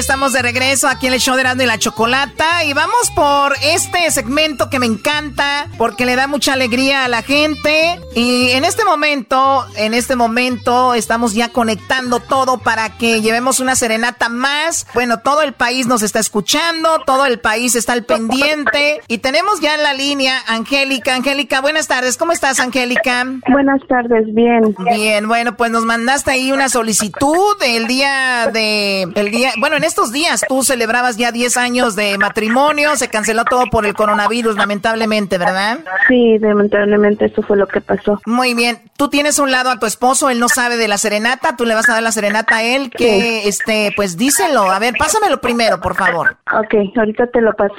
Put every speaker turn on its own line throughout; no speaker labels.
Estamos de regreso aquí en el show de Erasmo y la Chocolata y vamos por este segmento que me encanta porque le da mucha alegría a la gente y en este momento, en este momento estamos ya conectando todo para que llevemos una serenata más. Bueno, todo el país nos está escuchando, todo el país está al pendiente y tenemos ya en la línea Angélica. Angélica, buenas tardes. ¿Cómo estás, Angélica?
Buenas tardes, bien.
Bien, bueno, pues nos mandaste ahí una solicitud el día de el día, bueno, en estos días tú celebrabas ya 10 años de matrimonio, se canceló todo por el coronavirus, lamentablemente, ¿verdad?
Sí, lamentablemente eso fue lo que pasó.
Muy bien. Tú tienes un lado a tu esposo, él no sabe de la serenata, tú le vas a dar la serenata a él, que este, pues díselo. A ver, pásamelo primero, por favor.
Ok, ahorita te lo paso.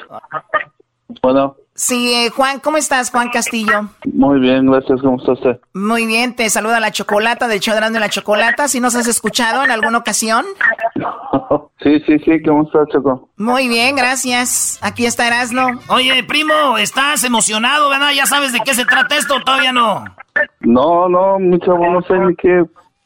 Bueno,
Sí, eh, Juan, ¿cómo estás, Juan Castillo?
muy bien, gracias. ¿Cómo está usted?
Muy bien, te saluda la chocolata del show de la chocolata. Si nos has escuchado en alguna ocasión.
Sí, sí, sí. ¿Cómo está, Choco?
Muy bien, gracias. Aquí está Erasmo.
Oye, primo, estás emocionado, ¿verdad? ¿Ya sabes de qué se trata esto todavía no?
No, no, mi chavo, no sé ni qué.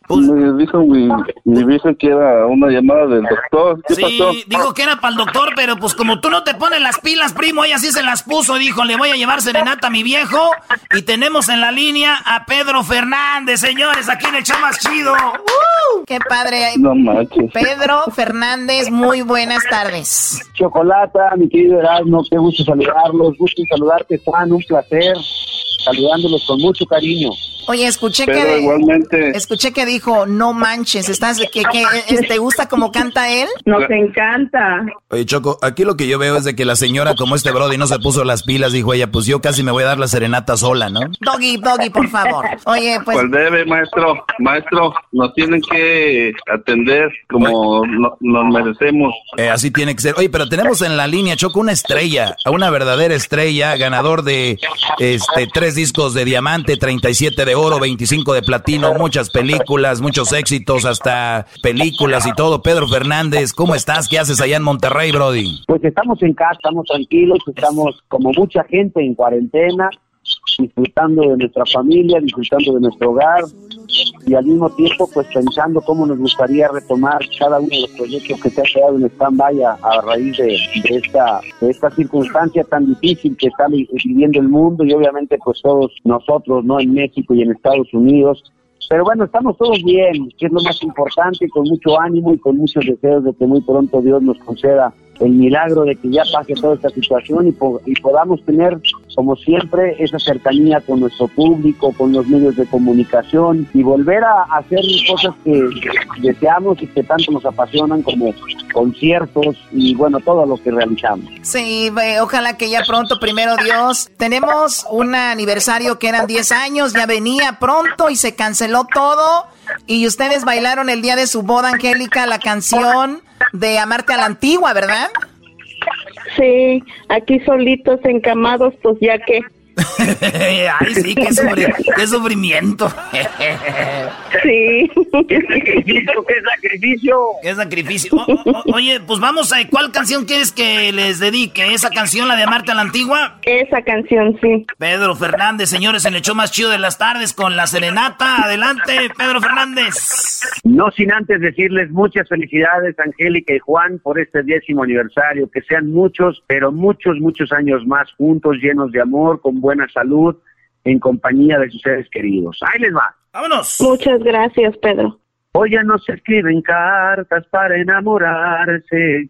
Pues-
Me dijo mi, mi vieja que era una llamada del doctor. ¿Qué
Sí,
pasó?
dijo que era para el doctor, pero pues como tú no te pones las pilas, primo, ella sí se las puso. Dijo, le voy a llevar serenata a mi viejo. Y tenemos en la línea a Pedro Fernández, señores, aquí en el show más chido.
Qué padre.
No manches.
Pedro Fernández, muy buenas tardes.
Chocolata, mi querido Erasmo, qué gusto saludarlos, gusto saludarte, Juan, un placer, saludándolos con mucho cariño.
Oye, escuché
Pero
que
igualmente,
escuché que dijo, no manches, estás que, que te gusta como canta él.
Nos encanta.
Oye, Choco, aquí lo que yo veo es de que la señora, como este Brody, no se puso las pilas, dijo ella, pues yo casi me voy a dar la serenata sola, ¿no?
Doggy, doggy, por favor. Oye, pues
¿cuál debe, maestro? Maestro, nos tienen que atender como no- nos merecemos.
Eh, así tiene que ser. Oye, pero tenemos en la línea, Choco, una estrella, una verdadera estrella, ganador de este tres discos de diamante, 37 de oro, 25 de platino, muchas películas, muchos éxitos, hasta películas y todo. Pedro Fernández, ¿cómo estás? ¿Qué haces allá en Monterrey, Brody?
Pues estamos en casa, estamos tranquilos, estamos como mucha gente en cuarentena, disfrutando de nuestra familia, disfrutando de nuestro hogar y al mismo tiempo pues pensando cómo nos gustaría retomar cada uno de los proyectos que se ha quedado en stand-by a, a raíz de, esta, de esta circunstancia tan difícil que está vi- viviendo el mundo y obviamente pues todos nosotros, ¿no? En México y en Estados Unidos. Pero bueno, estamos todos bien, que es lo más importante, con mucho ánimo y con muchos deseos de que muy pronto Dios nos conceda el milagro de que ya pase toda esta situación y, po- y podamos tener, como siempre, esa cercanía con nuestro público, con los medios de comunicación y volver a hacer cosas que deseamos y que tanto nos apasionan como conciertos y bueno, todo lo que realizamos.
sí, ojalá que ya pronto, primero Dios. Tenemos un aniversario que eran 10 años, ya venía pronto y se canceló todo. Y ustedes bailaron el día de su boda, Angélica, la canción de Amarte a la Antigua, ¿verdad?
Sí, aquí solitos, encamados, pues ya que
Ay, sí, qué, sufrimiento.
sí.
¿Qué sacrificio? ¿Qué sacrificio?
¿Qué sacrificio? oye, pues vamos a... ¿Cuál canción quieres que les dedique? ¿Esa canción, la de Marta la Antigua?
Esa canción, sí.
Pedro Fernández, señores, en el show más chido de las tardes con la serenata. Adelante, Pedro Fernández.
No sin antes decirles muchas felicidades, Angélica y Juan, por este décimo aniversario. Que sean muchos, pero muchos, muchos años más juntos, llenos de amor, con buena salud, en compañía de sus seres queridos. Ahí les va.
Vámonos.
Muchas gracias, Pedro.
Hoy ya no se escriben cartas para enamorarse.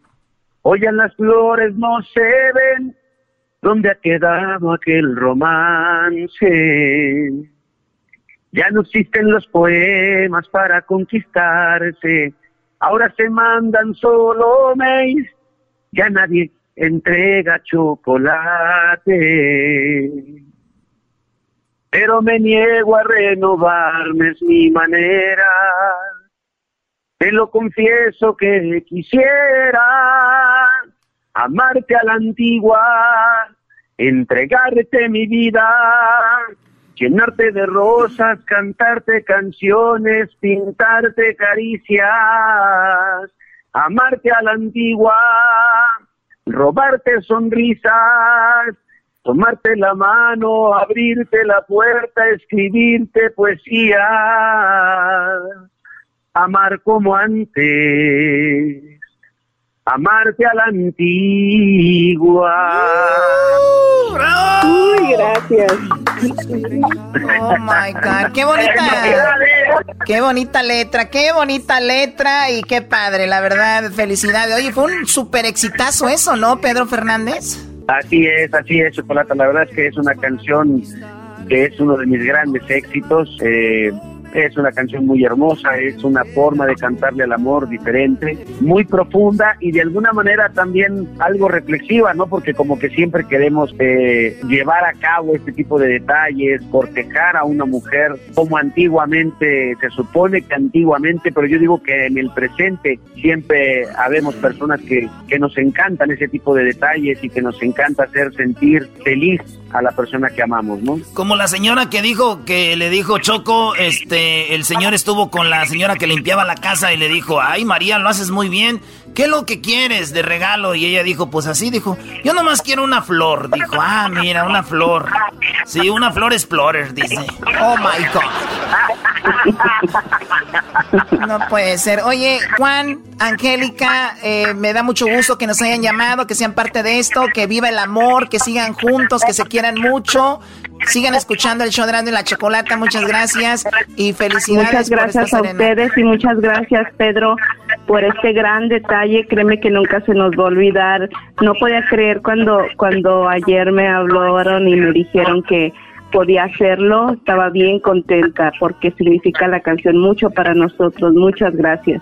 Hoy ya las flores no se ven. ¿Dónde ha quedado aquel romance? Ya no existen los poemas para conquistarse. Ahora se mandan solo mails. Ya nadie entrega chocolate. Pero me niego a renovarme, es mi manera. Te lo confieso que quisiera amarte a la antigua, entregarte mi vida, llenarte de rosas, cantarte canciones, pintarte caricias, amarte a la antigua, robarte sonrisas, tomarte la mano, abrirte la puerta, escribirte poesía, amar como antes, amarte a la antigua.
Uy, gracias.
Oh my God, qué bonita, qué bonita letra, qué bonita letra y qué padre, la verdad, felicidades. Oye, fue un súper exitazo eso, ¿no, Pedro Fernández?
Así es, así es, Chocolata. La verdad es que es una canción que es uno de mis grandes éxitos. Eh, es una canción muy hermosa, es una forma de cantarle al amor diferente, muy profunda y de alguna manera también algo reflexiva, ¿no? Porque como que siempre queremos eh, llevar a cabo este tipo de detalles, cortejar a una mujer como antiguamente, se supone que antiguamente, pero yo digo que en el presente siempre habemos personas que, que nos encantan ese tipo de detalles y que nos encanta hacer sentir feliz a la persona que amamos, ¿no?
Como la señora que dijo que le dijo Choco, este, el señor estuvo con la señora que limpiaba la casa y le dijo, ay María, lo haces muy bien, ¿qué es lo que quieres de regalo? Y ella dijo, pues así, dijo, yo nomás quiero una flor. Dijo, ah, mira, una flor. Sí, una flor explorer, dice. Oh my
God. No puede ser. Oye, Juan, Angélica, eh, me da mucho gusto que nos hayan llamado, que sean parte de esto, que viva el amor, que sigan juntos, que se quieran mucho. Sigan escuchando el show de y la Chocolata. Muchas gracias y felicidades.
Muchas gracias a ustedes y muchas gracias, Pedro, por este gran detalle. Créeme que nunca se nos va a olvidar. No podía creer cuando, cuando ayer me hablaron y me dijeron que podía hacerlo. Estaba bien contenta porque significa la canción mucho para nosotros. Muchas gracias.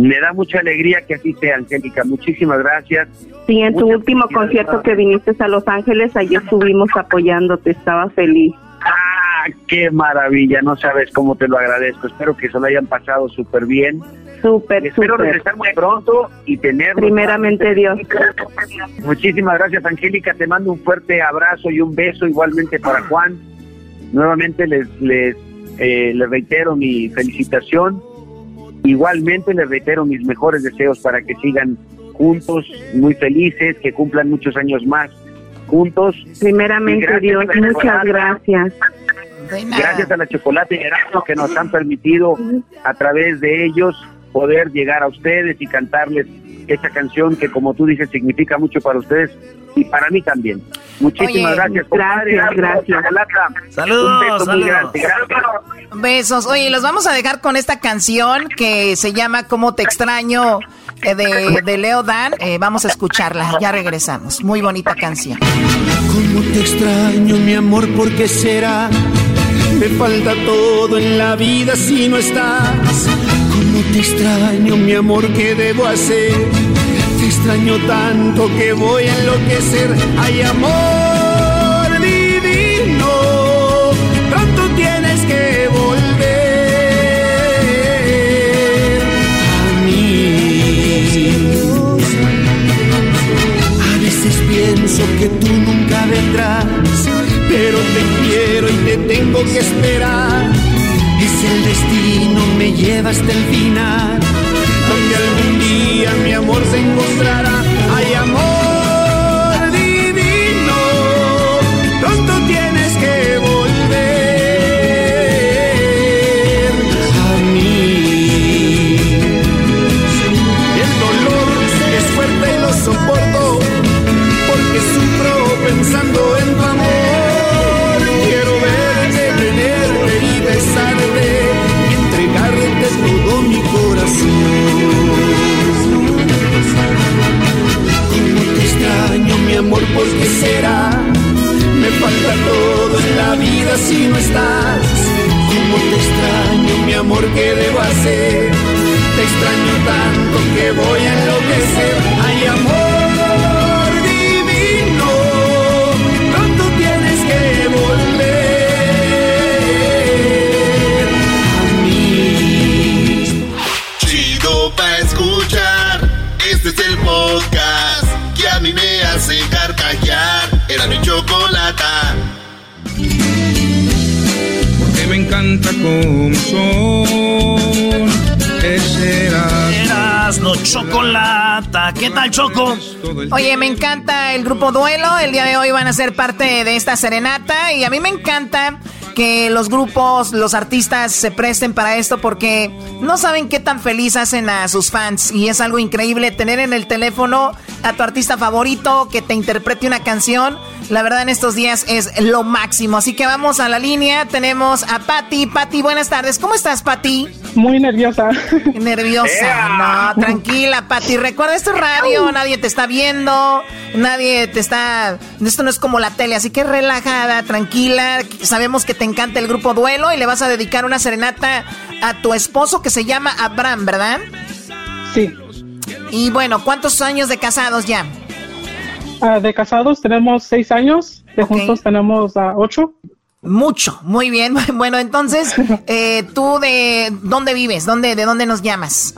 Me da mucha alegría que así sea, Angélica. Muchísimas gracias.
Sí, en tu último concierto que viniste a Los Ángeles, ayer estuvimos apoyándote. Estaba feliz.
¡Ah, qué maravilla! No sabes cómo te lo agradezco. Espero que se lo hayan pasado súper bien.
Súper,
Espero regresar muy pronto y tener...
Primeramente Dios.
Muchísimas gracias, Angélica. Te mando un fuerte abrazo y un beso igualmente para Juan. Nuevamente les, les, eh, les reitero mi felicitación Igualmente les reitero mis mejores deseos para que sigan juntos, muy felices, que cumplan muchos años más juntos.
Primeramente Dios, muchas gracias.
Gracias a la Chocolate y Erasmo que nos han permitido a través de ellos poder llegar a ustedes y cantarles esta canción que como tú dices significa mucho para ustedes y para mí también. Muchísimas gracias.
Gracias, gracias.
Saludos,
Un beso
saludos.
muy grande. Gracias.
Besos. Oye, los vamos a dejar con esta canción que se llama Cómo te extraño eh, de, de Leo Dan. Eh, vamos a escucharla. Ya regresamos. Muy bonita canción.
Cómo te extraño, mi amor, ¿por qué será? Me falta todo en la vida si no estás. Cómo te extraño, mi amor, ¿qué debo hacer? extraño tanto que voy a enloquecer. Hay amor divino, pronto tienes que volver a mí. A veces pienso que tú nunca vendrás, pero te quiero y te tengo que esperar. Es el destino, me lleva hasta el final amor se encontrará. Será? Me falta todo en la vida si no estás. Cómo te extraño, mi amor, ¿qué debo hacer? Te extraño tanto que voy a enloquecer. Hay amor divino, pronto tienes que volver a mí.
Chido pa' escuchar. Este es el podcast carcajear. Era mi chocolata.
Porque me encanta como son. Ese.
Eras no chocolata. ¿Qué tal, Choco?
Oye, me encanta el grupo Duelo. El día de hoy van a ser parte de esta serenata. Y a mí me encanta que los grupos, los artistas se presten para esto porque no saben qué tan feliz hacen a sus fans. Y es algo increíble tener en el teléfono a tu artista favorito que te interprete una canción. La verdad en estos días es lo máximo. Así que vamos a la línea. Tenemos a Patti. Patti, buenas tardes. ¿Cómo estás, Patti?
Muy nerviosa.
Nerviosa. No, tranquila, Patti. Recuerda, esto es radio, nadie te está viendo, nadie te está... Esto no es como la tele, así que relajada, tranquila. Sabemos que te encanta el grupo Duelo y le vas a dedicar una serenata a tu esposo que se llama Abraham, ¿verdad?
Sí.
Y bueno, ¿cuántos años de casados ya?
Ah, de casados tenemos seis años, de juntos tenemos ah, ocho.
Mucho, muy bien. Bueno, entonces, eh, ¿tú de dónde vives? ¿Dónde, ¿De dónde nos llamas?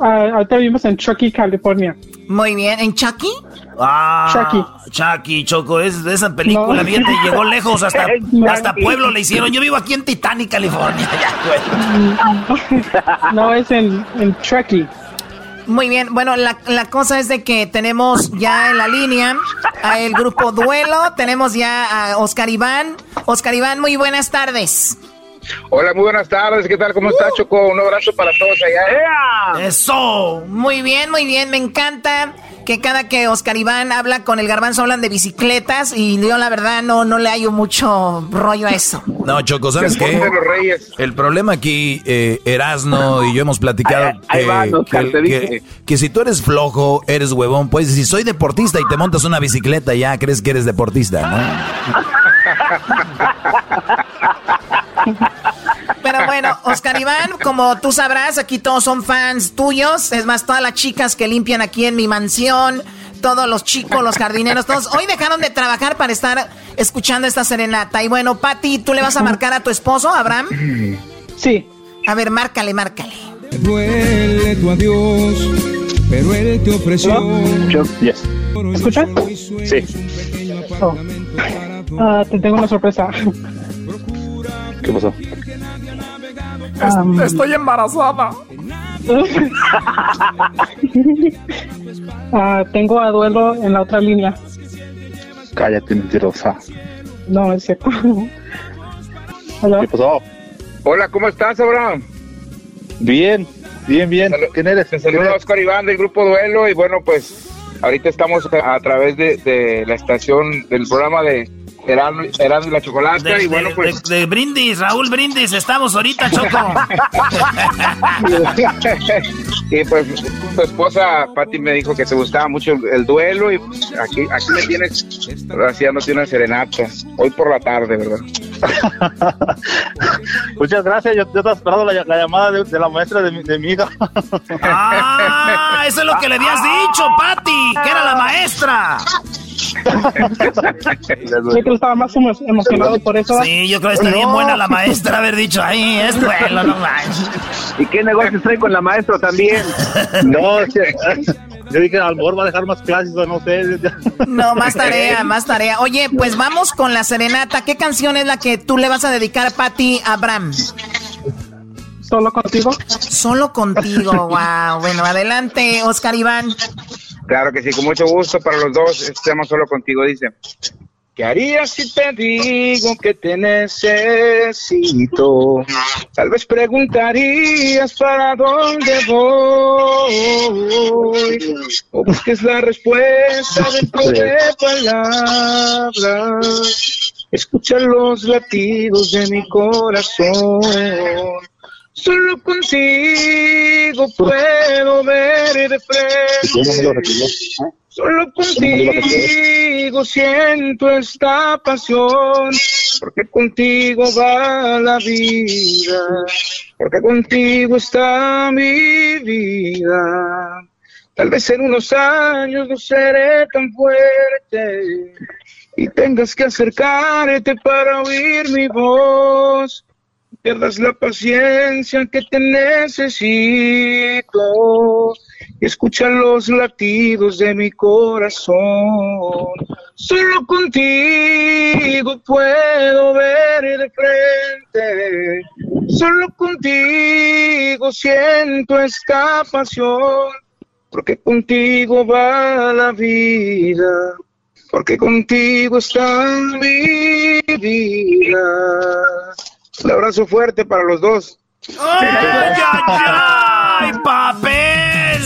Ah, ahorita vivimos en Chucky, California.
Muy bien. ¿En Chucky?
Ah,
Chucky.
Chucky, Choco, es de esa película,
No.
fíjate, llegó lejos, hasta, hasta Pueblo le hicieron. Yo vivo aquí en Titanic, California. Ya, güey.
no, es en, en Chucky.
Muy bien, bueno, la, la cosa es de que tenemos ya en la línea a el grupo Duelo, tenemos ya a Oscar Iván. Oscar Iván, muy buenas tardes.
Hola, muy buenas tardes. ¿Qué tal? ¿Cómo está, Choco? Un abrazo para todos allá.
Eso. Muy bien, muy bien, me encanta que cada que Oscar Iván habla con el garbanzo hablan de bicicletas y yo la verdad no, no le hallo mucho rollo a eso.
No, Choco, ¿sabes qué? El problema aquí, eh, Erasno y yo hemos platicado
Ahí- ahí
que,
va, Oscar,
que-
te
que-
dije.
que si tú eres flojo, eres huevón, pues si soy deportista y te montas una bicicleta, ya crees que eres deportista, ¿no?
Oscar Iván, como tú sabrás, aquí todos son fans tuyos. Es más, todas las chicas que limpian aquí en mi mansión, todos los chicos, los jardineros, todos, hoy dejaron de trabajar para estar escuchando esta serenata. Y bueno, Patti, ¿tú le vas a marcar a tu esposo, Abraham?
Sí.
A ver, márcale, márcale.
Duele tu adiós, pero él te ofreció.
¿Escuchas?
Sí.
Oh. Ah, te tengo una sorpresa.
¿Qué pasó?
Estoy embarazada.
ah, tengo a duelo en la otra línea.
Cállate, mentirosa.
No, es cierto. Hola.
¿Qué pasó?
Hola, ¿cómo estás, Abraham?
Bien, bien, bien. ¿Quién eres?
Te saluda Oscar Iván del Grupo Duelo y bueno, pues ahorita estamos a, a través de, de la estación del programa de Erasmo Erasmo y la Chocolata
De,
y bueno,
de-
pues...
de- de Brindis, Raúl Brindis, estamos ahorita, Choco.
y pues tu esposa Patti me dijo que te gustaba mucho el, el duelo y pues, aquí, aquí me tienes haciéndote una serenata hoy por la tarde, ¿verdad?
Muchas gracias. Yo, yo estaba esperando la, la llamada de, de la maestra de mi, de mi hija.
Ah, eso es lo que le habías dicho, Patti, que era la maestra.
Yo creo que estaba más emo- emocionado por eso.
Sí, yo creo que está bien
No.
buena la maestra haber dicho, ay, es duelo, no manches.
¿Y qué negocios trae con la maestra también? No, que- yo dije, a lo mejor va a dejar más clases o no sé.
No, más tarea, más tarea. Oye, pues vamos con la serenata. ¿Qué canción es la que tú le vas a dedicar, Patti, a Abraham?
Solo contigo.
Solo contigo, wow. Bueno, adelante, Oscar Iván.
Claro que sí, con mucho gusto para los dos. Estemos solo contigo, dice. ¿Qué harías si te digo que te necesito? Tal vez preguntarías para dónde voy. O busques la respuesta dentro de palabras. Escucha los latidos de mi corazón. Solo contigo puedo ver de frente. Solo contigo siento esta pasión, porque contigo va la vida, porque contigo está mi vida. Tal vez en unos años no seré tan fuerte y tengas que acercarte para oír mi voz pierdas la paciencia que te necesito. Escucha los latidos de mi corazón. Solo contigo puedo ver de frente. Solo contigo siento esta pasión. Porque contigo va la vida. Porque contigo está mi vida. Un abrazo fuerte para los dos.
¡Ay, ay, ay! ¡Papel!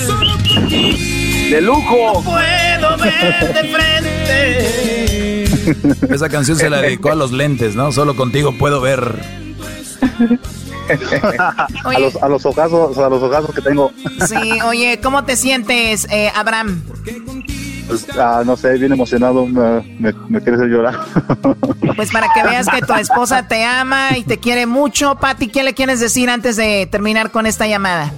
¡De lujo!
No puedo ver de frente.
Esa canción se la dedicó a los lentes, ¿no? Solo contigo puedo ver.
a, los, a los ojazos, a los ojazos que tengo.
Sí, oye, ¿cómo te sientes, eh, Abraham?
Pues, ah, no sé, bien emocionado, me, me, me quiere hacer llorar.
Pues para que veas que tu esposa te ama y te quiere mucho, Pati, ¿qué le quieres decir antes de terminar con esta llamada?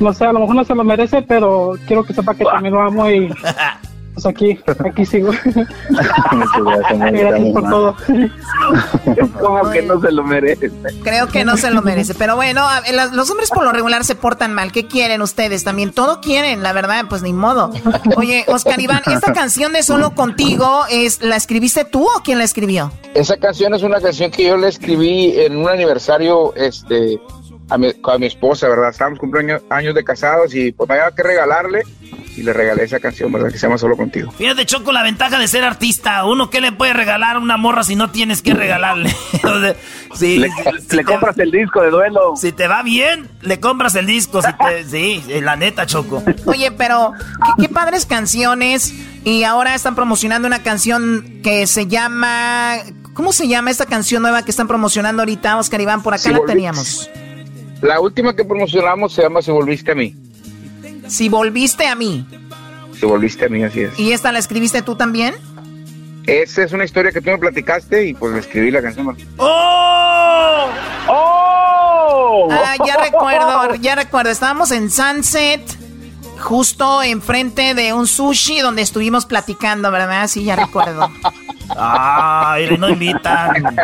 No sé, a lo mejor no se lo merece, pero quiero que sepa que también lo amo y pues aquí, aquí sigo. gracias, por todo.
Como que no se lo merece.
Creo que no se lo merece. Pero bueno, los hombres por lo regular se portan mal. ¿Qué quieren ustedes? También todo quieren, la verdad, pues ni modo. Oye, Oscar Iván, esta canción de Solo Contigo, es ¿la escribiste tú o quién la escribió?
Esa canción es una canción que yo le escribí en un aniversario, este, a mi, a mi esposa, ¿verdad? Estábamos cumpliendo años de casados y pues me había que regalarle y le regalé esa canción, ¿verdad? Que se llama Solo Contigo.
Fíjate, Choco, la ventaja de ser artista. Uno, ¿qué le puede regalar a una morra si no tienes que regalarle?
sí, le, le compras el disco de duelo.
Si te va bien, le compras el disco. Si te, sí, la neta, Choco.
Oye, pero qué, qué padres canciones. Y ahora están promocionando una canción que se llama... ¿Cómo se llama esta canción nueva que están promocionando ahorita, Oscar Iván? Por acá
Si
la teníamos.
La última que promocionamos se llama Si Volviste a mí.
Si volviste a mí.
Si Volviste a mí, así es.
¿Y esta la escribiste tú también?
Esa es una historia que tú me platicaste y pues escribí la canción.
¡Oh!
¡Oh!
Ah, ya recuerdo, ya recuerdo. Estábamos en Sunset, justo enfrente de un sushi donde estuvimos platicando, ¿verdad? Sí, ya recuerdo.
Ay, no invitan.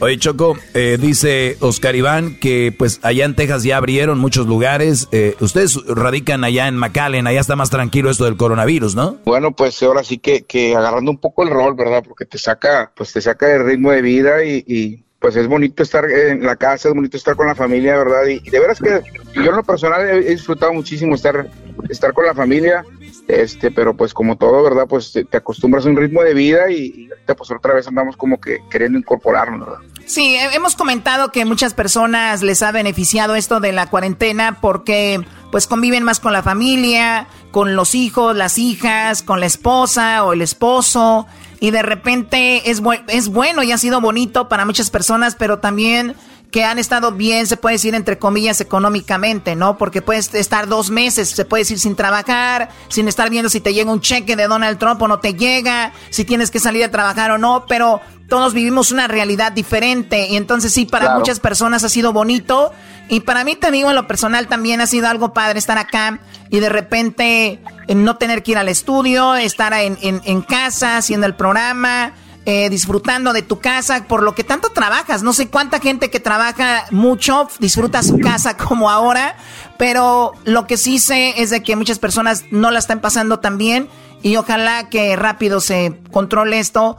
Oye, Choco, eh, dice Oscar Iván que pues allá en Texas ya abrieron muchos lugares. Eh, ustedes radican allá en McAllen, allá está más tranquilo esto del coronavirus, ¿no?
Bueno, pues ahora sí que, que agarrando un poco el rol, ¿verdad? Porque te saca, pues te saca del ritmo de vida y, y, pues es bonito estar en la casa, es bonito estar con la familia, ¿verdad? Y, y de veras que yo en lo personal he, he disfrutado muchísimo estar, estar con la familia, este, pero pues como todo, ¿verdad? Pues te, acostumbras a un ritmo de vida y, y ahorita pues otra vez andamos como que queriendo incorporarnos, ¿verdad?
Sí, he- hemos comentado que muchas personas les ha beneficiado esto de la cuarentena porque pues conviven más con la familia, con los hijos, las hijas, con la esposa o el esposo y de repente es, bu- es bueno y ha sido bonito para muchas personas, pero también que han estado bien, se puede decir entre comillas, económicamente, ¿no? Porque puedes estar dos meses, se puede decir sin trabajar, sin estar viendo si te llega un cheque de Donald Trump o no te llega, si tienes que salir a trabajar o no, pero todos vivimos una realidad diferente y entonces sí, para
Claro.
muchas personas ha sido bonito y para mí te digo en lo personal también ha sido algo padre estar acá y de repente eh, no tener que ir al estudio, estar en, en- en casa haciendo el programa, eh, disfrutando de tu casa, por lo que tanto trabajas. No sé cuánta gente que trabaja mucho disfruta su casa como ahora, pero lo que sí sé es de que muchas personas no la están pasando tan bien y ojalá que rápido se controle esto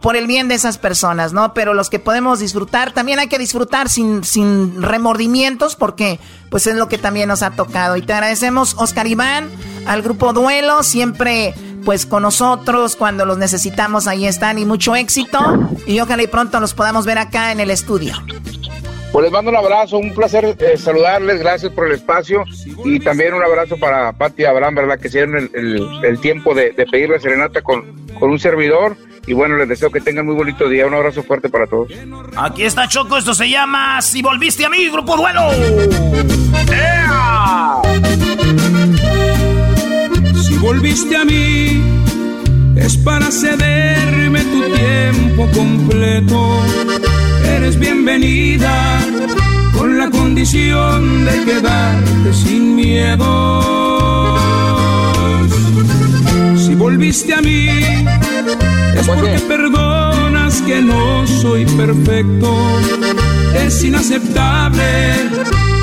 por el bien de esas personas, ¿no? Pero los que podemos disfrutar, también hay que disfrutar sin, sin remordimientos porque pues es lo que también nos ha tocado. Y te agradecemos, Oscar Iván, al grupo Duelo, siempre pues con nosotros cuando los necesitamos, ahí están y mucho éxito. Y ojalá y pronto los podamos ver acá en el estudio.
Pues les mando un abrazo, un placer eh, saludarles, gracias por el espacio y también un abrazo para Pati y Abraham, ¿verdad? Que hicieron el, tiempo de, pedir la serenata con, con un servidor. Y bueno, les deseo que tengan muy bonito día. Un abrazo fuerte para todos.
Aquí está Choco, esto se llama Si volviste a mí, Grupo Duelo.
Si volviste a mí, es para cederme tu tiempo completo eres bienvenida con la condición de quedarte sin miedo. Si volviste a mí, es porque perdonas que no soy perfecto. Es inaceptable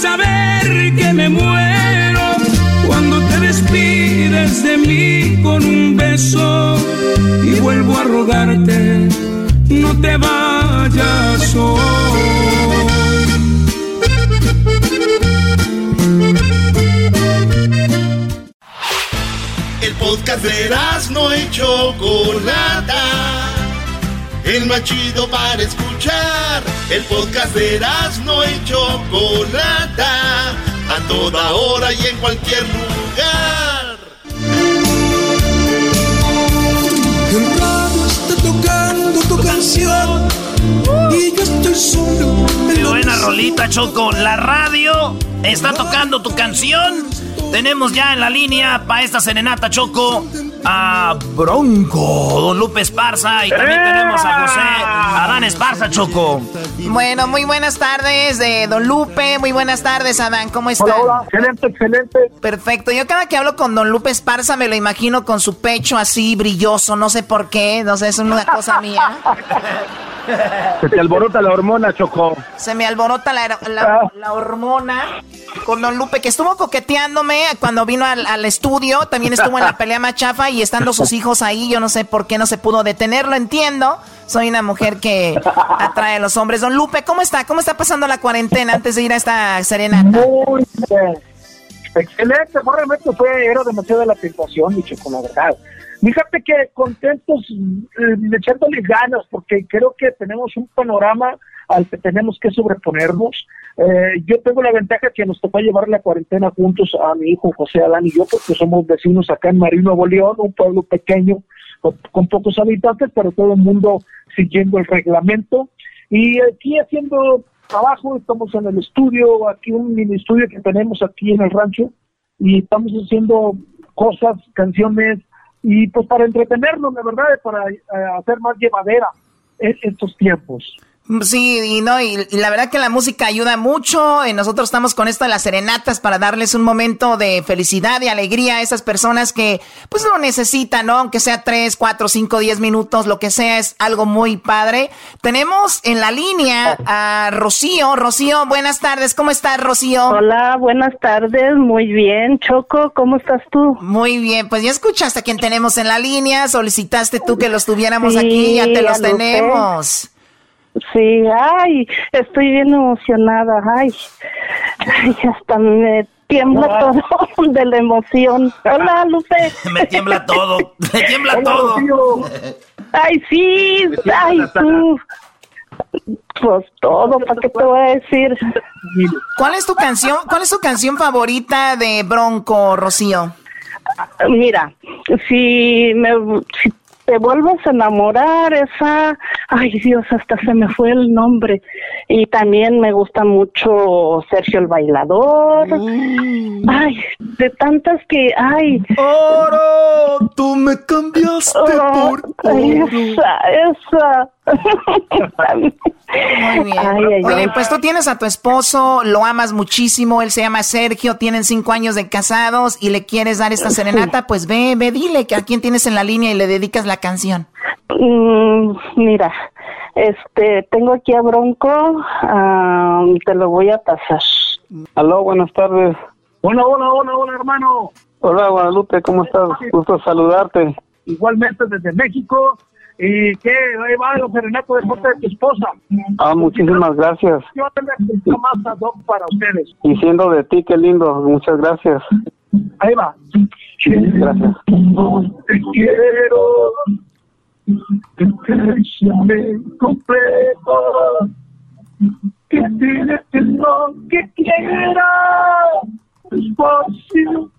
saber que me muero cuando te despides de mí con un beso y vuelvo a rogarte no te vayas hoy.
El podcast de no y Chocolata. El más chido para escuchar. El podcast de no y Chocolata. A toda hora y en cualquier lugar.
tocando tu canción y yo estoy solo.
Qué buena rolita, Choco. La radio está tocando tu canción. Tenemos ya en la línea para esta serenata, Choco, a Bronco, Don Lupe Esparza y también tenemos a José Adán Esparza, Choco.
Bueno, muy buenas tardes, de Don Lupe. Muy buenas tardes, Adán. ¿Cómo?
Hola, hola. Excelente, excelente.
Perfecto. Yo cada que hablo con Don Lupe Esparza me lo imagino con su pecho así brilloso. No sé por qué. No sé, es una cosa mía.
Se te alborota la hormona, Choco.
Se me alborota la, la, hormona con Don Lupe, que estuvo coqueteándome cuando vino al, al, estudio. También estuvo en la pelea machafa y estando sus hijos ahí. Yo no sé por qué no se pudo detenerlo, entiendo. Soy una mujer que atrae a los hombres. Don Lupe, ¿cómo está? ¿Cómo está pasando la cuarentena antes de ir a esta serenata?
Muy bien. Excelente, realmente fue, era demasiado la tentación, mi Choco, la verdad. Fíjate que contentos, eh, echándole ganas, porque creo que tenemos un panorama al que tenemos que sobreponernos. Eh, yo tengo la ventaja que nos tocó llevar la cuarentena juntos a mi hijo José Adán y yo, porque somos vecinos acá en Marino, Nuevo León, un pueblo pequeño con, pocos habitantes, pero todo el mundo siguiendo el reglamento. Y aquí haciendo trabajo, estamos en el estudio, aquí un mini estudio que tenemos aquí en el rancho, y estamos haciendo cosas, canciones, y pues para entretenernos, la verdad, para eh, hacer más llevadera estos tiempos.
Sí, y no, y, la verdad que la música ayuda mucho. Y nosotros estamos con esto de las serenatas para darles un momento de felicidad y alegría a esas personas que pues lo necesitan, ¿no? Aunque sea tres, cuatro, cinco, diez minutos, lo que sea, es algo muy padre. Tenemos en la línea a Rocío. Rocío, buenas tardes. ¿Cómo estás, Rocío?
Hola, buenas tardes. Muy bien. Choco, ¿cómo estás tú?
Muy bien. Pues ya escuchaste a quien tenemos en la línea. Solicitaste tú que los tuviéramos aquí. Ya te los tenemos.
Sí, ay, estoy bien emocionada, ay, ay hasta me tiembla todo de la emoción. Hola, Lupe.
me tiembla todo, me tiembla todo.
Ay, sí, ay, tú. Pues todo, ¿para qué te voy a decir?
¿Cuál es tu canción, cuál es tu canción favorita de Bronco, Rocío?
Mira, si me, si te vuelves a enamorar, esa, ay Dios, hasta se me fue el nombre. Y también me gusta mucho Sergio el Bailador.
Mm.
Ay, de tantas que, ay.
Oro, tú me cambiaste
Oh,
por
Esa, esa.
Muy bien.
Ay, ay,
Oye,
ay.
pues tú tienes a tu esposo, lo amas muchísimo, él se llama Sergio, tienen cinco años de casados y le quieres dar esta serenata, pues ve, ve, dile que a quién tienes en la línea y le dedicas la canción.
Mm, mira, este, tengo aquí a Bronco, ah, te lo voy a pasar.
Aló, buenas tardes.
Hola, hola, hola, hola, hermano.
Hola, Guadalupe, ¿cómo estás? Gusto saludarte.
Igualmente desde México. ¿Y qué? Ahí va el serenato de parte de tu esposa.
Ah, muchísimas gracias.
Yo tengo más ad para ustedes.
Y siendo de ti, qué lindo. Muchas gracias.
Ahí va.
Gracias.
Te quiero. Te completo. Que tienes lo que quiera. Despacio.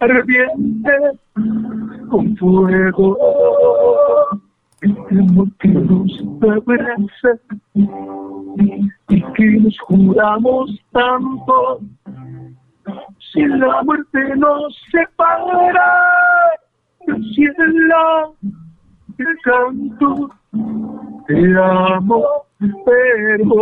Arrepiente con fuego. El amor que nos abraza y que nos juramos tanto. Si la muerte nos separa del cielo, el canto, te amo, pero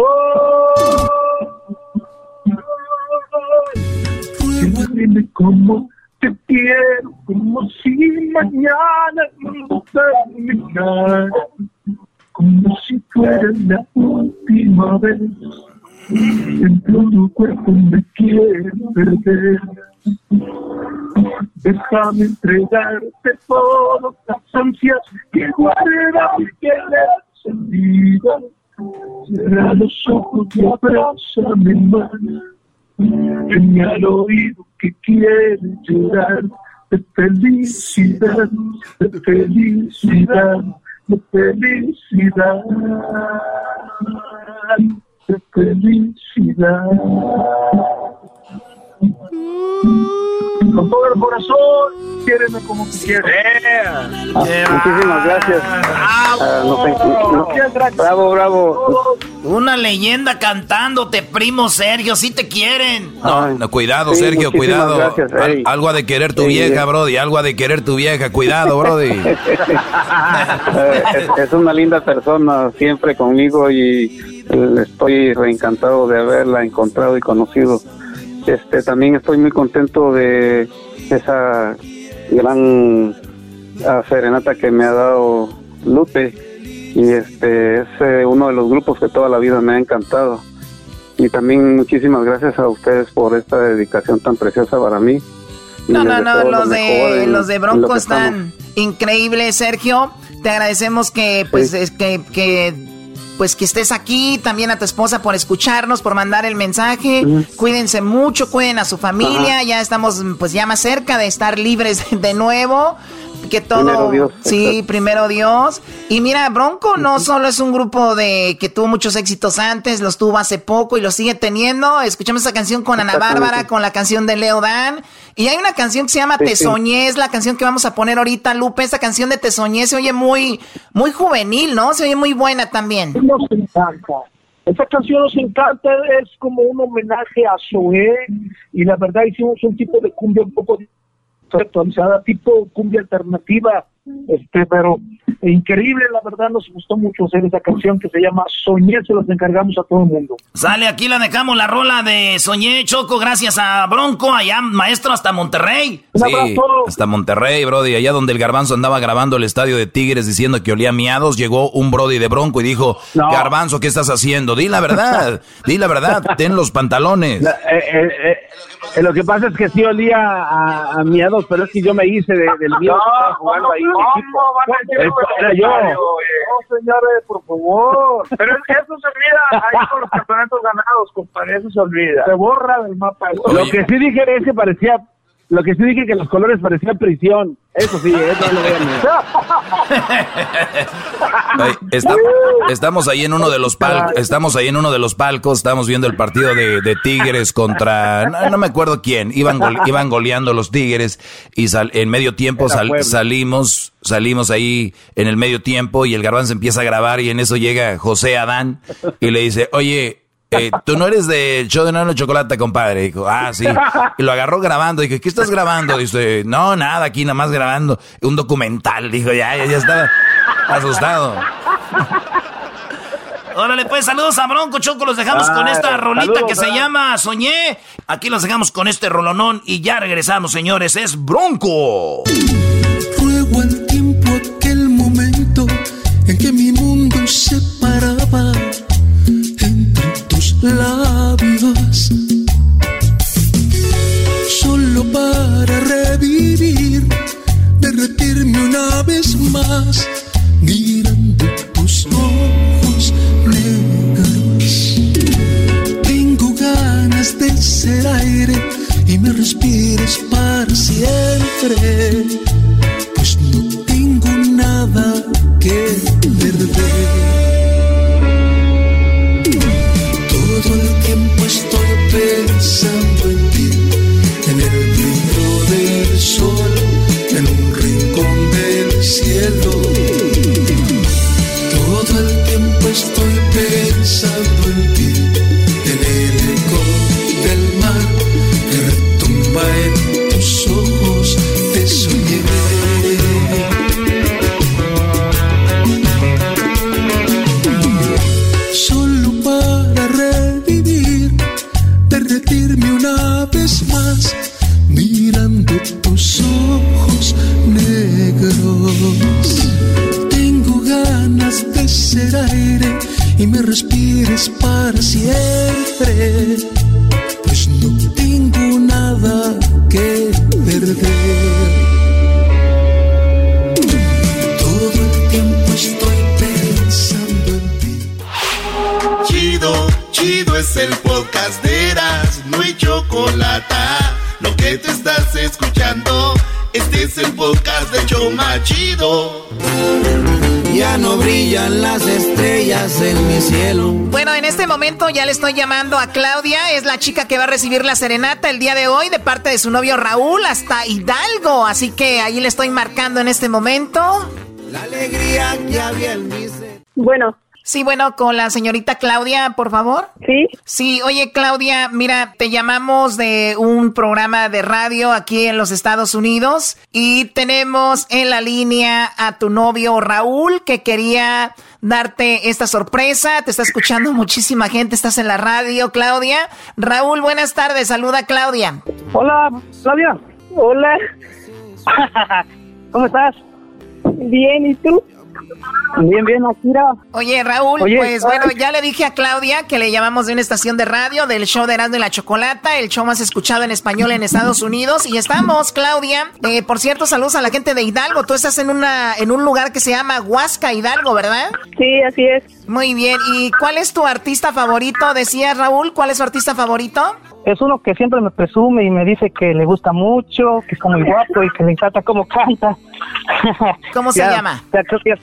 cómo te quiero, como si mañana no terminara, como si fuera la última vez. De tu cuerpo me quiero perder. Déjame entregarte todas las ansias que guarda mi querer sentida. Cierra los ojos y abrázame más. Ven al oído que quiere llorar de felicidad, de felicidad, de felicidad, de felicidad. Con todo el corazón, quiéreme como tú quieres.
Muchísimas gracias. Ah, no sé, no- bravo, bravo.
Una leyenda cantándote, primo Sergio, si te quieren.
No, no, cuidado,
Sí,
Sergio,
muchísimas
cuidado.
gracias,
Al- algo ha de querer tu
Sí,
vieja,
eh.
Brody. Algo ha de querer tu vieja. Cuidado, Brody.
Eh, es, es una linda persona siempre conmigo y eh, estoy reencantado de haberla encontrado y conocido. Este también estoy muy contento de esa gran ah, serenata que me ha dado Lupe y este es eh, uno de los grupos que toda la vida me ha encantado y también muchísimas gracias a ustedes por esta dedicación tan preciosa para mí.
No, no, no, los de,
en-
los de
lo
Bronco están increíbles, Sergio. Te agradecemos que, pues, es que, que, pues, que estés aquí. También a tu esposa por escucharnos, por mandar el mensaje. Cuídense mucho, cuiden a su familia. Ya estamos, pues, ya más cerca de estar libres de nuevo. Que todo,
Primero Dios.
sí, primero Dios. Y mira, Bronco no solo es un grupo de que tuvo muchos éxitos antes, los tuvo hace poco y los sigue teniendo. Escuchamos esa canción con Ana. Bárbara, con la canción de Leo Dan. Y hay una canción que se llama
Sí,
Te
sí.
Soñé, es la canción que vamos a poner ahorita, Lupe. Esta canción de Te Soñé se oye muy, muy juvenil, ¿no? Se oye muy buena también.
Nos encanta. Esta canción nos encanta, es como un homenaje a Zoé y la verdad hicimos un tipo de cumbia un poco actualizada, tipo cumbia alternativa, este, pero increíble, la verdad nos gustó mucho hacer esa canción que se llama Soñé, se las encargamos a todo el mundo.
Sale, aquí la dejamos, la rola de Soñé Choco, gracias a Bronco, allá, maestro, hasta Monterrey.
Sí, hasta Monterrey, Brody. Allá donde el Garbanzo andaba grabando el estadio de Tigres diciendo que olía miados, llegó un Brody de Bronco y dijo,
No.
Garbanzo, ¿qué estás haciendo? Di la verdad, di la verdad, ten los pantalones.
La- eh, eh, eh, eh, lo que pasa es que sí olía a, a miados, pero es que yo me hice de- del miedo que estaba jugando ahí. Equipo. Eso era yo.
No, señores, por favor. Pero eso se olvida ahí con los campeonatos ganados, compadre, eso se olvida. Se borra del mapa.
Lo que sí dije es que parecía
Lo que sí dije que los colores parecían prisión. Eso sí, eso lo
estamos ahí en uno de los palcos, estamos ahí en uno de los palcos, estamos viendo el partido de, Tigres contra no, me acuerdo quién, iban iban goleando los Tigres y en medio tiempo salimos salimos ahí en el medio tiempo y el garbanzo empieza a grabar y en eso llega José Adán y le dice, "Oye, eh, tú no eres del show de Nano Chocolate, compadre. Dijo, ah, sí. Y lo agarró grabando. Dije, ¿qué estás grabando? Dice, no, nada, aquí nada más grabando un documental. Dijo, ya, ya, ya estaba asustado.
Órale, pues saludos a Bronco Choco. Los dejamos con esta rolita que se llama Soñé. Aquí los dejamos con este rolonón y ya regresamos, señores. Es Bronco.
Ruego al tiempo aquel momento en que mi mundo se paraba labios. Solo para revivir, derretirme una vez más,
chica que va a recibir la serenata el día de hoy de parte de su novio Raúl hasta Hidalgo, así que ahí le estoy marcando en este momento.
La alegría que había en mi
Bueno.
Sí, bueno, con la señorita Claudia, por favor.
Sí.
Sí, oye Claudia, mira, te llamamos de un programa de radio aquí en los Estados Unidos y tenemos en la línea a tu novio Raúl que quería darte esta sorpresa. Te está escuchando muchísima gente, estás en la radio, Claudia. Raúl, buenas tardes, saluda Claudia.
Hola, Claudia.
Hola.
¿Cómo estás?
Bien, ¿y tú?
Bien, bien, Akira.
Oye, Raúl,
Oye,
pues
ay.
bueno, ya le dije a Claudia que le llamamos de una estación de radio del show de Erasmo y la Chocolata, el show más escuchado en español en Estados Unidos. Y estamos, Claudia. Eh, por cierto, saludos a la gente de Hidalgo. Tú estás en una en un lugar que se llama Huasca, Hidalgo, ¿verdad?
Sí, así es.
Muy bien. ¿Y cuál es tu artista favorito? Decía Raúl, ¿cuál es su artista favorito?
Es uno que siempre me presume y me dice que le gusta mucho, que está muy guapo y que le encanta cómo canta.
¿Cómo se
Ya-
llama?
ya creo que ya-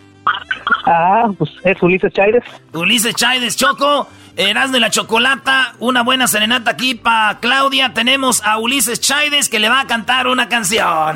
Ah, pues es Ulises Chávez.
Ulises Chaides Choco, Erasmo de la Chocolata, una buena serenata aquí para Claudia. Tenemos a Ulises Chaides que le va a cantar una canción.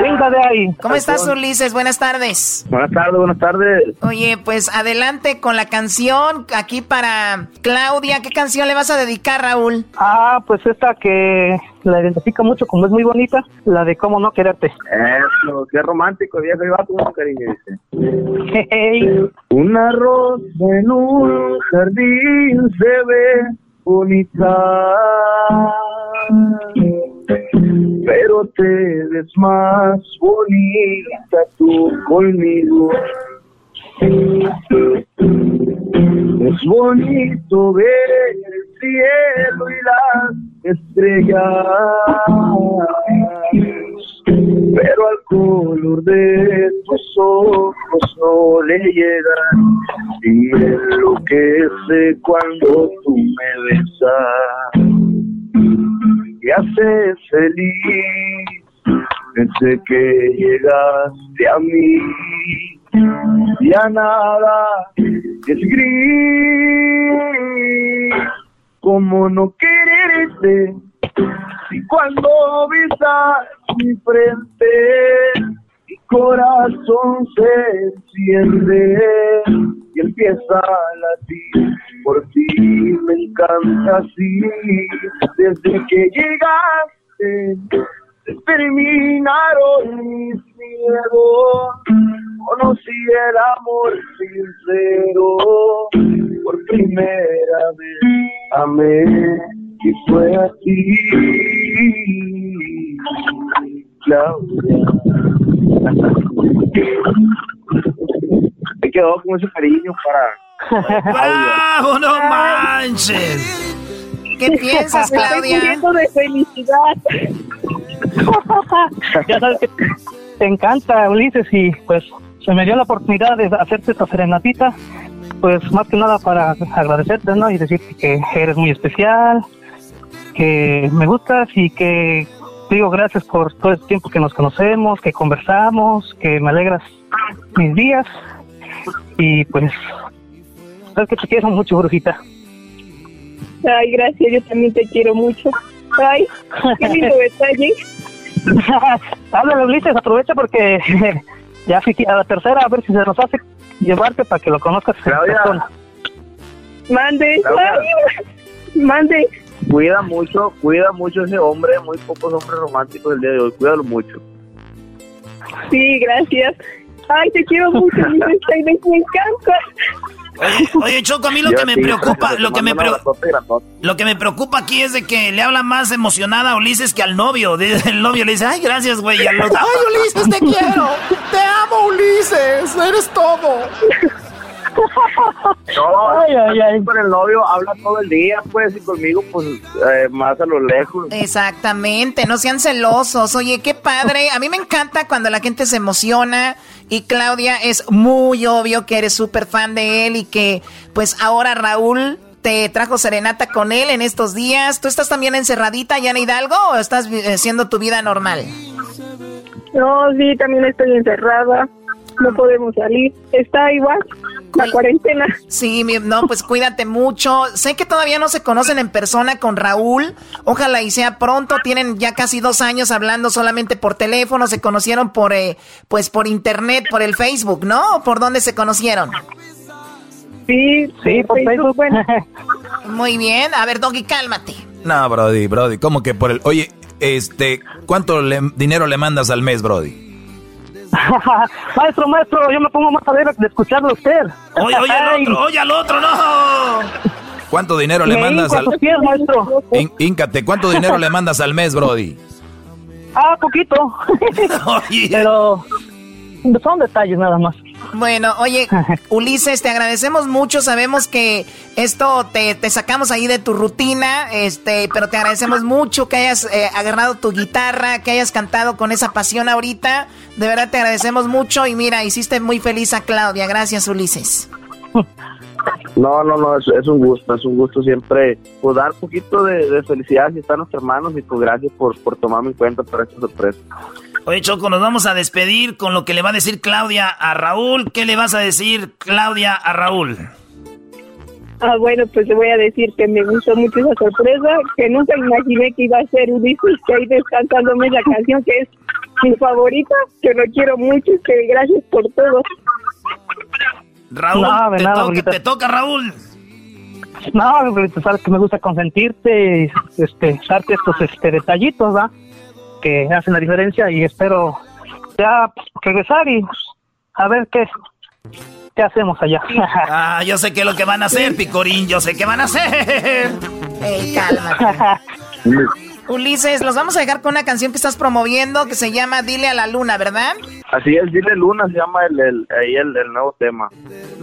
Venga de ahí.
¿Cómo estás, Ulises? Buenas tardes.
Buenas tardes, buenas tardes.
Oye, pues adelante con la canción aquí para Claudia. ¿Qué canción le vas a dedicar, Raúl?
Ah, pues esta que la identifica mucho como es muy bonita, la de cómo no quererte.
Eso, qué romántico, viejo va con cariño, dice.
Hey.
Una rosa en un jardín se ve bonita, pero te ves más bonita tú conmigo. Es bonito ver el cielo y las estrellas, pero al color de tus ojos no le llegan y me enloquece cuando tú me besas. Y hace feliz desde que llegaste a mí. Ya nada es gris, como no quererte, si cuando visas mi frente, mi corazón se enciende y empieza a latir. Por ti me encanta así. Desde que llegaste terminaron mis miedos. Conocí el amor sincero por primera vez amé y fue así Claudia me quedó con ese cariño para
¡Bravo, no manches!
¿Qué piensas, Claudia?
Estoy de felicidad.
ya sabes que te encanta, Ulises, y pues se me dio la oportunidad de hacerte esta serenatita, pues más que nada para agradecerte, ¿no? Y decirte que eres muy especial, que me gustas y que digo gracias por todo el tiempo que nos conocemos, que conversamos, que me alegras mis días y pues sabes que te quiero mucho, brujita.
Ay, gracias, yo también te quiero mucho. Ay, qué lindo detalle.
Háblale, Ulises, aprovecha porque ya fui a la tercera, a ver si se nos hace llevarte para que lo conozcas.
Mande,
Claudia.
ay, mande.
Cuida mucho, cuida mucho ese hombre, muy pocos hombres románticos del día de hoy, cuídalo mucho.
Sí, gracias. Ay, te quiero mucho, me encanta.
Oye, oye, Choco, a mí lo
Yo
que me preocupa, lo que me, preo- lo que me preocupa aquí es de que le habla más emocionada a Ulises que al novio. El novio le dice, ay, gracias, güey. y al otro,
¡Ay, Ulises, te quiero! ¡Te amo, Ulises! ¡Eres todo!
No,
Ay, ay, ay.
con el novio habla todo el día, pues, y conmigo, pues, eh, más a lo lejos.
Exactamente, no sean celosos. Oye, qué padre. A mí me encanta cuando la gente se emociona y Claudia es muy obvio que eres súper fan de él y que pues ahora Raúl te trajo serenata con él en estos días. ¿Tú estás también encerradita ya en Hidalgo o estás haciendo tu vida normal?
No, sí, también estoy encerrada. No podemos salir. Está igual la cuarentena.
Sí, mi- no, pues cuídate mucho. Sé que todavía no se conocen en persona con Raúl. Ojalá y sea pronto. Tienen ya casi dos años hablando solamente por teléfono. Se conocieron por, eh, pues por internet, por el Facebook, ¿no? ¿O ¿Por dónde se conocieron?
Sí,
Sí, por Facebook.
Muy bien. A ver, Doggy, cálmate.
No, Brody, Brody, ¿cómo que por el... Oye, este, ¿cuánto le- dinero le mandas al mes, Brody?
maestro, maestro, yo me pongo más a ver de escucharlo a usted.
Oye, oye al otro, oye al otro, no.
¿Cuánto dinero le
me
mandas al...
pies, maestro.
Íncate, ¿cuánto dinero le mandas al mes, Brody?
Ah, poquito. Pero son detalles nada más.
Bueno, oye, Ulises, te agradecemos mucho. Sabemos que esto te, te sacamos ahí de tu rutina, este, pero te agradecemos mucho que hayas eh, agarrado tu guitarra, que hayas cantado con esa pasión ahorita. De verdad te agradecemos mucho y mira, hiciste muy feliz a Claudia. Gracias, Ulises.
No, no, no, es, es un gusto, es un gusto siempre pues, dar un poquito de, de felicidad si están nuestros hermanos y pues gracias por, por tomarme en cuenta para esta sorpresa.
Oye, Choco, nos vamos a despedir con lo que le va a decir Claudia a Raúl. ¿Qué le vas a decir, Claudia, a Raúl?
Ah, bueno, pues le voy a decir que me gustó mucho esa sorpresa, que nunca imaginé que iba a ser Ulises, que ahí descansándome la canción que es mi favorita, que lo quiero mucho, que gracias por todo.
Raúl,
No,
te,
nada,
toca,
Brujita.
te toca, Raúl.
No, sabes que me gusta consentirte y este, darte estos este, detallitos, ¿va? Que hacen la diferencia y espero ya regresar y a ver qué, qué hacemos allá.
Ah, yo sé qué es lo que van a hacer, Picorín, yo sé qué van a hacer.
Ey, cálmate. Ulises, los vamos a dejar con una canción que estás promoviendo que se llama Dile a la Luna, ¿verdad?
Así es, dile Luna, se llama el, el, ahí el, el nuevo tema.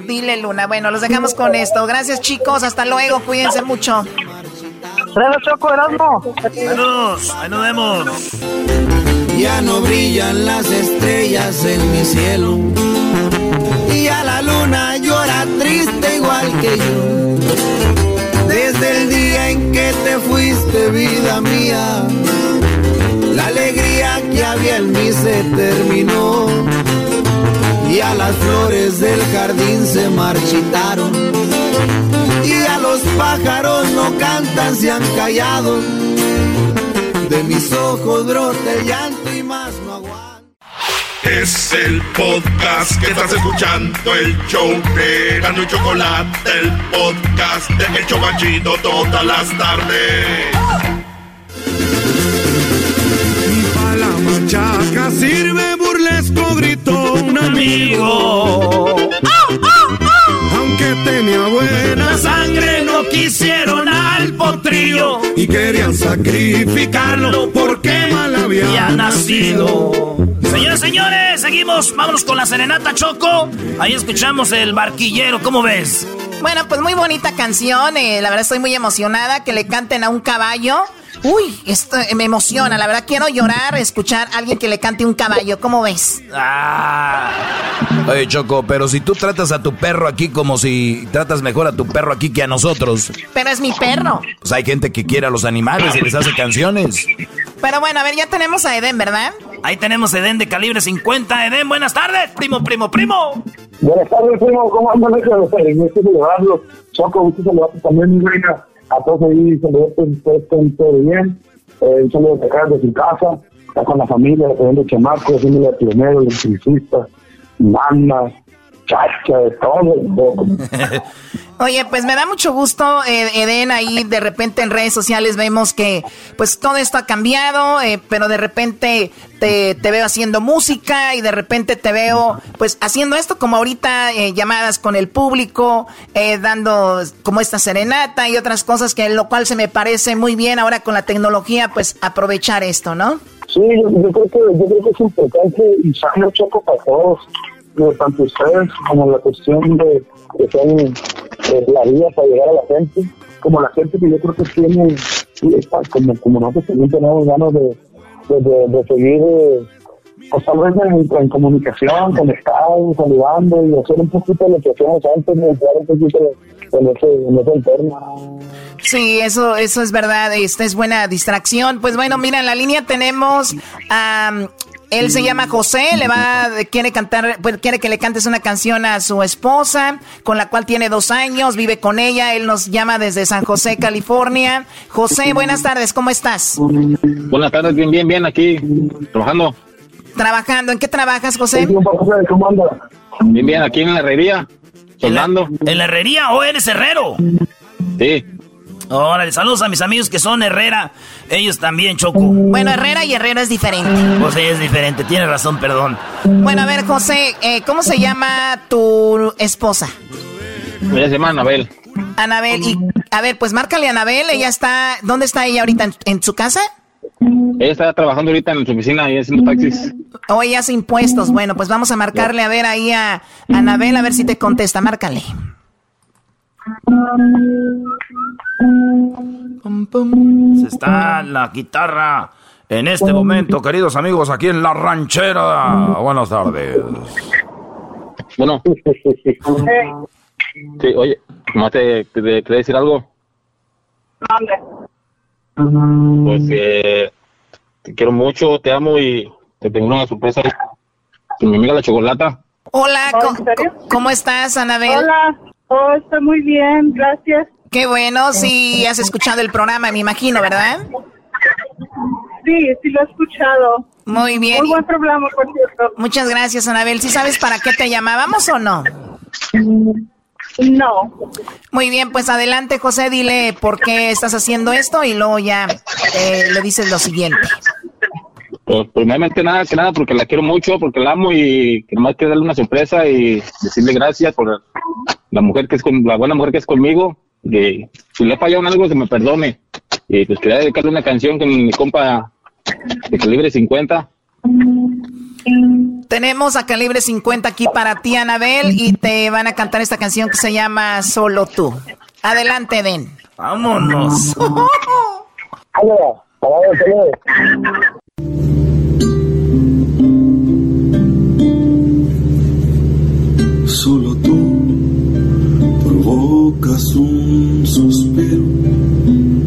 Dile Luna. Bueno, los dejamos con esto. Gracias, chicos. Hasta luego. Cuídense mucho.
Gracias, Choco, Erasmo.
Saludos, ahí nos vemos.
Ya no brillan las estrellas en mi cielo. Y a la luna llora triste igual que yo. Desde el día en que te fuiste, vida mía. La alegría que había en mí se terminó y a las flores del jardín se marchitaron y a los pájaros no cantan, se han callado. De mis ojos brota el llanto y más no aguanto.
Es el podcast que estás escuchando, el show de Gano y Chocolate, el podcast de El Chocachito todas las tardes.
A la machaca sirve burlesco, gritó un amigo. Aunque tenía buena sangre, no quisieron al potrillo y querían sacrificarlo porque mal había nacido.
Señores, señores, seguimos. Vámonos con la serenata Choco. Ahí escuchamos el barquillero. ¿Cómo ves?
Bueno, pues muy bonita canción. eh, la verdad estoy muy emocionada que le canten a un caballo. Uy, esto me emociona. La verdad quiero llorar, escuchar a alguien que le cante un caballo. ¿Cómo ves?
Ah.
Oye, Choco, pero si tú tratas a tu perro aquí como si tratas mejor a tu perro aquí que a nosotros,
Pero es mi perro.
pues hay gente que quiere a los animales y les hace canciones.
Pero bueno, a ver, ya tenemos a Eden, ¿verdad?
Ahí tenemos Eden de calibre 50. Eden, buenas tardes. Primo, primo, primo.
Buenas tardes, primo. ¿Cómo andan? Gusto saludarlos. Choco, gusto saludarte también, mi reina. A todos ahí, saludarte, ustedes estén todo bien. Eh, un saludo de acá, su casa. Está con la familia, de chamaco, haciéndole de pionero, electricista, manda, chacha, de todo. de todo.
Oye, pues me da mucho gusto, eh, Eden, ahí de repente en redes sociales vemos que pues todo esto ha cambiado, eh, pero de repente te, te veo haciendo música y de repente te veo pues haciendo esto como ahorita, eh, llamadas con el público, eh, dando como esta serenata y otras cosas que lo cual se me parece muy bien ahora con la tecnología pues aprovechar esto, ¿no?
Sí, yo, yo creo que yo creo que es importante y sano choco para todos, tanto ustedes como la cuestión de que sean eh, la vía para llegar a la gente, como la gente que yo creo que tiene, como, como nosotros también tenemos ganas de, de, seguir, eh, pues tal vez en, en comunicación, conectados, saludando y hacer un poquito lo que hacíamos antes, ¿no? entrar un poquito en ese, en ese.
Sí, eso, eso es verdad. Esta es buena distracción. Pues bueno, mira, en la línea tenemos a él se llama José, le va, quiere cantar, pues quiere que le cantes una canción a su esposa, con la cual tiene dos años, vive con ella. Él nos llama desde San José, California. José, buenas tardes, ¿cómo estás?
Buenas tardes, bien, bien, bien, aquí, trabajando.
Trabajando, ¿en qué trabajas, José?
¿Cómo anda?
Bien, bien, aquí en la herrería, soldando.
¿En la herrería o eres herrero?
Sí.
Órale, saludos a mis amigos que son Herrera. Ellos también, Choco.
Bueno, Herrera y Herrera es diferente.
Pues sí, es diferente, tiene razón, perdón.
Bueno, a ver, José, eh, ¿cómo se llama tu esposa?
Ella se llama Anabel.
Anabel, y a ver, pues márcale a Anabel, ella está, ¿dónde está ella ahorita? ¿En, en su casa?
Ella está trabajando ahorita en su oficina y haciendo taxis.
O ella hace impuestos. Bueno, pues vamos a marcarle a ver ahí a Anabel, a ver si te contesta. Márcale.
Se está la guitarra en este momento, queridos amigos, aquí en la ranchera. Buenas tardes.
Bueno. Sí, oye, ¿no te, te, decir algo? Pues eh, te quiero mucho, te amo y te tengo una sorpresa con mi amiga la chocolata.
Hola, co- ¿cómo estás, Anabel?
Hola, oh, estoy muy bien, gracias.
Qué bueno, sí, has escuchado el programa, me imagino, ¿verdad?
Sí, sí lo he escuchado.
Muy bien.
Muy buen programa, por cierto.
Muchas gracias, Anabel. ¿Sí sabes para qué te llamábamos o no?
No.
Muy bien, pues adelante, José, dile por qué estás haciendo esto y luego ya eh, le dices lo siguiente.
Pues, primeramente nada que nada porque la quiero mucho, porque la amo y que nomás quiero darle una sorpresa y decirle gracias por la mujer que es con, la buena mujer que es conmigo, que si le he fallado en algo se me perdone. Y pues quería dedicarle una canción con mi compa de calibre 50.
Tenemos a calibre 50 aquí para ti, Anabel, y te van a cantar esta canción que se llama Solo tú. Adelante, Den.
Vámonos.
Solo tú provocas un suspiro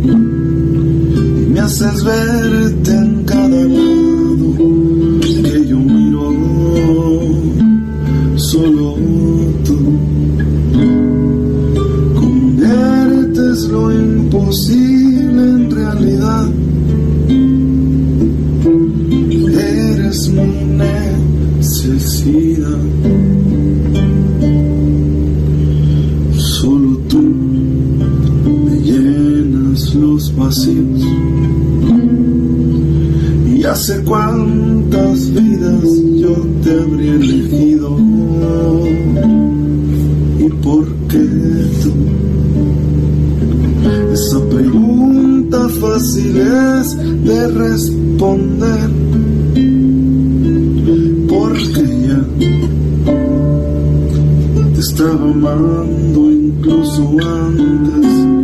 y me
haces verte en cada lado que yo miro, solo tú
conviertes lo imposible. Y hace cuántas vidas yo te habría elegido. ¿Y por qué tú? Esa pregunta fácil es de responder. Porque ya te estaba amando incluso antes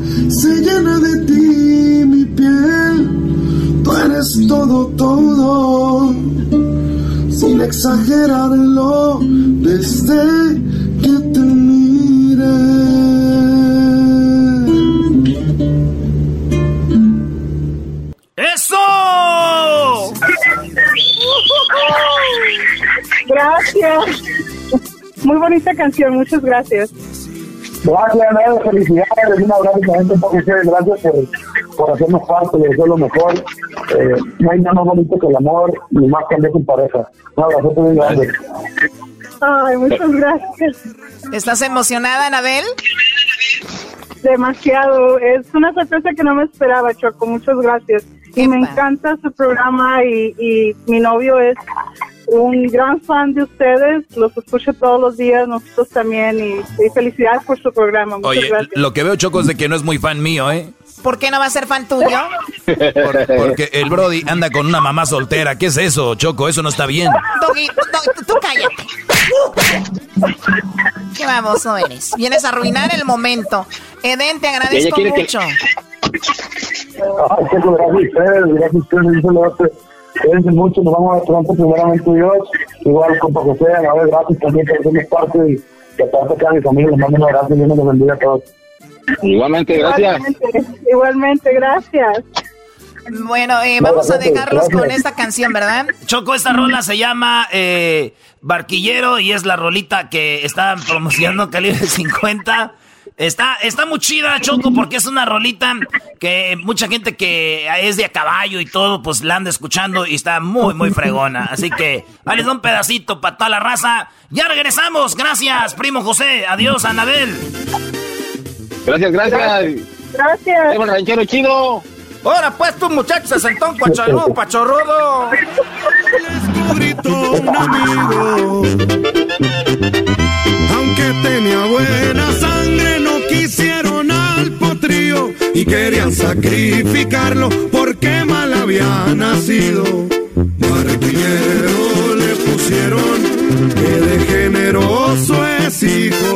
se llena de ti mi piel. Tú eres todo, todo, sin exagerarlo, desde que te mire.
¡Eso!
Gracias. Muy bonita canción, muchas gracias.
Gracias, Nel, felicidades, un abrazo también para ustedes, gracias por, por hacernos parte de eso lo mejor. Eh, no hay nada más bonito que el amor y más cuando con pareja. Un abrazo muy grande.
Ay, muchas gracias.
¿Estás emocionada, Anabel?
Demasiado. Es una sorpresa que no me esperaba, Choco. Muchas gracias. Y me encanta su programa y, y mi novio es un gran fan de ustedes. Los escucho todos los días, nosotros también. Y, y felicidades por su programa. Muchas
Oye,
gracias.
lo que veo, Choco, es de que no es muy fan mío, ¿eh?
¿Por qué no va a ser fan tuyo?
Por- porque el Brody anda con una mamá soltera. ¿Qué es eso, Choco? Eso no está bien.
Doggy, Doggy, tú, cállate. ¿Qué vamos, no eres? Vienes a arruinar el momento. Eden, te agradezco
quiere que-
mucho.
Ay, Checo, gracias a ustedes, gracias Cuídense mucho, nos vamos a ver pronto, primeramente Dios. Igual, compa José, a ver, gracias también por hacernos parte y que aparte acá a mi familia, les mando un abrazo y Dios nos bendiga a todos.
Igualmente, gracias.
Igualmente, igualmente, gracias.
Bueno, eh, vamos a dejarlos con esta canción, ¿verdad?
Choco, esta rola se llama eh, Barquillero y es la rolita que está promocionando Calibre 50. Está, está muy chida, Choco, porque es una rolita que mucha gente que es de a caballo y todo, pues la anda escuchando y está muy, muy fregona. Así que, vale, un pedacito para toda la raza. Ya regresamos. Gracias, primo José. Adiós, Anabel.
Gracias, gracias.
Gracias.
El ranchero chido.
Ahora pues tu muchacho se sentó un cuachalú, pachorrudo.
un amigo. Aunque tenía buena y querían sacrificarlo porque mal había nacido. Barquillero le pusieron que de generoso es hijo.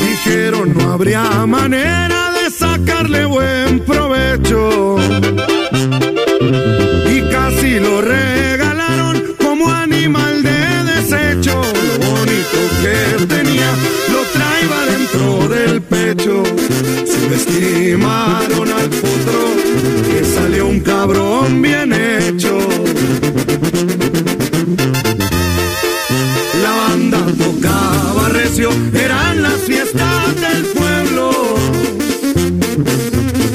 Dijeron no habría manera de sacarle buen provecho y casi lo regalaron Subestimaron al potro que salió un cabrón bien hecho. La banda tocaba recio, eran las fiestas del pueblo.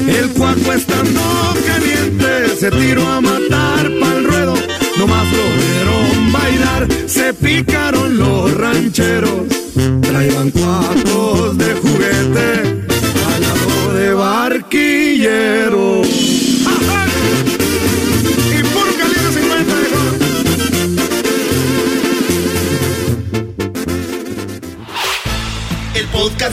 El cuaco estando caliente se tiró a matar pa'l ruedo. Nomás lo vieron bailar, se picaron los rancheros. Traían cuacos de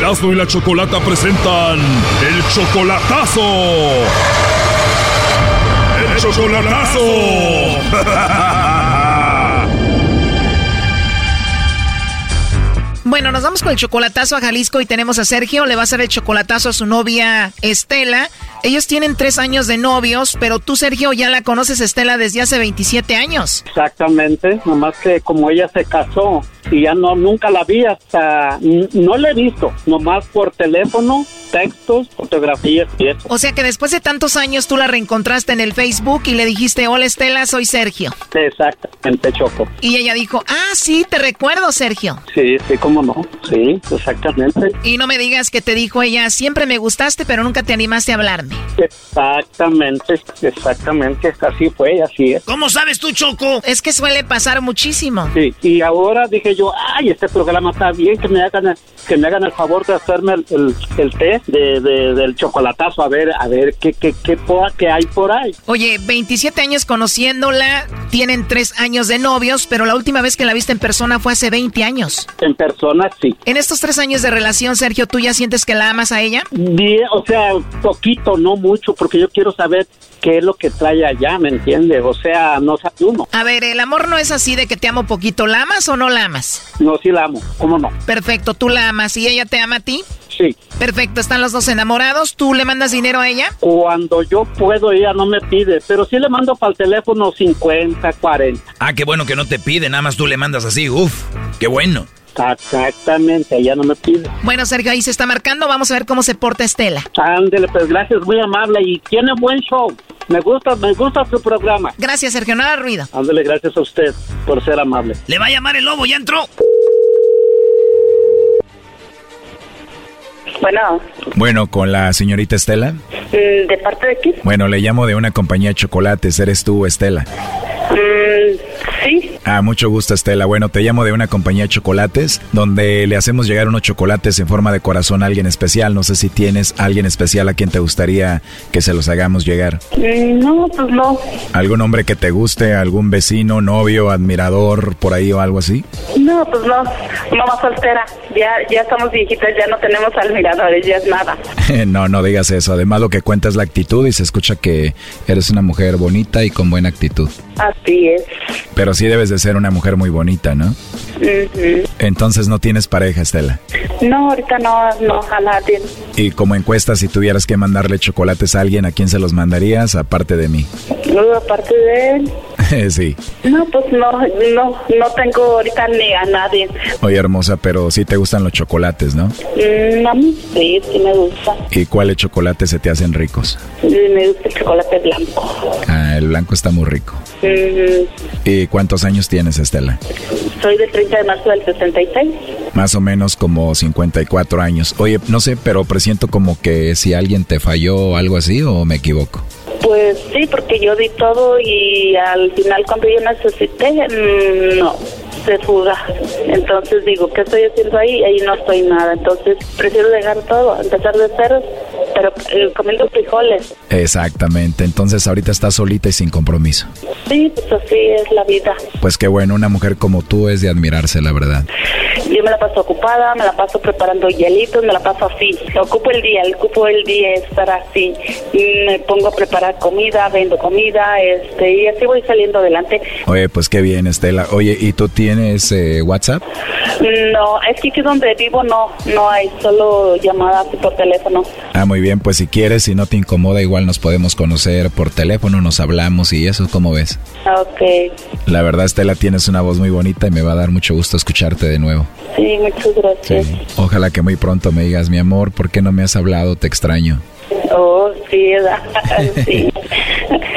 Erasmo y la Chocolata presentan el chocolatazo. chocolatazo.
Bueno, nos vamos con el chocolatazo a Jalisco y tenemos a Sergio. Le va a hacer el chocolatazo a su novia Estela. Ellos tienen tres años de novios, pero tú, Sergio, ya la conoces Estela desde hace 27 años.
Exactamente, nomás que como ella se casó y ya no nunca la vi hasta no la he visto, nomás por teléfono, textos, fotografías y eso.
O sea que después de tantos años tú la reencontraste en el Facebook y le dijiste, "Hola Estela, soy Sergio."
Exactamente, Choco.
Y ella dijo, "Ah, sí, te recuerdo, Sergio."
Sí, sí, cómo no. Sí, exactamente.
Y no me digas que te dijo ella, "Siempre me gustaste, pero nunca te animaste a hablarme."
Exactamente, exactamente, así fue, así es.
¿Cómo sabes tú, Choco?
Es que suele pasar muchísimo.
Sí, y ahora dije yo, ay, este programa está bien, que me hagan, que me hagan el favor de hacerme el, el, té de, del chocolatazo, a ver, a ver qué, qué, qué, qué hay por ahí.
Oye, 27 años conociéndola, tienen tres años de novios, pero la última vez que la viste en persona fue hace 20 años.
En persona, sí.
En estos tres años de relación, Sergio, ¿tú ya sientes que la amas a ella?
Bien, o sea, poquito, no mucho, porque yo quiero saber qué es lo que trae allá, ¿me entiendes? O sea, no sabe uno.
A ver, el amor no es así de que te amo poquito. ¿La amas o no la amas?
No, sí la amo, ¿cómo no?
Perfecto, ¿tú la amas y ella te ama a ti?
Sí.
Perfecto, ¿están los dos enamorados? ¿Tú le mandas dinero a ella?
Cuando yo puedo, ella no me pide, pero sí le mando para el teléfono 50, 40.
Ah, qué bueno que no te pide, nada más tú le mandas así, uf, qué bueno.
Exactamente, ella no me pide.
Bueno, Sergio, ahí se está marcando. Vamos a ver cómo se porta Estela.
Ándele, pues gracias, muy amable y tiene buen show. Me gusta, me gusta su programa.
Gracias, Sergio, nada ruido.
Ándele, gracias a usted por ser amable.
Le va a llamar el lobo, ya entró.
Bueno.
Bueno, con la señorita Estela.
Mm, ¿De parte de quién?
Bueno, le llamo de una compañía de chocolates. ¿Eres tú, Estela?
Mm, sí.
Ah, mucho gusto, Estela. Bueno, te llamo de una compañía de chocolates donde le hacemos llegar unos chocolates en forma de corazón a alguien especial. No sé si tienes alguien especial a quien te gustaría que se los hagamos llegar.
Mm, no, pues no.
¿Algún hombre que te guste? ¿Algún vecino, novio, admirador, por ahí o algo así?
No, pues no. Mamá soltera. Ya, ya estamos viejitas, ya no tenemos admiradores, ya es nada.
no, no digas eso. Además, lo que cuenta es la actitud y se escucha que eres una mujer bonita y con buena actitud.
Así es.
Pero sí debes de ser una mujer muy bonita, ¿no? Entonces no tienes pareja, Estela.
No, ahorita no, no, a nadie.
Y como encuesta, si tuvieras que mandarle chocolates a alguien, ¿a quién se los mandarías aparte de mí?
No, aparte de él.
sí.
No, pues no, no, no tengo ahorita ni a nadie.
Oye, hermosa, pero sí te gustan los chocolates, ¿no?
Mm, a mí sí, sí me gusta.
¿Y cuáles chocolates se te hacen ricos?
Me gusta el chocolate blanco.
Ah, el blanco está muy rico. ¿Y cuántos años tienes, Estela?
Soy del 30 de marzo del 66.
Más o menos como 54 años. Oye, no sé, pero presiento como que si alguien te falló o algo así, ¿o me equivoco?
Pues sí, porque yo di todo y al final cuando yo necesité, mm, no, se fuga. Entonces digo, ¿qué estoy haciendo ahí? Ahí no estoy nada. Entonces prefiero dejar todo, empezar de cero, pero eh, comiendo frijoles.
Exactamente. Entonces ahorita estás solita y sin compromiso.
Sí, pues así es la vida.
Pues qué bueno, una mujer como tú es de admirarse, la verdad.
Yo me la paso ocupada, me la paso preparando hielitos, me la paso así. Ocupo el día, ocupo el día estar así. Me pongo a preparar comida, vendo comida, este, y así voy saliendo adelante.
Oye, pues qué bien, Estela. Oye, ¿y tú tienes eh, WhatsApp?
No, es que aquí donde vivo no, no hay, solo llamadas por teléfono.
Ah, muy bien, pues si quieres, si no te incomoda, igual nos podemos conocer por teléfono, nos hablamos y eso, ¿cómo ves?
Ok.
La verdad, Estela, tienes una voz muy bonita y me va a dar mucho gusto escucharte de nuevo.
Sí, muchas gracias.
Ojalá que muy pronto me digas, mi amor, ¿por qué no me has hablado? Te extraño.
Oh, sí, sí.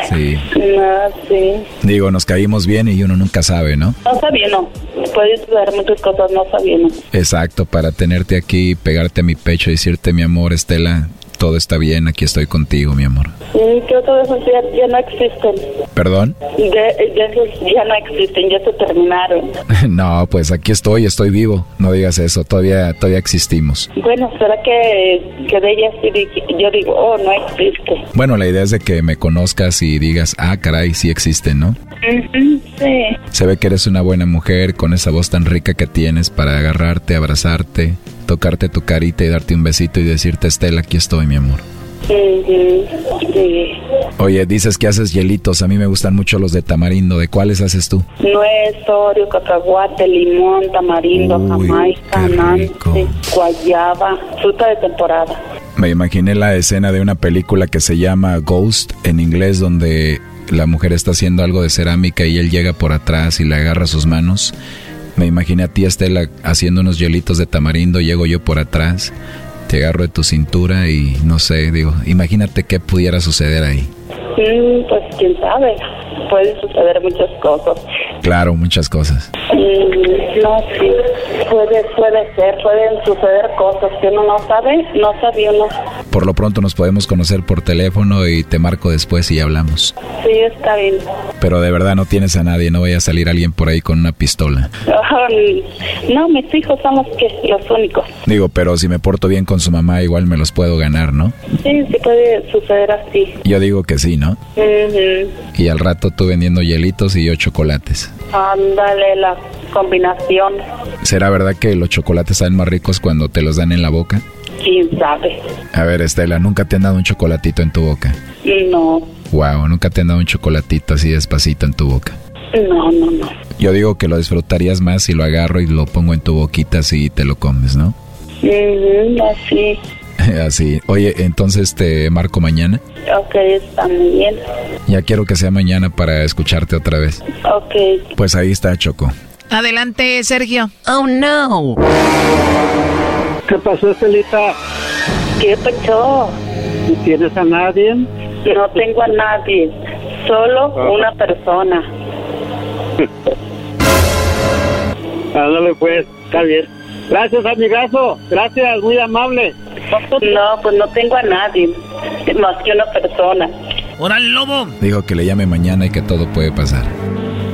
sí.
No, sí.
Digo, nos caímos bien y uno nunca sabe, ¿no?
No sabía, no. Puedes dar muchas cosas, no sabía, no.
Exacto, para tenerte aquí, pegarte a mi pecho y decirte, mi amor, Estela, todo está bien, aquí estoy contigo, mi amor.
Que esos ya, ya no existen.
¿Perdón?
Ya, ya, ya no existen, ya se terminaron.
no, pues aquí estoy, estoy vivo. No digas eso, todavía todavía existimos.
Bueno, será que, que de ellas sí yo digo, oh, no existe.
Bueno, la idea es de que me conozcas y digas, ah, caray, sí existen, ¿no?
sí.
Se ve que eres una buena mujer con esa voz tan rica que tienes para agarrarte, abrazarte, tocarte tu carita y darte un besito y decirte, Estela, aquí estoy, mi amor.
Sí.
Oye, dices que haces hielitos. A mí me gustan mucho los de tamarindo. ¿De cuáles haces tú?
Nuez, oreo, cacahuate, limón, tamarindo, jamaica, nante, guayaba, fruta de temporada.
Me imaginé la escena de una película que se llama Ghost en inglés donde la mujer está haciendo algo de cerámica y él llega por atrás y le agarra sus manos. Me imaginé a ti, Estela, haciendo unos hielitos de tamarindo, llego yo por atrás, te agarro de tu cintura y no sé, digo, imagínate qué pudiera suceder ahí.
Mm, pues quién sabe, pueden suceder muchas cosas.
Claro, muchas cosas.
Mm, no, sí, puede, puede ser, pueden suceder cosas que uno no sabe, no sabe uno.
Por lo pronto nos podemos conocer por teléfono y te marco después y hablamos.
Sí, está bien.
Pero de verdad no tienes a nadie, no vaya a salir alguien por ahí con una pistola.
no, mis hijos somos que los únicos.
Digo, pero si me porto bien con su mamá, igual me los puedo ganar, ¿no?
Sí, sí puede suceder así.
Yo digo que ¿no? Y al rato tú vendiendo hielitos y yo chocolates.
Ándale, la combinación.
¿Será verdad que los chocolates saben más ricos cuando te los dan en la boca?
¿Quién sabe?
A ver, Estela, ¿nunca te han dado un chocolatito en tu boca?
No.
Wow, ¿nunca te han dado un chocolatito así despacito en tu boca?
No, no, no.
Yo digo que lo disfrutarías más si lo agarro y lo pongo en tu boquita así y te lo comes, ¿no?
así.
así. Oye, entonces te marco mañana.
Ok, está muy bien.
Ya quiero que sea mañana para escucharte otra vez.
Ok.
Pues ahí está, Choco.
Adelante, Sergio.
Oh, no.
¿Qué pasó, Estelita?
¿Qué pasó?
¿Tienes a nadie?
No tengo a nadie, solo
Ah.
una persona.
Ándale, pues, está bien. Gracias, amigazo. Gracias, muy amable.
No, pues no tengo a nadie, más que una persona.
¡Órale, lobo!
Digo que le llame mañana y que todo puede pasar.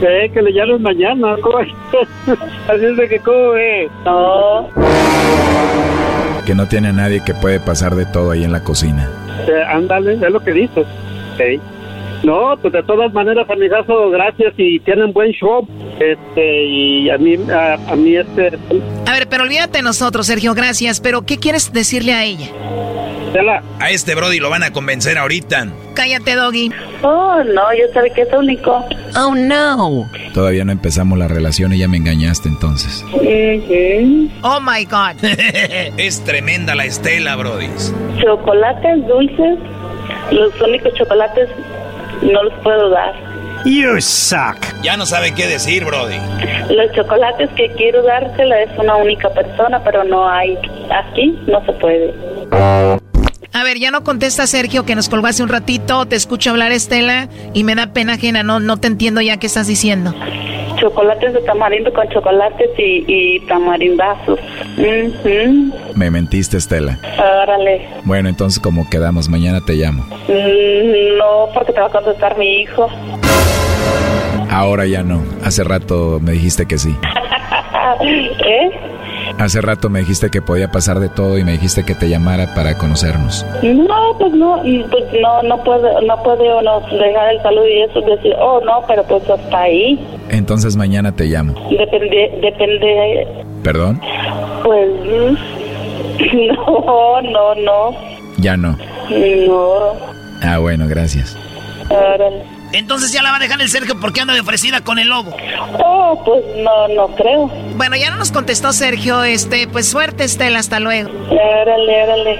Eh, que le llames mañana. ¿cómo? Así es de que, ¿cómo ve?
No.
Que no tiene a nadie que puede pasar de todo ahí en la cocina.
Eh, ándale, es lo que dices. Sí. No, pues de todas maneras, amigazo, gracias y tienen buen show. Este, y a mí, a, a mí este...
A ver, pero olvídate de nosotros, Sergio, gracias. Pero, ¿qué quieres decirle a ella?
A este Brody lo van a convencer ahorita.
Cállate, Doggy.
Oh, no, yo sabía que es único.
Oh, no.
Todavía no empezamos la relación y ya me engañaste entonces.
Oh, my God.
es tremenda la Estela, Brody.
Chocolates dulces, los únicos chocolates no los puedo dar.
You suck. Ya no sabe qué decir, Brody.
Los chocolates que quiero dársela es una única persona, pero no hay. Aquí no se puede.
A ver, ya no contesta Sergio que nos colgó hace un ratito. Te escucho hablar, Estela, y me da pena ajena. No, no te entiendo ya qué estás diciendo.
Chocolates de tamarindo con chocolates y, y tamarindazos.
Me mentiste, Estela.
Órale.
Bueno, entonces como quedamos, mañana te llamo.
Mm, No, porque te va a contestar mi hijo.
Ahora ya no. Hace rato me dijiste que sí.
¿Eh?
Hace rato me dijiste que podía pasar de todo y me dijiste que te llamara para conocernos.
No, pues no, pues no, no puede, no puede uno dejar el saludo y eso decir, oh no, pero pues hasta ahí.
Entonces mañana te llamo.
Depende, depende,
¿Perdón?
pues, no, no, no,
Ya no.
no.
Ah, bueno, gracias.
Órale.
Entonces ya la va a dejar el Sergio porque anda de ofrecida con el lobo.
Oh, pues no, no creo.
Bueno, ya no nos contestó Sergio. Este, pues suerte, Estela. Hasta luego.
Órale, órale.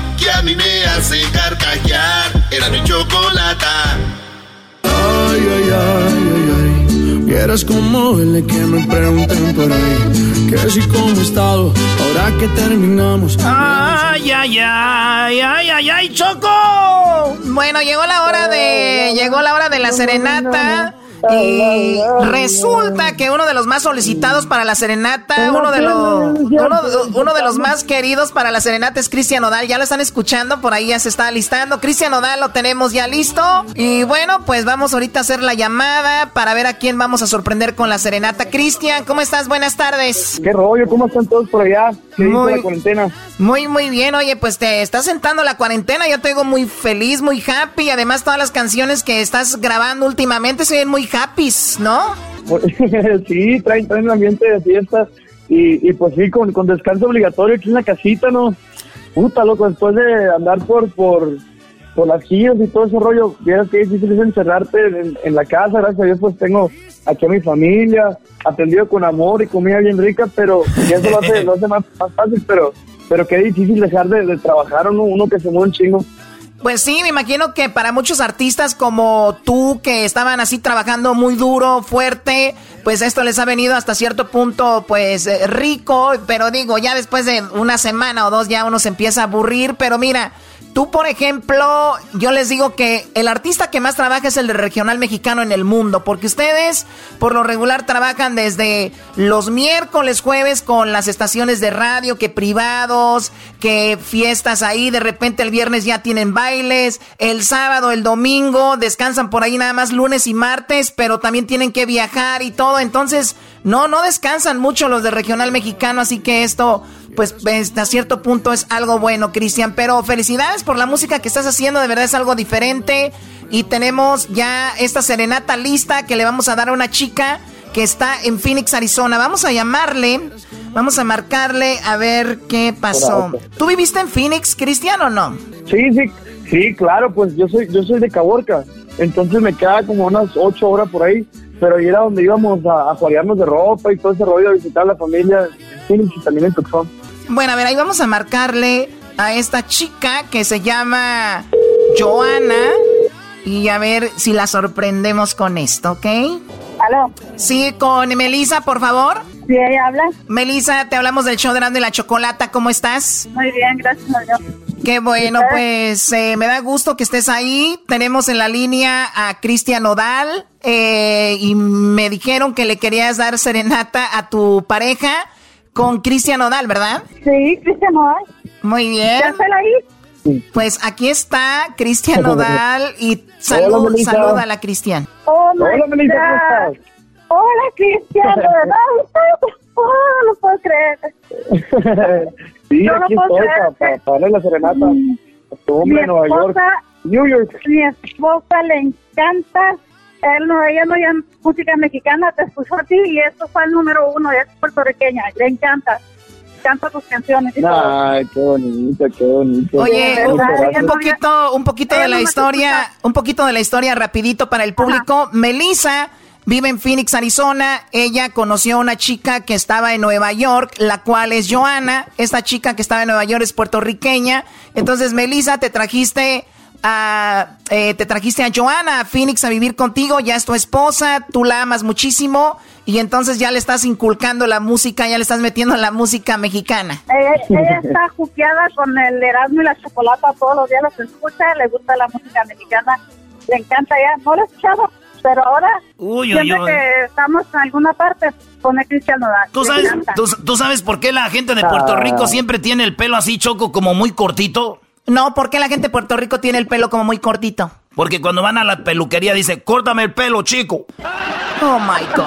que a mí me hace carcajear. Era mi chocolata.
Ay, ay, ay, ay, ay. Vieras como duele que me pregunten por ahí. Que si cómo he estado, ahora que terminamos.
Ay, ay, ay, ay, ay, ay, Choco. Bueno, llegó la hora de, llegó la hora de la serenata. Y resulta que uno de los más solicitados para la serenata, uno de los, uno, de los más queridos para la serenata es Cristian Odal. Ya lo están escuchando, por ahí ya se está listando. Cristian Odal lo tenemos ya listo. Y bueno, pues vamos ahorita a hacer la llamada para ver a quién vamos a sorprender con la serenata. Cristian, ¿cómo estás? Buenas tardes.
¿Qué rollo? ¿Cómo están todos por allá? ¿Qué muy, la cuarentena?
Muy, muy bien. Oye, pues te estás sentando la cuarentena. Yo te digo muy feliz, muy happy. Además, todas las canciones que estás grabando últimamente se ven muy happy, ¿no?
sí, traen, traen un ambiente de fiestas. Y, y pues sí, con, con descanso obligatorio aquí en la casita, ¿no? Puta, loco, después de andar por, por, por las giras y todo ese rollo, vieras que difícil es encerrarte en, la casa, gracias a Dios pues tengo aquí a mi familia, atendido con amor y comida bien rica, pero eso lo hace, lo hace más, más fácil, pero pero qué difícil dejar de, trabajar uno, uno que se mueve un chingo.
Pues sí, me imagino que para muchos artistas como tú, que estaban así trabajando muy duro, fuerte, pues esto les ha venido hasta cierto punto, pues eh, rico, pero digo, ya después de una semana o dos ya uno se empieza a aburrir, pero mira, Tú, por ejemplo, yo les digo que el artista que más trabaja es el de regional mexicano en el mundo, porque ustedes por lo regular trabajan desde los miércoles, jueves con las estaciones de radio, que privados, que fiestas ahí, de repente el viernes ya tienen bailes, el sábado, el domingo, descansan por ahí nada más lunes y martes, pero también tienen que viajar y todo, entonces no, no descansan mucho los de regional mexicano, así que esto pues hasta cierto punto es algo bueno, Cristian. Pero felicidades por la música que estás haciendo, de verdad es algo diferente. Y tenemos ya esta serenata lista que le vamos a dar a una chica que está en Phoenix, Arizona. Vamos a llamarle, vamos a marcarle a ver qué pasó. ¿Tú viviste en Phoenix, Cristian, o no?
Sí, sí, sí, claro, pues yo soy, yo soy de Caborca. Entonces me queda como unas ocho horas por ahí pero ahí era donde íbamos a, a de ropa y todo ese rollo, a visitar a la familia en Phoenix y también en Tucson.
Bueno, a ver, ahí vamos a marcarle a esta chica que se llama Joana y a ver si la sorprendemos con esto, ¿ok?
¿Aló?
Sí, con Melisa, por favor.
Sí, ella habla.
Melisa, te hablamos del show de de la Chocolata, ¿cómo estás?
Muy bien, gracias a Dios.
Qué bueno, pues eh, me da gusto que estés ahí. Tenemos en la línea a Cristian Odal eh, y me dijeron que le querías dar serenata a tu pareja con Cristian Odal, ¿verdad?
Sí, Cristian Odal.
Muy bien.
¿Ya está ahí?
Pues aquí está Cristian Odal y salud, saluda a la Cristian.
Oh, Hola, Melissa, ¿cómo estás? Hola, Cristian, ¿verdad? Oh, no puedo creer.
sí, no aquí estoy para, para, darle la serenata a tu hombre en Nueva York. New York.
Mi esposa le encanta él no, ella no oía música mexicana, te escuchó a ti y eso fue el número uno, es puertorriqueña, le encanta. Canta tus canciones y
Ay, qué bonito, qué bonito.
Oye, un, poquito, un poquito de la historia, un poquito de la historia rapidito para el público. Melissa vive en Phoenix, Arizona. Ella conoció a una chica que estaba en Nueva York, la cual es Joana. Esta chica que estaba en Nueva York es puertorriqueña. Entonces, Melissa, te trajiste eh, te trajiste a Joana a Phoenix a vivir contigo, ya es tu esposa, tú la amas muchísimo y entonces ya le estás inculcando la música, ya le estás metiendo la música mexicana.
ella está juqueada con el Erasmo y la chocolata todos los días, los escucha, le gusta la música mexicana, le encanta ya, no la he escuchado, pero ahora siempre que estamos en alguna parte pone Cristian Nodal.
¿Tú sabes, ¿tú, sabes por qué la gente de Puerto Rico ah. siempre tiene el pelo así choco como muy cortito?
No, ¿por qué la gente de Puerto Rico tiene el pelo como muy cortito?
Porque cuando van a la peluquería dice, córtame el pelo, chico.
Oh my God.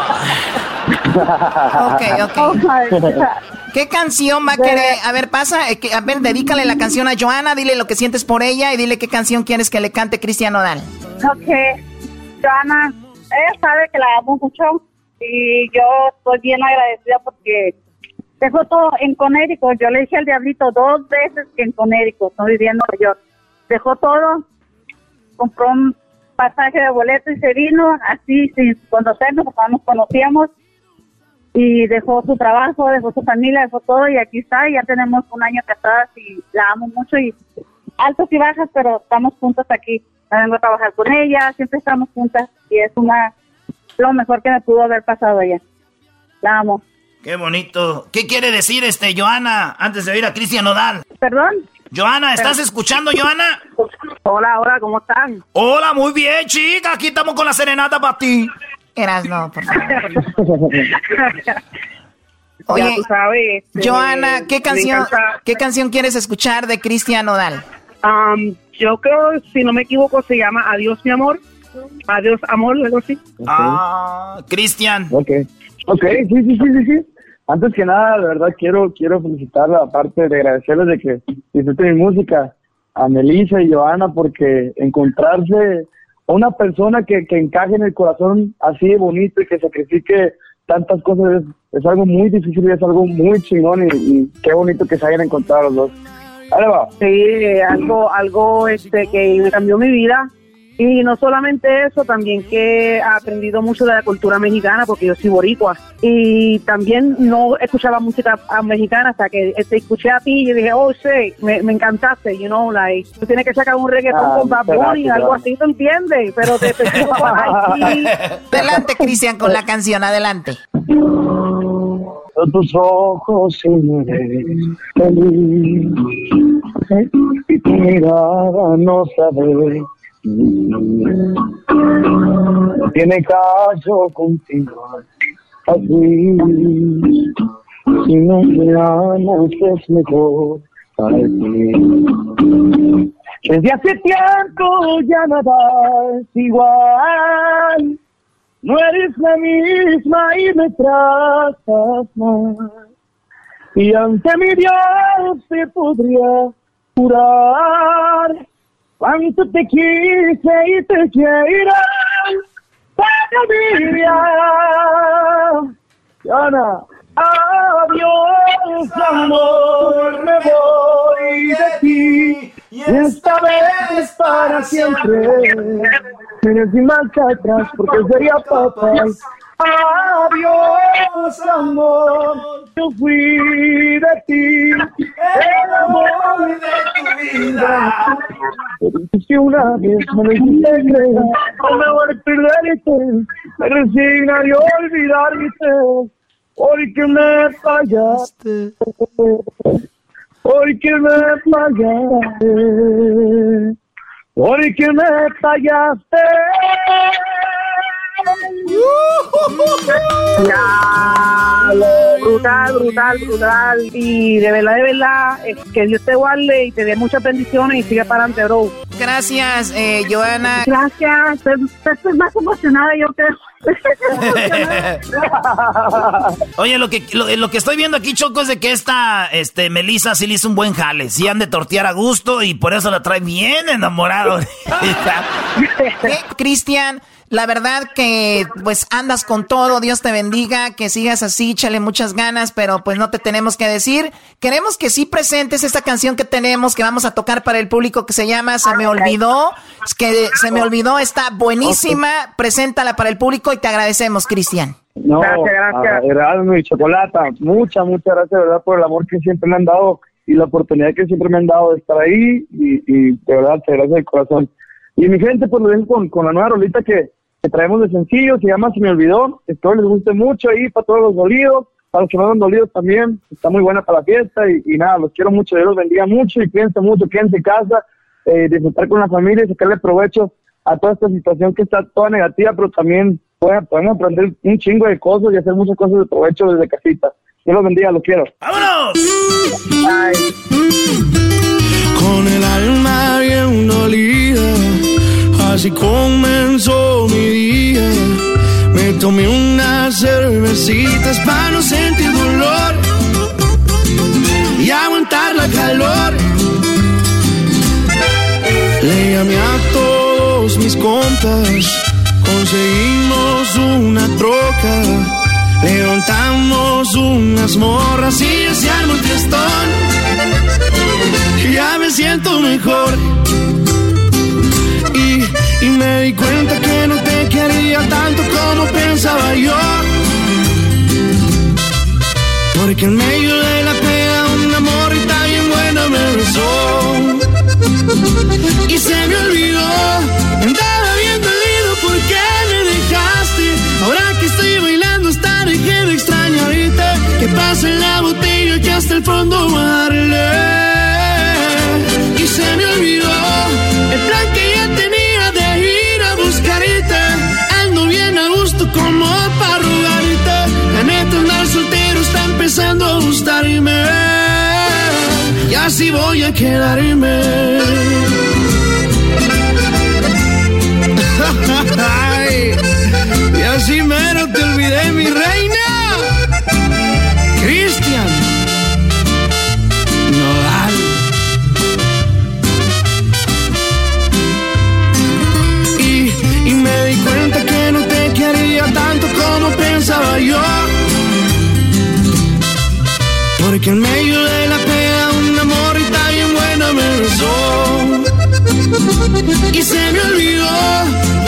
ok, ok. Oh ¿Qué canción va a querer? A ver, pasa, eh, a ver, dedícale la canción a Joana, dile lo que sientes por ella y dile qué canción quieres que le cante Cristian Odal.
Ok, Joana, ella sabe que la amo mucho y yo estoy bien agradecida porque dejó todo en Connecticut. Yo le dije al diablito dos veces que en Connecticut, no vivía en Nueva York. Dejó todo, compró un pasaje de boleto y se vino así sin conocernos, porque no nos conocíamos. Y dejó su trabajo, dejó su familia, dejó todo y aquí está. ya tenemos un año casadas y la amo mucho y altos y bajas, pero estamos juntos aquí. vengo a trabajar con ella, siempre estamos juntas y es una lo mejor que me pudo haber pasado ella. La amo.
Qué bonito. ¿Qué quiere decir este Joana antes de oír a Cristian Nodal?
Perdón.
Joana, ¿estás escuchando, Joana?
Hola, hola, ¿cómo están?
Hola, muy bien, chica. Aquí estamos con la serenata para ti.
Eras no, por favor. Oye,
sabes, este,
Joana, ¿qué canción, ¿qué canción quieres escuchar de Cristian Nodal?
Am, yo creo, si no me equivoco, se llama Adiós, mi amor. Adiós, amor, algo así.
Ah, Cristian.
Ok, ok, sí, sí, sí, sí, sí. Antes que nada, de verdad quiero quiero felicitarla, aparte de agradecerles de que disfruten mi música, a Melissa y Joana, porque encontrarse una persona que, que encaje en el corazón así de bonito y que sacrifique tantas cosas es, es algo muy difícil y es algo muy chingón y, y qué bonito que se hayan encontrado los dos. Va.
Sí, algo, algo este, que cambió mi vida. Y no solamente eso, también que he aprendido mucho de la cultura mexicana, porque yo soy boricua. Y también no escuchaba música ah, mexicana hasta que te escuché a ti y dije, oh, sí, me, me encantaste, you know, like, tú tienes que sacar un reggaetón
Ah,
con Bad Bunny, algo así, ¿tú entiendes? Pero te sí.
Adelante, Cristian, con la canción, adelante.
tus ojos se me ven feliz y tu mirada no sabe tiene caso contigo así. Si no me amas es mejor para ti. Desde hace tiempo ya nada es igual. No eres la misma y me tratas mal. Y ante mi Dios te podría jurar cuánto te quise y te quiero para mi vida. Diana, adiós amor, me voy de ti. Y esta vez para siempre. Tienes sin marcha atrás porque sería fatal. Adiós, amor, yo fui de ti, el amor de tu vida. Si una vez me hiciste creer, no me voy a perderte, me resignaría a olvidarte, porque me fallaste, porque me fallaste, porque me fallaste.
Ya, brutal, brutal, brutal. Y de verdad, de verdad, eh, que Dios te guarde y te dé muchas bendiciones y sigue para adelante, bro.
Gracias, eh, Joana.
Gracias. Estoy más emocionada, yo creo.
Oye, lo que, lo, lo que estoy viendo aquí, Choco, es de que esta este, Melissa sí le hizo un buen jale. Sí han de tortear a gusto y por eso la trae bien enamorado.
¿Qué, Cristian? La verdad que pues andas con todo, Dios te bendiga, que sigas así, échale muchas ganas, pero pues no te tenemos que decir. Queremos que sí presentes esta canción que tenemos, que vamos a tocar para el público, que se llama Se me olvidó, que se me olvidó, está buenísima, preséntala para el público y te agradecemos, Cristian.
No,
Gracias, gracias.
y Chocolata, muchas, muchas gracias, de verdad, por el amor que siempre me han dado y la oportunidad que siempre me han dado de estar ahí y, y de verdad, te gracias de corazón. Y mi gente, pues lo dejo con, con la nueva rolita que, que traemos de sencillo, se llama Se me olvidó, espero les guste mucho ahí para todos los dolidos, para los que no han dolidos también, está muy buena para la fiesta y, y nada, los quiero mucho, Dios los bendiga mucho y cuídense mucho, quédense en casa, eh, disfrutar con la familia y sacarle provecho a toda esta situación que está toda negativa, pero también pueden, podemos aprender un chingo de cosas y hacer muchas cosas de provecho desde casita. Dios los bendiga, los quiero.
¡Vámonos!
Con el alma bien dolida, así comenzó mi día. Me tomé unas cervecitas para no sentir dolor y aguantar la calor. Le llamé a todos mis compas, conseguimos una troca, levantamos unas morras y se armó el. Ya me siento mejor En medio de la pena un amor y tan bien buena me besó. Y se me olvidó, andaba bien dolido porque me dejaste. Ahora que estoy bailando hasta dejé de extrañarte. Que pasa en la botella que hasta el fondo darle. Y se me olvidó el plan que ya tenía de ir a buscarte. Ando bien a gusto como para Y así voy a quedarme. y así mero te olvidé, mi reina. Cristian Nodal. Y, y me di cuenta que no te quería tanto como pensaba yo. Porque en medio de la pena un amor y tan bien buena me besó. Y se me olvidó,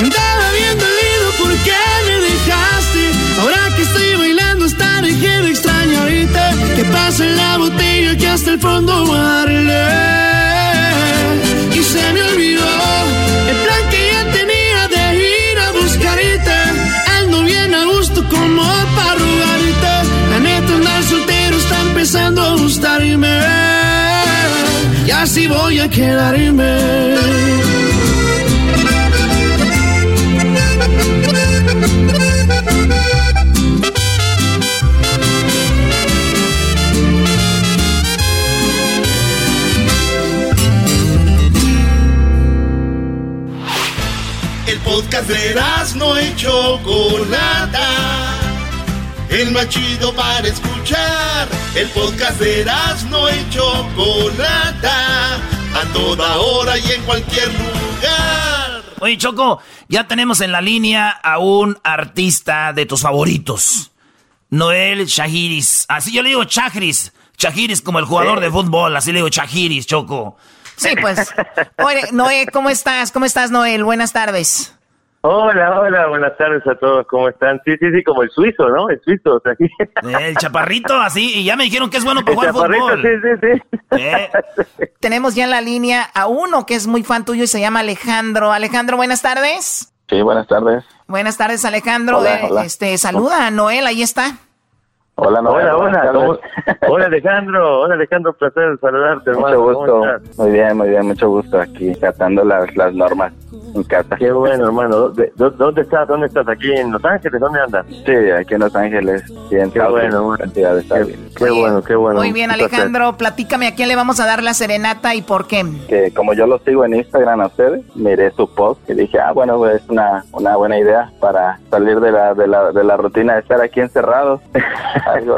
andaba bien dolido porque me dejaste. Ahora que estoy bailando hasta dejé de extrañarte. Que pasa en la botella que hasta el fondo darle. Así voy a quedarme.
El podcast de no y Chocolata. El más chido para escuchar. El podcast de no y Chocolata. A toda hora y en cualquier lugar.
Oye, Choco, ya tenemos en la línea a un artista de tus favoritos. Noel Shahiris. Así yo le digo Chahiris. Chahiris como el jugador de fútbol. Así le digo Chahiris, Choco.
Sí, pues. Oye, Noel, ¿cómo estás? ¿Cómo estás, Noel? Buenas tardes.
Hola, hola, buenas tardes a todos, ¿cómo están? Sí, sí, sí, como el suizo, ¿no? El suizo, o sea, aquí.
El chaparrito, así, y ya me dijeron que es bueno para
El
jugar
chaparrito,
fútbol.
sí, sí, sí.
Tenemos ya en la línea a uno que es muy fan tuyo y se llama Alejandro. Alejandro, buenas tardes.
Sí, buenas tardes.
Buenas tardes, Alejandro.
Hola,
Eh,
hola.
Este, saluda a Noel, ahí está.
Hola, Noel.
Hola, hola. ¿cómo- hola Alejandro, hola Alejandro, placer saludarte, hermano.
Mucho
¿cómo
gusto.
estás?
Muy bien, muy bien, mucho gusto aquí, tratando las, las normas en casa.
Qué bueno, hermano. ¿Dónde, dó- dónde estás? ¿Dónde estás? ¿Aquí en Los Ángeles? ¿Dónde andas?
Sí, aquí en Los Ángeles, sí, en
Qué
South
bueno,
Beach.
Qué bueno, qué bueno.
Muy bien. Alejandro, platícame a quién le vamos a dar la serenata y por qué.
Que como yo lo sigo en Instagram a ustedes, miré su post y dije, ah, bueno, pues, es una, una buena idea para salir de la, de la, de la rutina de estar aquí encerrados. Algo.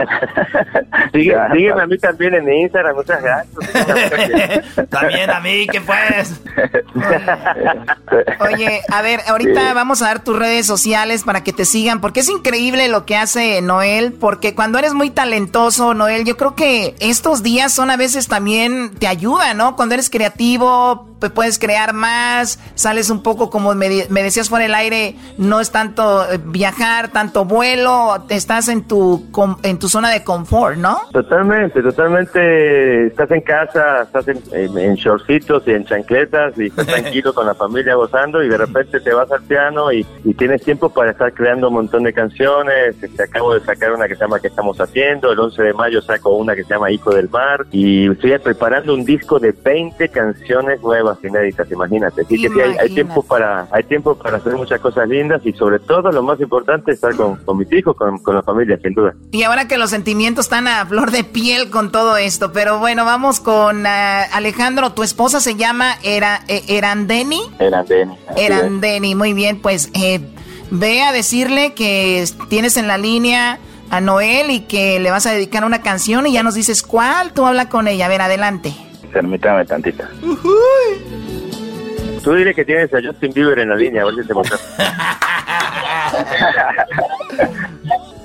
Sigue,
Ya,
sígueme a mí también en Instagram, muchas gracias.
También a mí, ¿qué pues?
Oye, a ver, ahorita
Sí.
vamos a dar tus redes sociales para que te sigan, porque es increíble lo que hace Noel, porque cuando eres muy talentoso, Noel, yo creo que estos días son a veces también te ayudan, ¿no? Cuando eres creativo, pues puedes crear más, sales un poco como me, di- me decías fuera del aire, no es tanto eh, viajar, tanto vuelo, estás en tu com- en tu zona de confort, ¿no?
Totalmente, totalmente. Estás en casa, estás en, en, en shortcitos y en chancletas y estás tranquilo con la familia gozando y de repente te vas al piano y, y tienes tiempo para estar creando un montón de canciones. Este, acabo de sacar una que se llama ¿Qué estamos haciendo? El 11 de mayo saco una que se llama Hijo del Mar y estoy preparando un disco de 20 canciones nuevas inéditas, imagínate. Así que sí, hay, hay tiempo para hay tiempo para hacer muchas cosas lindas y sobre todo lo más importante estar con, con mis hijos, con, con la familia, sin duda.
Y ahora que los sentimientos están a flor de piel con todo esto, pero bueno, vamos con ah, Alejandro, tu esposa se llama Era, eh, Erandeni.
Eran Denny. así es.
Erandeni, muy bien, pues eh, ve a decirle que tienes en la línea a Noel y que le vas a dedicar una canción y ya nos dices cuál, tú habla con ella, a ver, adelante.
Permítame tantito.
Tú dile que tienes a Justin Bieber en la línea, a ver si te.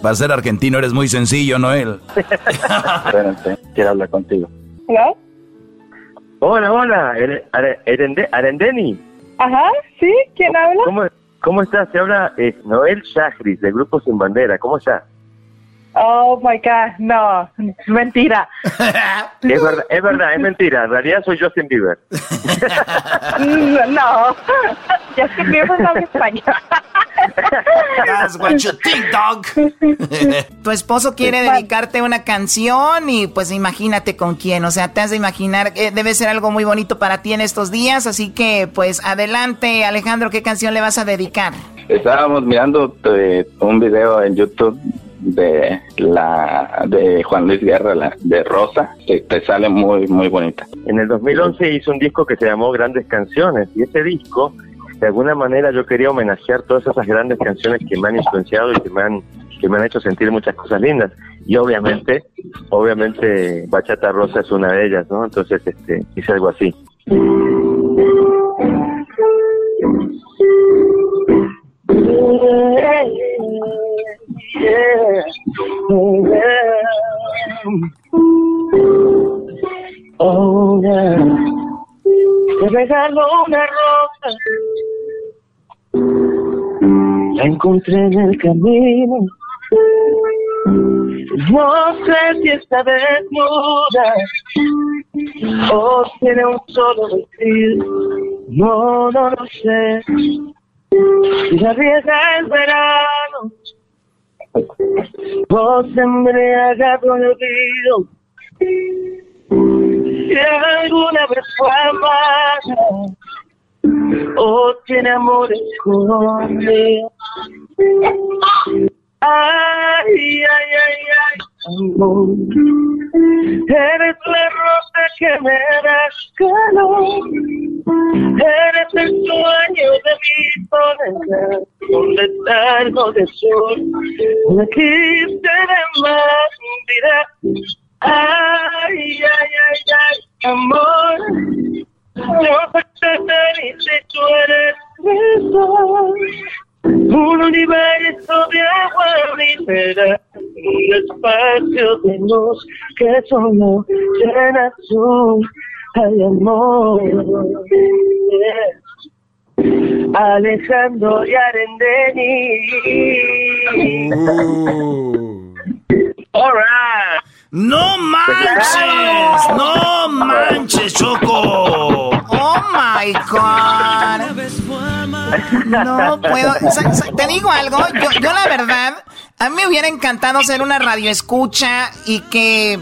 Para ser argentino eres muy sencillo, Noel.
Espérate, quiero hablar contigo.
¿Hola?
Hola, Arendeni.
Ajá, ¿sí? ¿Quién habla?
¿Cómo, cómo estás? Se habla eh, Noel Shahris, del Grupo Sin Bandera. ¿Cómo estás?
Oh my God, no, mentira.
Es verdad, es verdad, es mentira. En realidad soy Justin Bieber.
No, Justin Bieber no habla español.
That's what you think, dog.
tu esposo quiere dedicarte una canción y pues imagínate con quién. O sea, te has de imaginar, eh, debe ser algo muy bonito para ti en estos días. Así que pues adelante, Alejandro, ¿qué canción le vas a dedicar?
Estábamos mirando eh, un video en YouTube de la de Juan Luis Guerra, la, de Rosa, te sale muy muy bonita.
En el 2011 hizo un disco que se llamó Grandes Canciones y ese disco, de alguna manera yo quería homenajear todas esas grandes canciones que me han influenciado y que me han que me han hecho sentir muchas cosas lindas y obviamente obviamente Bachata Rosa es una de ellas, ¿no? Entonces este hice algo así.
Oh, yeah. Te regaló una rosa. La encontré en el camino. No sé si está desnuda o tiene un solo vestido. No, no lo sé. Si la riega el verano, se embriaga olvido. Si alguna vez fue amada, o tiene amor escondido. Ay, ay, ay, ay, amor. Eres la rosa que me das calor. Eres el sueño de mi soledad. Un letargo de sol. De más vida. Ay, ay, ay, ay, amor. Yo te feliz tú eres mi sol. Un universo de agua ligera, un espacio de luz que solo llena tu ay, amor. Alejandro y Arendeni. All right.
¡No manches! ¡No manches, Choco!
¡Oh, my God! No puedo. Te digo algo. Yo, yo, la verdad, a mí me hubiera encantado ser una radio escucha y que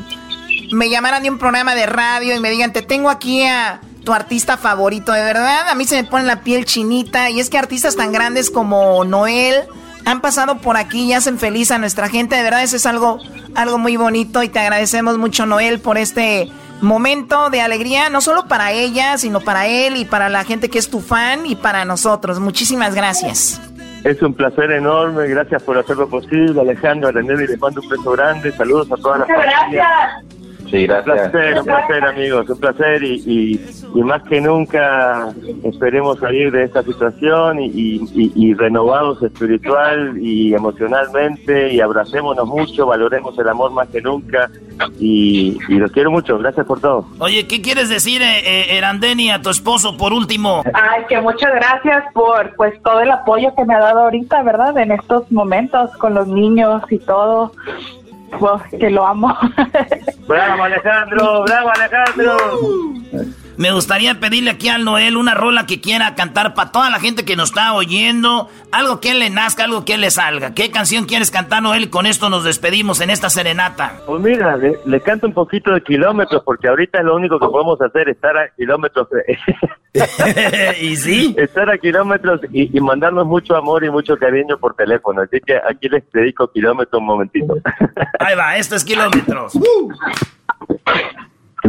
me llamaran de un programa de radio y me digan, te tengo aquí a tu artista favorito. De verdad, a mí se me pone la piel chinita. Y es que artistas tan grandes como Noel han pasado por aquí y hacen feliz a nuestra gente. De verdad, eso es algo, algo muy bonito y te agradecemos mucho, Noel, por este momento de alegría, no solo para ella, sino para él y para la gente que es tu fan y para nosotros. Muchísimas gracias.
Es un placer enorme, gracias por hacerlo posible, Alejandro, a y les mando un beso grande, saludos a toda la familia.
Sí, gracias.
Un placer, un placer, amigos, un placer y, y, y más que nunca esperemos salir de esta situación y, y, y, renovados espiritual y emocionalmente y abracémonos mucho, valoremos el amor más que nunca y, los quiero mucho. Gracias por todo.
Oye, ¿qué quieres decir, eh, eh, Erandeni, a tu esposo por último?
Ay, que muchas gracias por pues todo el apoyo que me ha dado ahorita, ¿verdad? En estos momentos con los niños y todo que lo amo.
bravo Alejandro, bravo Alejandro.
Me gustaría pedirle aquí al Noel una rola que quiera cantar para toda la gente que nos está oyendo. Algo que le nazca, algo que le salga. ¿Qué canción quieres cantar, Noel? Con esto nos despedimos en esta serenata.
Pues mira, le, canto un poquito de kilómetros porque ahorita es lo único que podemos hacer, estar a kilómetros.
¿Y sí?
Estar a kilómetros y, mandarnos mucho amor y mucho cariño por teléfono. Así que aquí les dedico kilómetros un momentito.
Ahí va, esto es kilómetros.
A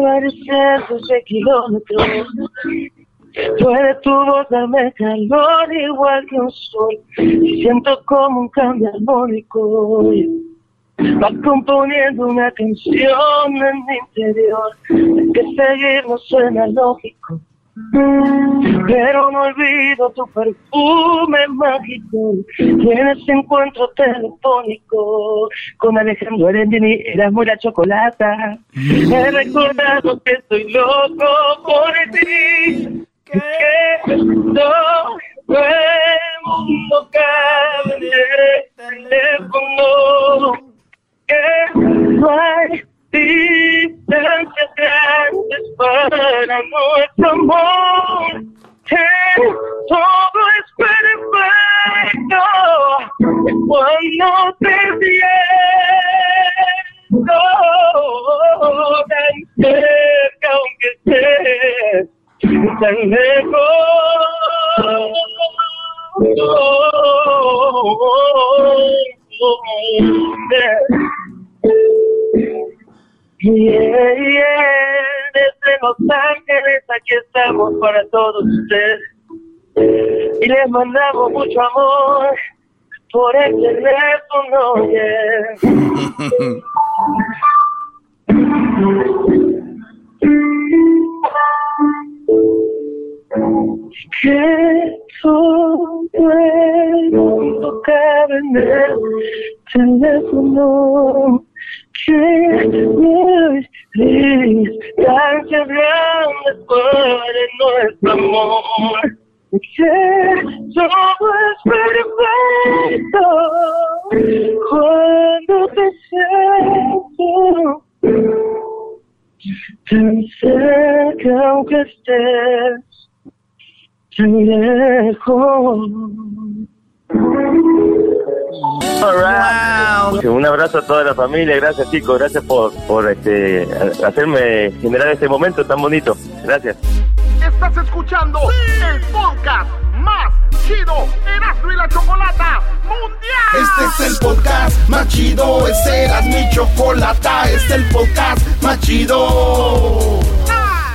varios cientos de kilómetros Puede tu voz darme calor igual que un sol. Siento como un cambio armónico Va componiendo una canción en mi interior. que seguir no suena lógico. Pero no olvido tu perfume mágico en ese encuentro telefónico con Alejandro Arendini eras muy la chocolata. He recordado que estoy loco por ti, que no el mundo cabe en el teléfono, que no hay distancias grandes para nuestro amor. Que todo es perfecto cuando te siento tan cerca aunque estés tan lejos. Yeah, yeah. Desde Los Ángeles aquí estamos para todos ustedes y les mandamos mucho amor por el teléfono. Yeah. que todo el mundo cabe en el teléfono que hay distancias grandes para nuestro amor que todo es perfecto cuando te siento tan cerca aunque estés
Un abrazo a toda la familia, gracias chicos, gracias por, por este, hacerme generar este momento tan bonito. Gracias.
Estás escuchando el podcast más chido Erasmo y la Chocolata Mundial. Este es el podcast más chido, este era mi chocolata, este es el podcast más chido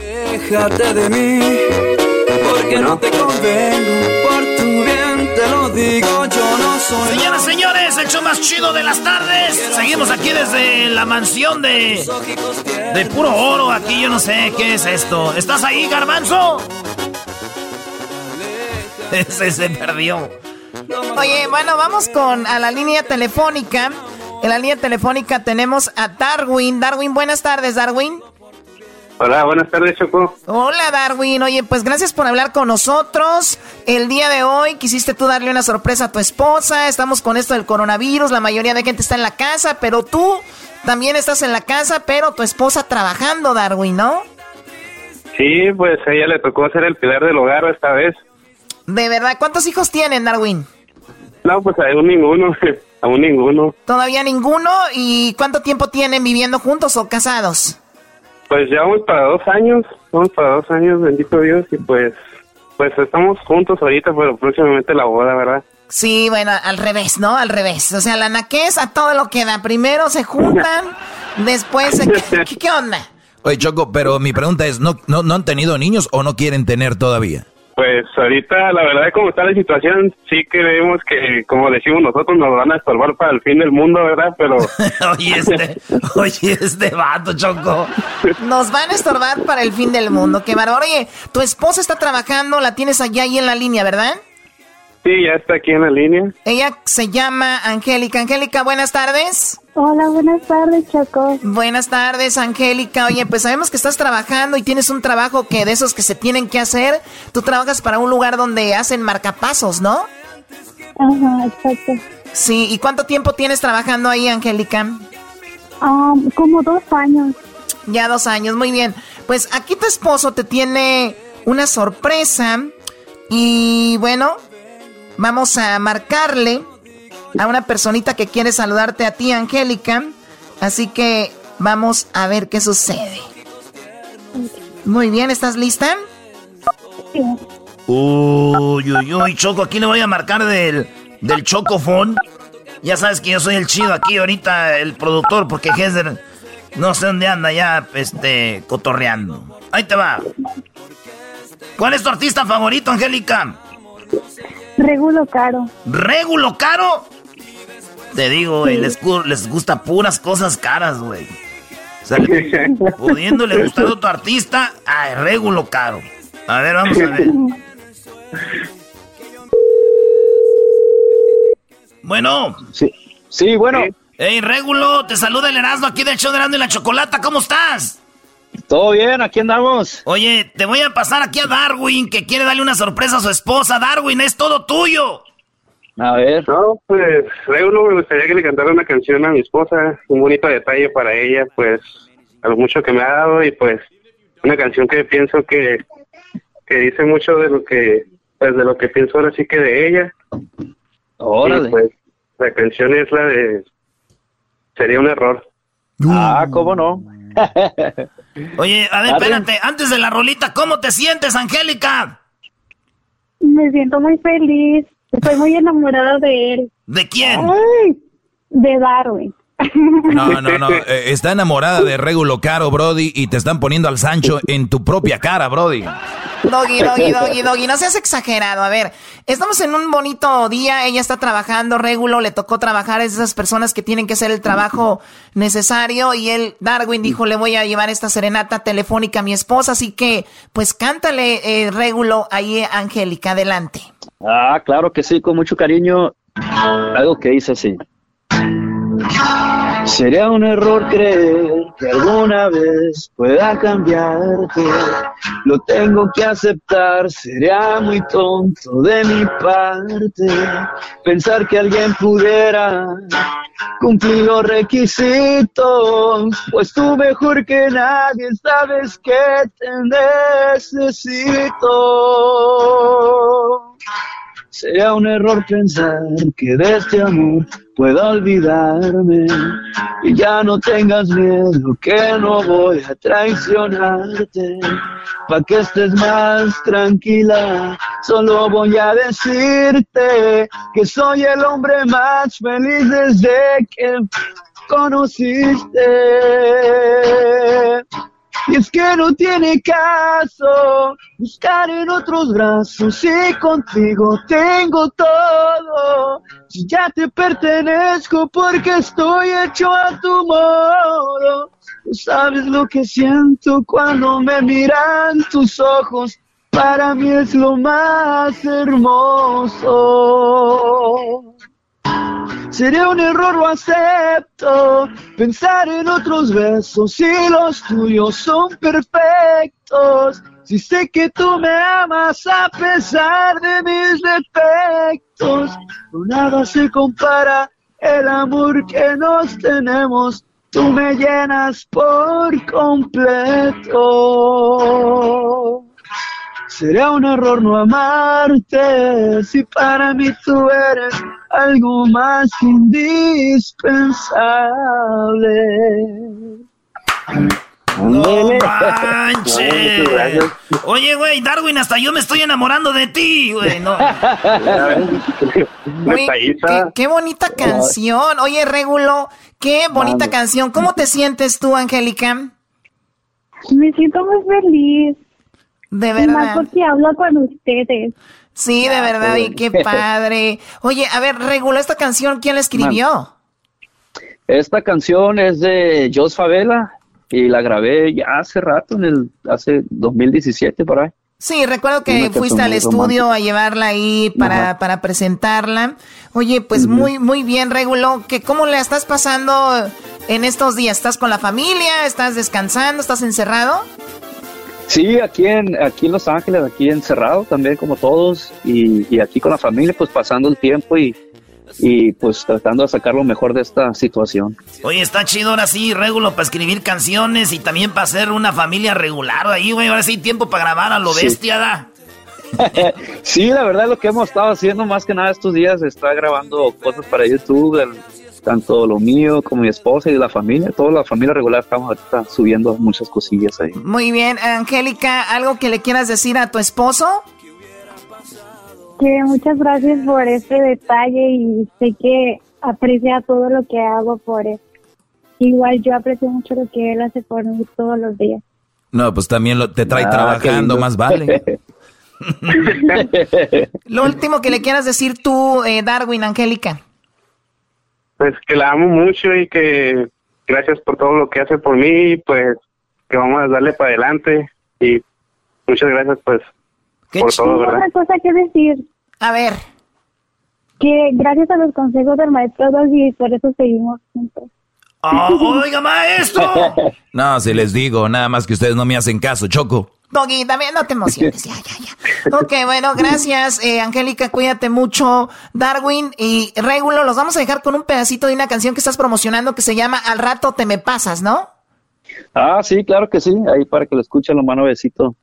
Déjate de mí, porque no te convengo. Por tu bien te lo digo, yo no soy.
Señoras, señores, el show más chido de las tardes. Seguimos aquí desde la mansión de. de puro oro. Aquí yo no sé qué es esto. ¿Estás ahí, Garbanzo? Ese se perdió.
Oye, bueno, vamos con a la línea telefónica. En la línea telefónica tenemos a Darwin. Darwin, buenas tardes, Darwin.
Hola, buenas tardes, Choco.
Hola, Darwin. Oye, pues gracias por hablar con nosotros. El día de hoy quisiste tú darle una sorpresa a tu esposa. Estamos con esto del coronavirus. La mayoría de gente está en la casa, pero tú también estás en la casa, pero tu esposa trabajando, Darwin, ¿no?
Sí, pues a ella le tocó hacer el pilar del hogar esta vez.
De verdad, ¿cuántos hijos tienen, Darwin?
No, pues aún ninguno, aún ninguno.
¿Todavía ninguno? ¿Y cuánto tiempo tienen viviendo juntos o casados?
Pues ya vamos para dos años, vamos para dos años, bendito Dios, y pues, pues estamos juntos ahorita, pero próximamente la boda, ¿verdad?
Sí, bueno, al revés, ¿no? Al revés. O sea, la naquez a todo lo que da. Primero se juntan, después... ¿qué, ¿Qué onda?
Oye, Choco, pero mi pregunta es, ¿no, no, ¿no han tenido niños o no quieren tener todavía?
Pues ahorita, la verdad, como está la situación, sí creemos que, como decimos nosotros, nos van a estorbar para el fin del mundo, ¿verdad? Pero...
oye, este, oye, este vato, Choco.
Nos van a estorbar para el fin del mundo, qué bárbaro. Oye, tu esposa está trabajando, la tienes allá ahí en la línea, ¿verdad?
Sí, ya está aquí en la línea.
Ella se llama Angélica. Angélica, buenas tardes.
Hola, buenas tardes, Choco.
Buenas tardes, Angélica. Oye, pues sabemos que estás trabajando y tienes un trabajo que de esos que se tienen que hacer. Tú trabajas para un lugar donde hacen marcapasos, ¿no?
Ajá, exacto.
Sí, ¿y cuánto tiempo tienes trabajando ahí, Angélica?
Um, como dos años.
Ya dos años, muy bien. Pues aquí tu esposo te tiene una sorpresa y bueno, vamos a marcarle a una personita que quiere saludarte a ti, Angélica. Así que vamos a ver qué sucede. Muy bien, ¿estás lista?
Uy, uy, uy, Choco, aquí le voy a marcar del, del Chocofón. Ya sabes que yo soy el chido aquí ahorita, el productor, porque Hesder no sé dónde anda ya, este, cotorreando. Ahí te va. ¿Cuál es tu artista favorito, Angélica?
Regulo Caro.
¿Regulo Caro? Te digo, güey, les, les gusta puras cosas caras, güey. O sea, pudiéndole gustar a tu artista, ay, Regulo Caro. A ver, vamos a ver. Bueno.
Sí, sí bueno.
Hey, Regulo, te saluda el Erasmo aquí del show de Erasmo y la Chocolata, ¿cómo estás?
Todo bien, aquí andamos.
Oye, te voy a pasar aquí a Darwin, que quiere darle una sorpresa a su esposa. Darwin, es todo tuyo.
A ver.
No, pues, Regulo, me gustaría que le cantara una canción a mi esposa, un bonito detalle para ella, pues, a lo mucho que me ha dado y pues, una canción que pienso que, que dice mucho de lo que, pues, de lo que pienso ahora sí que de ella.
Órale.
pues, la canción es la de sería un error.
Ah, ¿cómo no?
Oye, a ver, espérate, antes de la rolita, ¿cómo te sientes, Angélica?
Me siento muy feliz. Estoy muy enamorada de él.
¿De quién?
de Darwin.
No, no, no. Eh, está enamorada de Regulo Caro, Brody, y te están poniendo al Sancho en tu propia cara, Brody.
Doggy, doggy, doggy, doggy. No seas exagerado. A ver, estamos en un bonito día. Ella está trabajando, Regulo le tocó trabajar. Es esas personas que tienen que hacer el trabajo necesario. Y él, Darwin, dijo: Le voy a llevar esta serenata telefónica a mi esposa. Así que, pues cántale, eh, Regulo, ahí, Angélica. Adelante.
Ah, claro que sí, con mucho cariño. Algo que dice así. Sería un error creer que alguna vez pueda cambiarte. Lo tengo que aceptar, sería muy tonto de mi parte pensar que alguien pudiera cumplir los requisitos. Pues tú mejor que nadie sabes que te necesito. Sería un error pensar que de este amor pueda olvidarme y ya no tengas miedo que no voy a traicionarte. Pa' que estés más tranquila, solo voy a decirte que soy el hombre más feliz desde que conociste. Y es que no tiene caso buscar en otros brazos si contigo tengo todo. Si ya te pertenezco porque estoy hecho a tu modo. Tú sabes lo que siento cuando me miran tus ojos. Para mí es lo más hermoso. Sería un error, lo acepto. Pensar en otros besos si los tuyos son perfectos. Si sé que tú me amas a pesar de mis defectos, nada se compara el amor que nos tenemos. Tú me llenas por completo. Sería un error no amarte si para mí tú eres algo más indispensable.
No manches. Oye, güey, Darwin, hasta yo me estoy enamorando de ti, güey. No. Güey, qué, qué bonita canción. Oye, Regulo, qué bonita canción. ¿Cómo te sientes tú, Angélica?
Me siento muy feliz.
De
Y
verdad.
Más porque hablo con ustedes.
Sí, de verdad, y qué padre. Oye, a ver, Regulo, esta canción, ¿quién la escribió?
Esta canción es de Jos Favela y la grabé ya hace rato, en el hace 2017 por ahí.
Sí, recuerdo que fuiste al estudio
romántica.
a llevarla ahí para, para presentarla. Oye, pues muy, muy bien, Regulo. ¿Que ¿Cómo la estás pasando en estos días? ¿Estás con la familia? ¿Estás descansando? ¿Estás encerrado?
Sí, aquí en, aquí en Los Ángeles, aquí encerrado también como todos y, y aquí con la familia pues pasando el tiempo y, y pues tratando de sacar lo mejor de esta situación.
Oye, está chido ahora sí, Regulo, para escribir canciones y también para ser una familia regular ahí, güey. Ahora sí, tiempo para grabar a lo
Sí.
bestia, da.
Sí, la verdad lo que hemos estado haciendo más que nada estos días está grabando cosas para YouTube, el- tanto lo mío como mi esposa y la familia, toda la familia regular estamos ahorita subiendo muchas cosillas ahí.
Muy bien, Angélica, ¿algo que le quieras decir a tu esposo?
que muchas gracias por este detalle y sé que aprecia todo lo que hago por él. Igual yo aprecio mucho lo que él hace por mí todos los días.
No, pues también lo, te trae
Ah,
trabajando, más vale.
Lo último que le quieras decir tú, eh, Darwin, Angélica.
Pues que la amo mucho y que gracias por todo lo que hace por mí, y pues que vamos a darle para adelante y muchas gracias pues por todo,
Tengo
¿verdad?
otra cosa que decir.
A ver.
Que gracias a los consejos del maestro Doggy, por eso seguimos juntos.
Oh, oiga, maestro.
No, si les digo, nada más que ustedes no me hacen caso, Choco.
Doggy, también no te emociones. Ya, ya, ya. Ok, bueno, gracias, eh, Angélica. Cuídate mucho, Darwin. Y Regulo, los vamos a dejar con un pedacito de una canción que estás promocionando que se llama Al rato te me pasas, ¿no?
Ah, sí, claro que sí. Ahí para que lo escuchen, lo mano besito.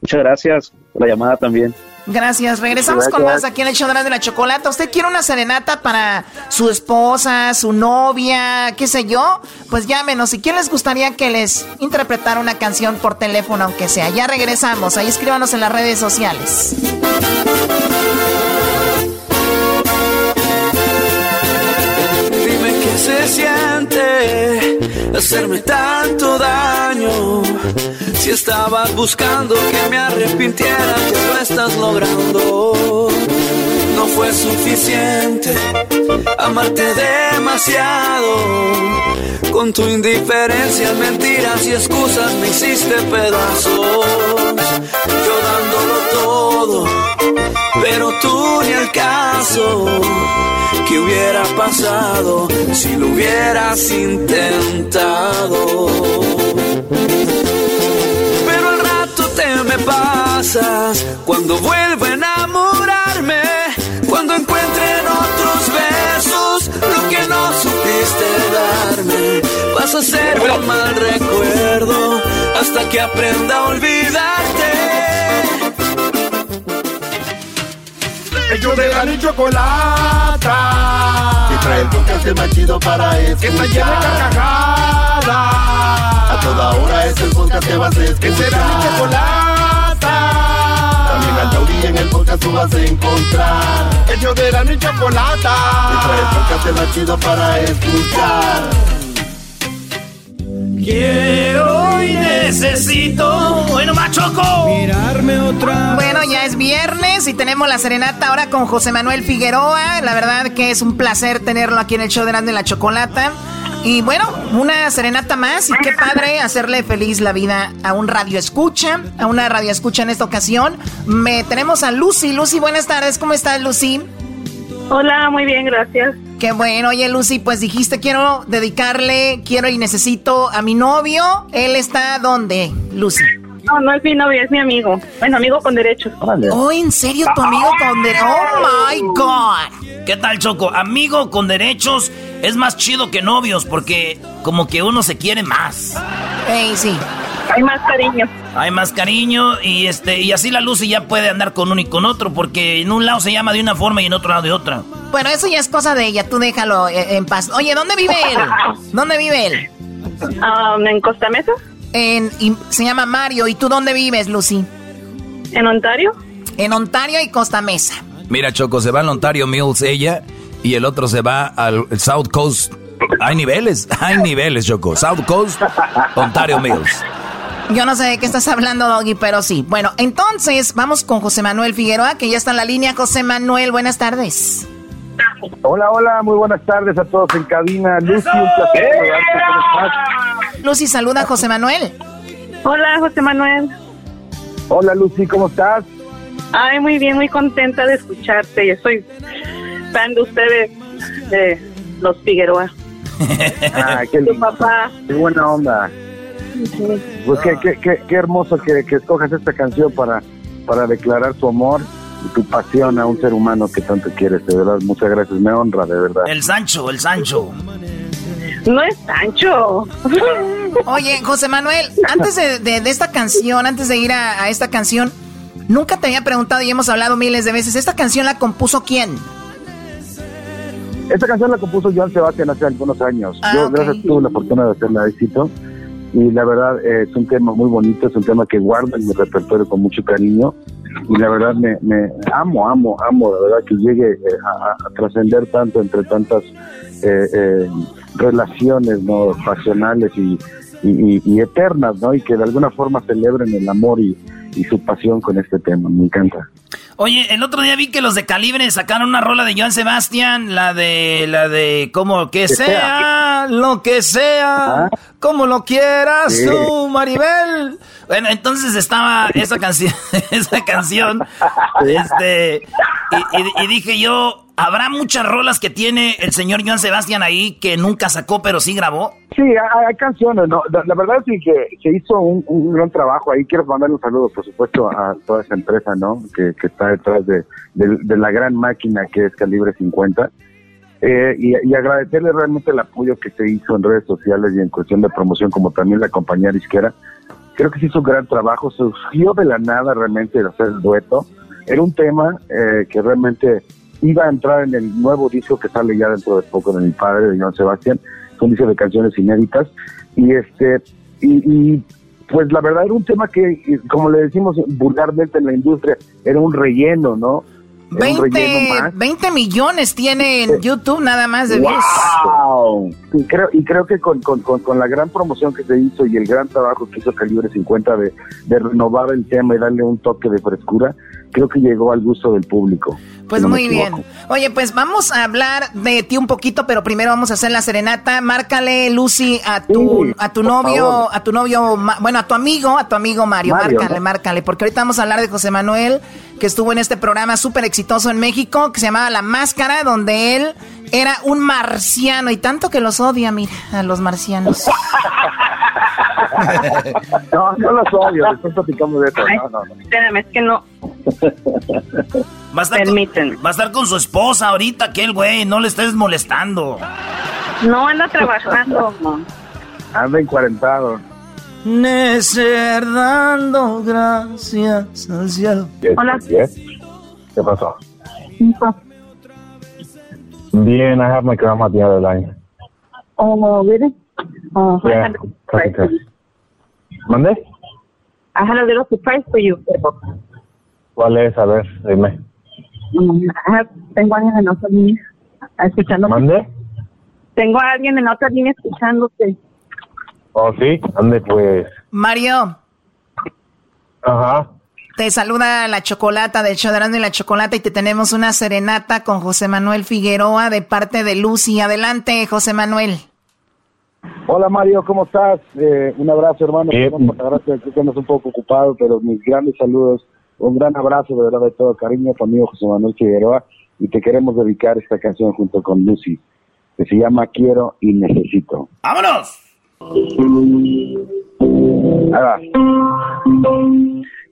Muchas gracias por la llamada también.
Gracias. Regresamos con más aquí en el show de la chocolata. ¿Usted quiere una serenata para su esposa, su novia, qué sé yo? Pues llámenos. Si quién les gustaría que les interpretara una canción por teléfono, aunque sea. Ya regresamos. Ahí escríbanos en las redes sociales.
Dime qué se siente hacerme tanto daño. Si estabas buscando que me arrepintiera, que lo estás logrando. No fue suficiente amarte demasiado. Con tu indiferencia, mentiras y excusas me hiciste pedazos. Yo dándolo todo, pero tú ni el caso. ¿Qué hubiera pasado si lo hubieras intentado? Me pasas cuando vuelvo a enamorarme, cuando encuentre en otros besos lo que no supiste darme. Vas a ser un mal recuerdo hasta que aprenda a olvidarte.
Ellos de la y chocolata. Que trae el podcast más chido para escuchar. Que está llena de carcajadas. A toda hora es el podcast que vas a escuchar. Que será mi chocolata. También al taurí en el podcast tú vas a encontrar. Ellos de la y chocolata. Que trae el podcast más chido para escuchar.
Quiero y necesito. Bueno, machoco.
Mirarme otra.
Bueno, ya es viernes y tenemos la serenata ahora con José Manuel Figueroa. La verdad que es un placer tenerlo aquí en el show de Grande la Chocolata. Y bueno, una serenata más y qué padre hacerle feliz la vida a un radio escucha, a una radio escucha en esta ocasión. Me tenemos a Lucy. Lucy, buenas tardes. ¿Cómo estás, Lucy?
Hola, muy bien, gracias.
Qué bueno, oye Lucy, pues dijiste quiero dedicarle, quiero y necesito a mi novio. Él está dónde, Lucy?
No, no es mi novio, es mi amigo. Bueno, amigo con derechos.
Oh, ¿en serio tu amigo con derechos? Oh my God.
¿Qué tal, Choco? Amigo con derechos es más chido que novios porque como que uno se quiere más.
Ey, sí.
Hay más cariño.
Hay más cariño y este y así la Lucy ya puede andar con uno y con otro porque en un lado se llama de una forma y en otro lado de otra.
Bueno, eso ya es cosa de ella, tú déjalo eh, en paz. Oye, ¿dónde vive él? ¿Dónde vive él?
Um, ¿En Costa Mesa?
En, y se llama Mario. ¿Y tú dónde vives, Lucy?
¿En Ontario?
En Ontario y Costa Mesa.
Mira, Choco, se va al Ontario Mills ella y el otro se va al South Coast. Hay niveles, hay niveles, Choco. South Coast, Ontario Mills.
Yo no sé de qué estás hablando, Doggy, pero sí. Bueno, entonces vamos con José Manuel Figueroa, que ya está en la línea. José Manuel, buenas tardes.
Hola, hola, muy buenas tardes a todos en cabina. Lucy, un placer saludarte, ¿cómo estás?
Lucy, saluda a José Manuel.
Hola, José Manuel.
Hola, Lucy, ¿cómo estás?
Ay, muy bien, muy contenta de escucharte. Yo soy fan de ustedes, de los Figueroa.
Ah, qué
Tu
lindo,
papá.
qué buena onda. Pues qué, qué, qué, qué hermoso que, que escojas esta canción para, para declarar tu amor y tu pasión a un ser humano que tanto quieres, de verdad. Muchas gracias, me honra, de verdad.
El Sancho, el Sancho.
No es Sancho.
Oye, José Manuel, antes de, de- de esta canción, antes de ir a, a esta canción, nunca te había preguntado y hemos hablado miles de veces, ¿esta canción la compuso quién?
Esta canción la compuso Joan Sebastián hace algunos años.
Ah,
Yo,
ok.
gracias, tuve la fortuna de hacerla éxito. Y la verdad eh, es un tema muy bonito, es un tema que guardo en mi repertorio con mucho cariño. y la verdad me, me amo, amo, amo, la verdad que llegue eh, a, a trascender tanto entre tantas eh, eh, relaciones no pasionales y, y, y, eternas, ¿no? Y que de alguna forma celebren el amor y, y su pasión con este tema. Me encanta.
Oye, el otro día vi que los de Calibre sacaron una rola de Joan Sebastián, la de, la de, como que, sea, lo que sea, como lo quieras tú, Maribel. Bueno, entonces estaba esa canción, esa canción, este, y, dije yo, ¿habrá muchas rolas que tiene el señor Joan Sebastián ahí que nunca sacó, pero sí grabó?
Sí, hay, canciones, ¿no? La, verdad sí que hizo un, gran trabajo ahí. Quiero mandar un saludo, por supuesto, a toda esa empresa, ¿no? Que, está detrás de, la gran máquina que es Calibre 50. Eh, y, agradecerle realmente el apoyo que se hizo en redes sociales y en cuestión de promoción, como también la compañía disquera. Creo que se hizo un gran trabajo, surgió de la nada realmente de hacer dueto. Era un tema eh, que realmente iba a entrar en el nuevo disco que sale ya dentro de poco de mi padre, de Joan Sebastián. Son discos de canciones inéditas. Y este y, pues la verdad era un tema que como le decimos vulgarmente en la industria era un relleno no
20, millones tiene en YouTube nada más de
wow. Y creo, y creo que con, con, con, la gran promoción que se hizo y el gran trabajo que hizo Calibre 50 de, de renovar el tema y darle un toque de frescura, creo que llegó al gusto del público.
Pues muy bien. Oye, pues vamos a hablar de ti un poquito, pero primero vamos a hacer la serenata. Márcale, Lucy, a tu, a tu novio, a tu novio, bueno, a tu amigo, a tu amigo Mario. márcale, márcale, porque ahorita vamos a hablar de José Manuel, que estuvo en este programa súper exitoso en México, que se llamaba La Máscara, donde él era un marciano y tanto que los odia, mira, a los marcianos.
no, no los odio, después platicamos de eso. no, no, no.
Espérame, es que no.
Va a, estar con, va a estar con su esposa ahorita, que el güey, no le estés molestando.
No, anda trabajando.
anda encuarentado.
Necer dando gracias al cielo.
Hola.
¿Qué pasó? Bien, I have my grandma the other line.
Oh, really? Oh,
yeah, ¿Mande?
I had a little surprise for you.
¿Cuál es? A ver, dime.
Mm, tengo a alguien en otra línea escuchándote.
¿Mande?
Tengo a alguien en otra línea escuchándote.
Oh, sí, ande pues.
Mario.
Ajá.
Te saluda la chocolata del Choderando y la Chocolata y te tenemos una serenata con José Manuel Figueroa de parte de Lucy. Adelante, José Manuel.
Hola Mario, ¿cómo estás? Eh, un abrazo hermano. Gracias, que andas un poco ocupado, pero mis grandes saludos. Un gran abrazo de verdad de todo cariño a tu amigo José Manuel Figueroa y te queremos dedicar esta canción junto con Lucy que se llama Quiero y Necesito.
¡Vámonos!
Ahí.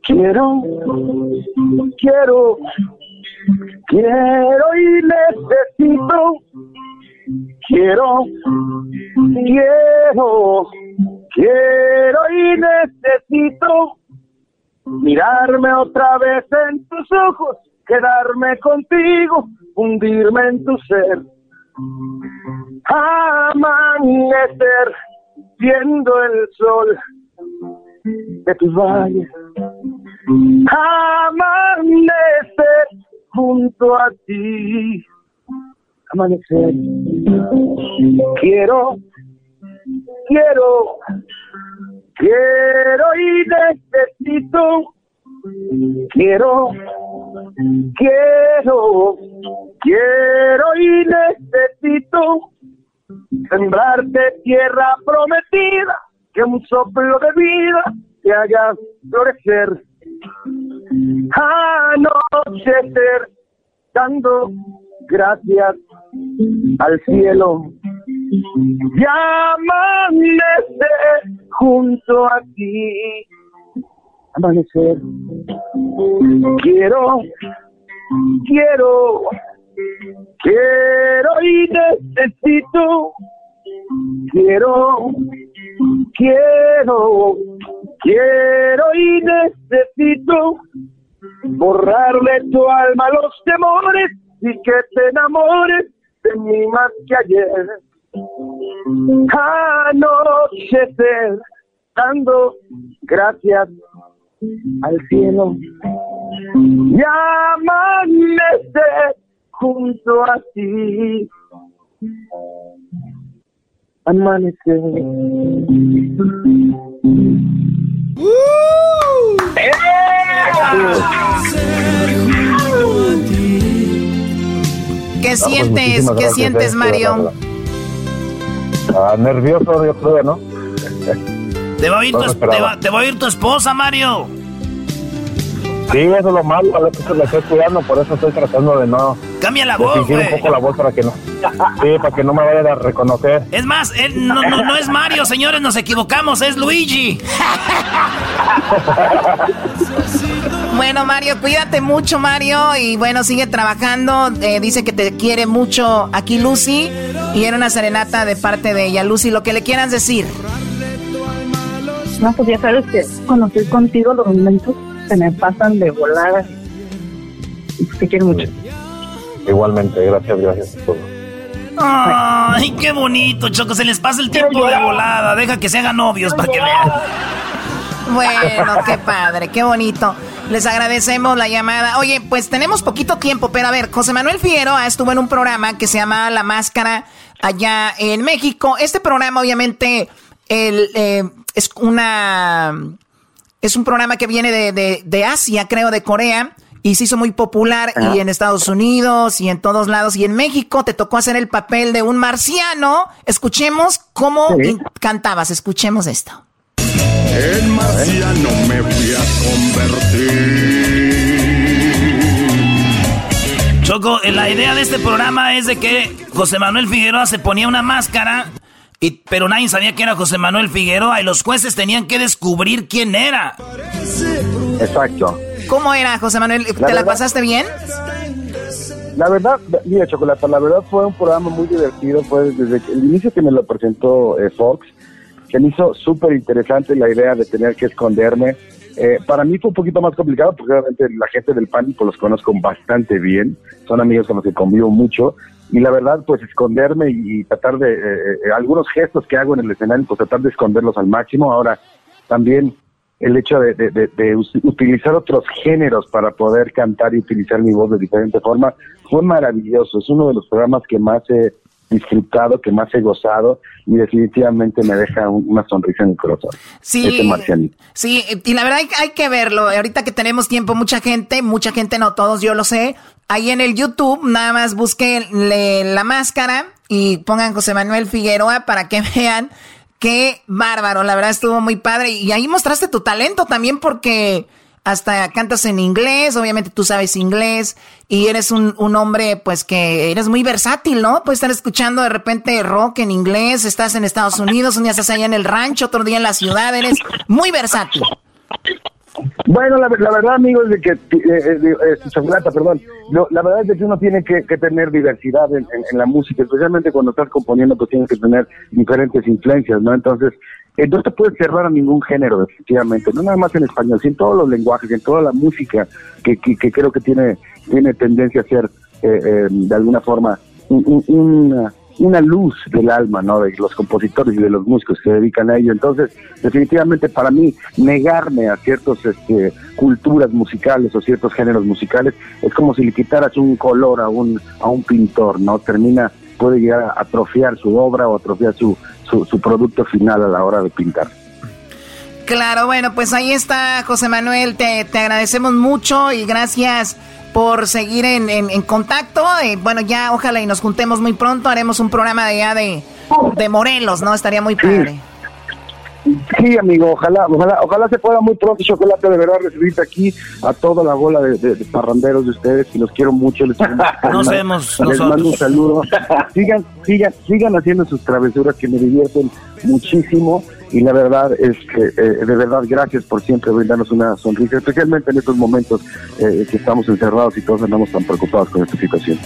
Quiero, quiero, quiero y necesito. Quiero, quiero, quiero y necesito mirarme otra vez en tus ojos, quedarme contigo, hundirme en tu ser, amanecer viendo el sol de tus valles, amanecer junto a ti, amanecer. Quiero, quiero, quiero y necesito, quiero, quiero, quiero y necesito sembrarte tierra prometida que un soplo de vida te haga florecer. Anochecer, dando gracias al cielo. Y amanecer junto a ti. Amanecer. Quiero, quiero, quiero y necesito. Quiero Quiero, quiero y necesito borrarle tu alma los temores y que te enamores de mí más que ayer. Anochecer, dando gracias al cielo y junto a ti. Amanecer.
¿Qué
pues,
sientes?
muchísimas
¿Qué
gracias,
sientes,
eh,
Mario?
Ah, nervioso, yo creo, ¿no?
Te va a oír tu, te va- te va a oír tu esposa, Mario.
Sí, eso es lo malo, a veces me estoy cuidando, por eso estoy tratando de no...
Cambia la voz,
fingir un
güey.
poco la voz para que no... Sí, para que no me vayan a reconocer.
Es más, él no, no, no es Mario, señores, nos equivocamos, es Luigi.
Bueno, Mario, cuídate mucho, Mario. Y bueno, sigue trabajando. Eh, dice que te quiere mucho aquí Lucy. Y era una serenata de parte de ella. Lucy, lo que le quieras decir.
No, pues ya sabes que cuando estoy contigo los momentos se me pasan de volada. Te quiero mucho.
Igualmente, gracias, gracias por todo.
Ay, qué bonito, Choco. Se les pasa el tiempo de volada. Deja que se hagan novios para que vean.
Bueno, qué padre, qué bonito. Les agradecemos la llamada. Oye, pues tenemos poquito tiempo, pero a ver, José Manuel Figueroa estuvo en un programa que se llama La Máscara allá en México. Este programa, obviamente, el, eh, es una es un programa que viene de, de- de Asia, creo, de Corea. Y se hizo muy popular y en Estados Unidos y en todos lados. Y en México te tocó hacer el papel de un marciano. Escuchemos cómo cantabas. Escuchemos esto.
En marciano me fui a convertir.
Choco, la idea de este programa es de que José Manuel Figueroa se ponía una máscara, y, pero nadie sabía que era José Manuel Figueroa y los jueces tenían que descubrir quién era.
Exacto.
¿Cómo era, José Manuel? ¿Te la,
verdad-
pasaste bien?
La verdad, mira, Chocolata, la verdad fue un programa muy divertido. Fue desde el inicio que me lo presentó eh, Fox, que me hizo súper interesante la idea de tener que esconderme. Eh, para mí fue un poquito más complicado porque obviamente la gente del pánico los conozco bastante bien. Son amigos con los que convivo mucho. Y la verdad, pues esconderme y, tratar de... eh, eh, algunos gestos que hago en el escenario, pues tratar de esconderlos al máximo. Ahora, también el hecho de, de- de- de us- utilizar otros géneros para poder cantar y utilizar mi voz de diferente forma fue maravilloso. Es uno de los programas que más he disfrutado, que más he gozado y definitivamente me deja un- una sonrisa en el corazón.
Sí.
Marcianito.
Sí, y la verdad hay, hay que verlo. Ahorita que tenemos tiempo, mucha gente, mucha gente, no todos, yo lo sé. Ahí en el YouTube, nada más busquen la máscara y pongan José Manuel Figueroa para que vean qué bárbaro. La verdad estuvo muy padre. Y ahí mostraste tu talento también porque hasta cantas en inglés, obviamente tú sabes inglés y eres un, un hombre pues que eres muy versátil, ¿no? Puedes estar escuchando de repente rock en inglés, estás en Estados Unidos, un día estás allá en el rancho, otro día en la ciudad, eres muy versátil.
Bueno, la, verdad, amigo, es de que, eh, eh, eh, perdón, la verdad es que uno tiene que, tener diversidad en, la música, especialmente cuando estás componiendo, pues tienes que tener diferentes influencias, ¿no? Entonces, eh, no te puedes cerrar a ningún género, efectivamente, no nada más en español, sino en todos los lenguajes, en toda la música que, que, creo que tiene, tiene tendencia a ser, eh, de alguna forma, un- un- una, una luz del alma, ¿no? De los compositores y de los músicos que se dedican a ello. Entonces, definitivamente para mí, negarme a ciertas este, culturas musicales o ciertos géneros musicales es como si le quitaras un color a un, a un pintor, ¿no? Termina, puede llegar a atrofiar su obra o atrofiar su, su, su producto final a la hora de pintar.
Claro, bueno, pues ahí está José Manuel, te, te agradecemos mucho y gracias por seguir en, en- en contacto. Eh, bueno, ya ojalá y nos juntemos muy pronto, haremos un programa de allá de, de Morelos, ¿no? Estaría muy padre.
Sí, amigo, ojalá, ojalá, ojalá se pueda muy pronto, Chocolate, de verdad, recibirte aquí a toda la bola de, de- de parranderos de ustedes, y los quiero mucho. Les,
Nos vemos
Les mando un
nosotros.
saludo. Sigan, sigan, sigan haciendo sus travesuras que me divierten muchísimo, y la verdad es que, eh, de verdad, gracias por siempre brindarnos una sonrisa, especialmente en estos momentos eh, que estamos encerrados y todos andamos tan preocupados con esta situación.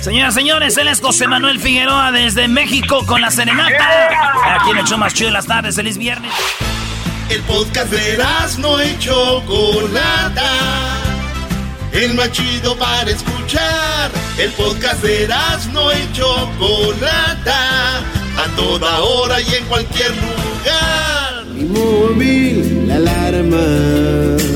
Señoras, señores, él es José Manuel Figueroa desde México con la serenata. Aquí en el show más chido de las tardes, feliz viernes.
El podcast de no y Chocolata. El más chido para escuchar. El podcast de no y Chocolata. A toda hora y en cualquier lugar.
móvil la alarma.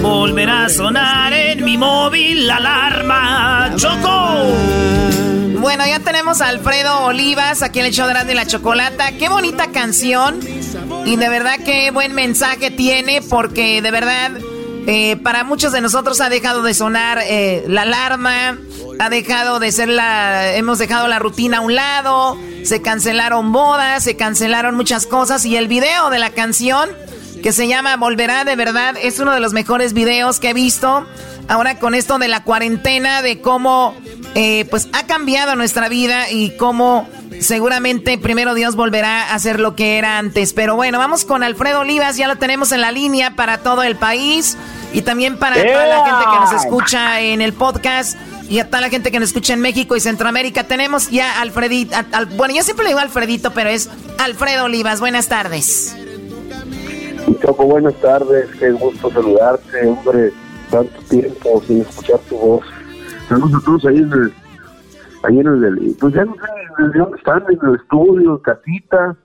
Volverá a sonar en mi móvil la alarma. ¡Choco!
Bueno, ya tenemos a Alfredo Olivas aquí en el show de la Chocolata. Qué bonita canción. Y de verdad qué buen mensaje tiene porque de verdad eh, para muchos de nosotros ha dejado de sonar eh, la alarma, ha dejado de ser la, hemos dejado la rutina a un lado, se cancelaron bodas, se cancelaron muchas cosas y el video de la canción que se llama Volverá de verdad es uno de los mejores videos que he visto. Ahora con esto de la cuarentena, de cómo eh, pues ha cambiado nuestra vida y cómo seguramente primero Dios volverá a ser lo que era antes. Pero bueno, vamos con Alfredo Olivas, ya lo tenemos en la línea para todo el país y también para toda la gente que nos escucha en el podcast y a toda la gente que nos escucha en México y Centroamérica. Tenemos ya Alfredito, bueno, yo siempre le digo Alfredito, pero es Alfredo Olivas. Buenas tardes.
Choco, buenas tardes, qué gusto saludarte, hombre, tanto tiempo sin escuchar tu voz. Saludos a todos ahí en el ahí en el, pues ya no sé desde dónde están, en el estudio, casita,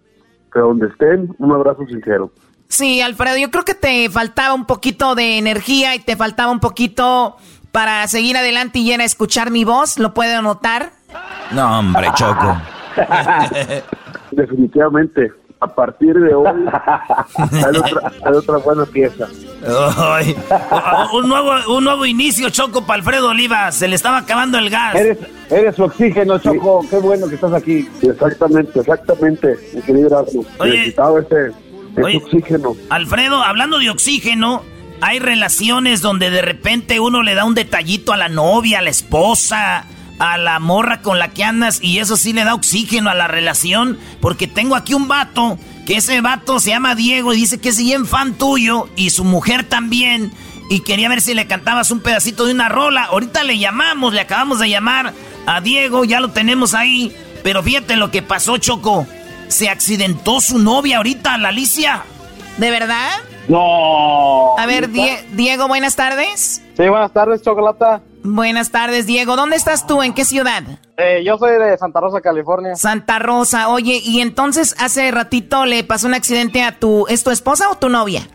pero donde estén, un abrazo sincero.
Sí, Alfredo, yo creo que te faltaba un poquito de energía y te faltaba un poquito para seguir adelante y era escuchar mi voz, ¿lo puedo notar?
No, hombre, Choco.
Definitivamente a partir de hoy hay otra, otra buena pieza.
un, nuevo, un nuevo inicio, Choco, para Alfredo Oliva. Se le estaba acabando el gas.
Eres, eres su oxígeno, Choco. Qué bueno que estás aquí. Exactamente, exactamente, mi querido Necesitaba ese, oxígeno.
Alfredo, hablando de oxígeno, hay relaciones donde de repente uno le da un detallito a la novia, a la esposa a la morra con la que andas y eso sí le da oxígeno a la relación porque tengo aquí un vato que ese vato se llama Diego y dice que es bien fan tuyo y su mujer también y quería ver si le cantabas un pedacito de una rola. Ahorita le llamamos, le acabamos de llamar a Diego, ya lo tenemos ahí, pero fíjate lo que pasó, Choco. Se accidentó su novia ahorita, la Alicia.
¿De verdad?
No.
A ver, Diego, buenas tardes.
Sí, buenas tardes, Chocolata.
Buenas tardes, Diego. ¿Dónde estás tú? ¿En qué ciudad?
Eh, yo soy de Santa Rosa, California.
Santa Rosa. Oye, y entonces hace ratito le pasó un accidente a tu... ¿Es tu esposa o tu novia?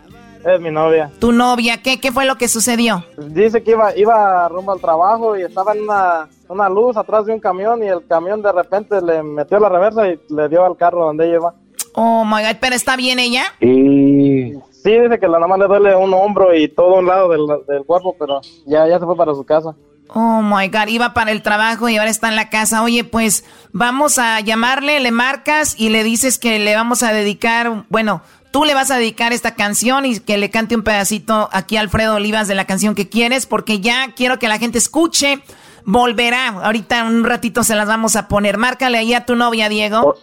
Es mi novia.
¿Tu novia? ¿Qué, qué fue lo que sucedió?
Dice que iba, iba rumbo al trabajo y estaba en una, una luz atrás de un camión y el camión de repente le metió la reversa y le dio al carro donde ella iba.
Oh my god, ¿pero está bien ella?
Y sí, dice que la mamá le duele un hombro y todo un lado del, del, cuerpo, pero ya, ya se fue para su casa.
Oh my god, iba para el trabajo y ahora está en la casa. Oye, pues vamos a llamarle, le marcas y le dices que le vamos a dedicar, bueno, tú le vas a dedicar esta canción y que le cante un pedacito aquí a Alfredo Olivas de la canción que quieres, porque ya quiero que la gente escuche. Volverá, ahorita un ratito se las vamos a poner. Márcale ahí a tu novia, Diego.
Oh.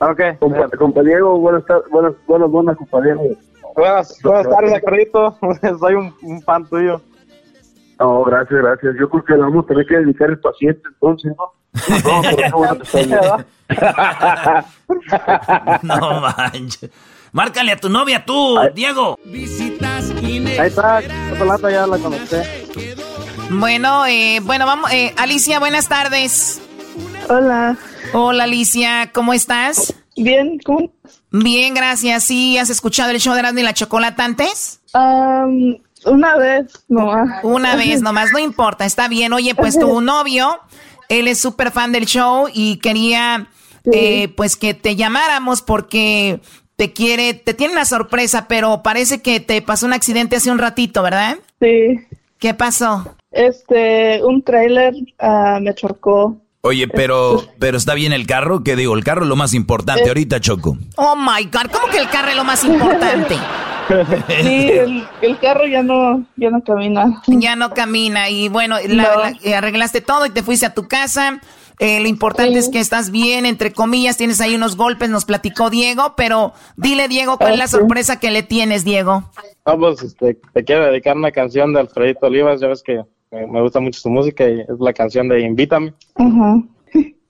Ok.
Compa, Diego, buenas tardes, buenas, buenas, buenas, compa Diego.
Buenas, buenas tardes, Carlito. Soy un, un, fan tuyo.
No, gracias, gracias. Yo creo que le vamos a tener que dedicar el paciente entonces, ¿no?
No, no manches. Márcale a tu novia tú, Diego.
Ahí está, Chocolata ya la conocí.
Bueno, eh, bueno, vamos, eh, Alicia, buenas tardes.
Hola.
Hola Alicia, ¿cómo estás?
Bien, ¿cómo?
Bien, gracias. ¿Sí has escuchado el show de Erasmo y la Chocolata antes?
Um, una vez nomás.
Una vez nomás, no importa, está bien. Oye, pues tu novio, él es súper fan del show y quería eh, pues que te llamáramos porque te quiere, te tiene una sorpresa, pero parece que te pasó un accidente hace un ratito, ¿verdad?
Sí.
¿Qué pasó?
Este, un trailer uh, me chocó
Oye, pero, pero está bien el carro, ¿qué digo? El carro es lo más importante ahorita, Choco.
Oh my God, ¿cómo que el carro es lo más importante?
Sí, el, carro ya no, ya no camina.
Ya no camina y bueno, eh, arreglaste todo y te fuiste a tu casa. Eh, lo importante es que estás bien, entre comillas, tienes ahí unos golpes, nos platicó Diego, pero dile Diego, ¿cuál es la sorpresa que le tienes, Diego?
Vamos, este, te quiero dedicar una canción de Alfredito Olivas, ya ves que me gusta mucho su música y es la canción de Invítame.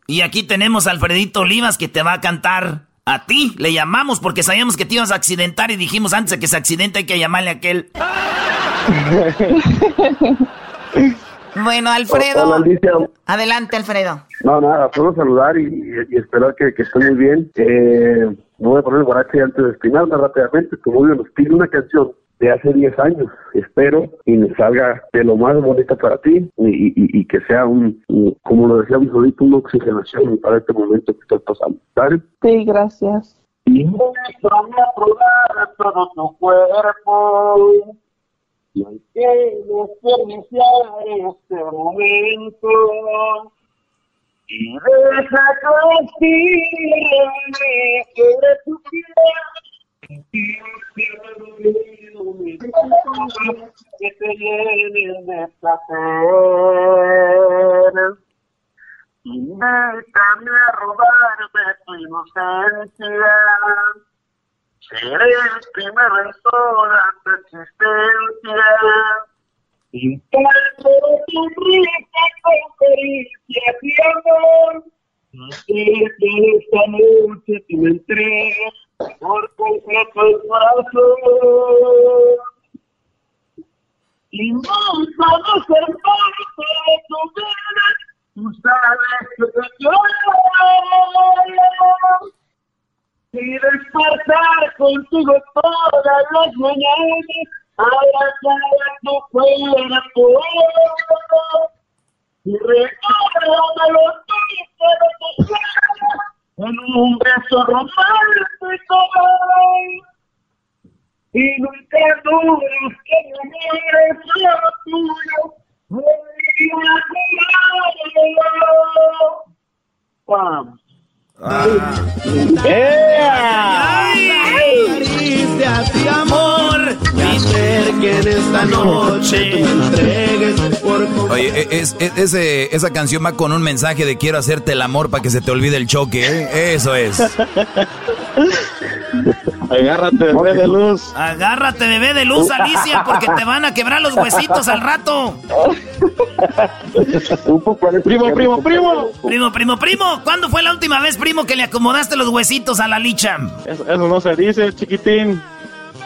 Y aquí tenemos a Alfredito Olivas que te va a cantar a ti. Le llamamos porque sabíamos que te ibas a accidentar y dijimos antes de que se accidente hay que llamarle a aquel.
bueno, Alfredo. Adelante, Alfredo.
No, nada, solo saludar y, esperar que, que esté muy bien. Eh, voy a poner el guarache antes de destinarme rápidamente. Como yo nos pide una canción de hace 10 años. Espero y me salga de lo más bonito para ti y, y, y que sea un, un, como lo decíamos ahorita, una oxigenación para este momento que estás pasando. ¿Sabes?
Sí, gracias.
Y déjame probar todo tu cuerpo. Y hay que desperdiciar este momento. Y deja que respire sobre tu. Que te llenen de placer. Invítame a robarme tu inocencia. Seré el primero en toda tu existencia. Intento tu rica conferencia y amor. Y que esta noche tú me entregas por completo el corazón. Invítame a ser parte de tu vida. Tú sabes que te quiero y despertar contigo todas las mañanas, abrazar a tu cuerpo y recordármelo tú de tu en un beso romántico y nunca dudes que no mires lo tuyo. Pam.
De amor me acerquen esta noche tú me entregues por
Oye, e- es, es- ese- esa canción va con un mensaje de quiero hacerte el amor para que se te olvide el choque. ¿eh? Eso es.
Agárrate, bebé de luz.
Agárrate, bebé de luz, Alicia, porque te van a quebrar los huesitos al rato.
Primo, primo, primo.
Primo, primo, primo. ¿Cuándo fue la última vez, primo, que le acomodaste los huesitos a la licha?
Eso, eso no se dice, chiquitín.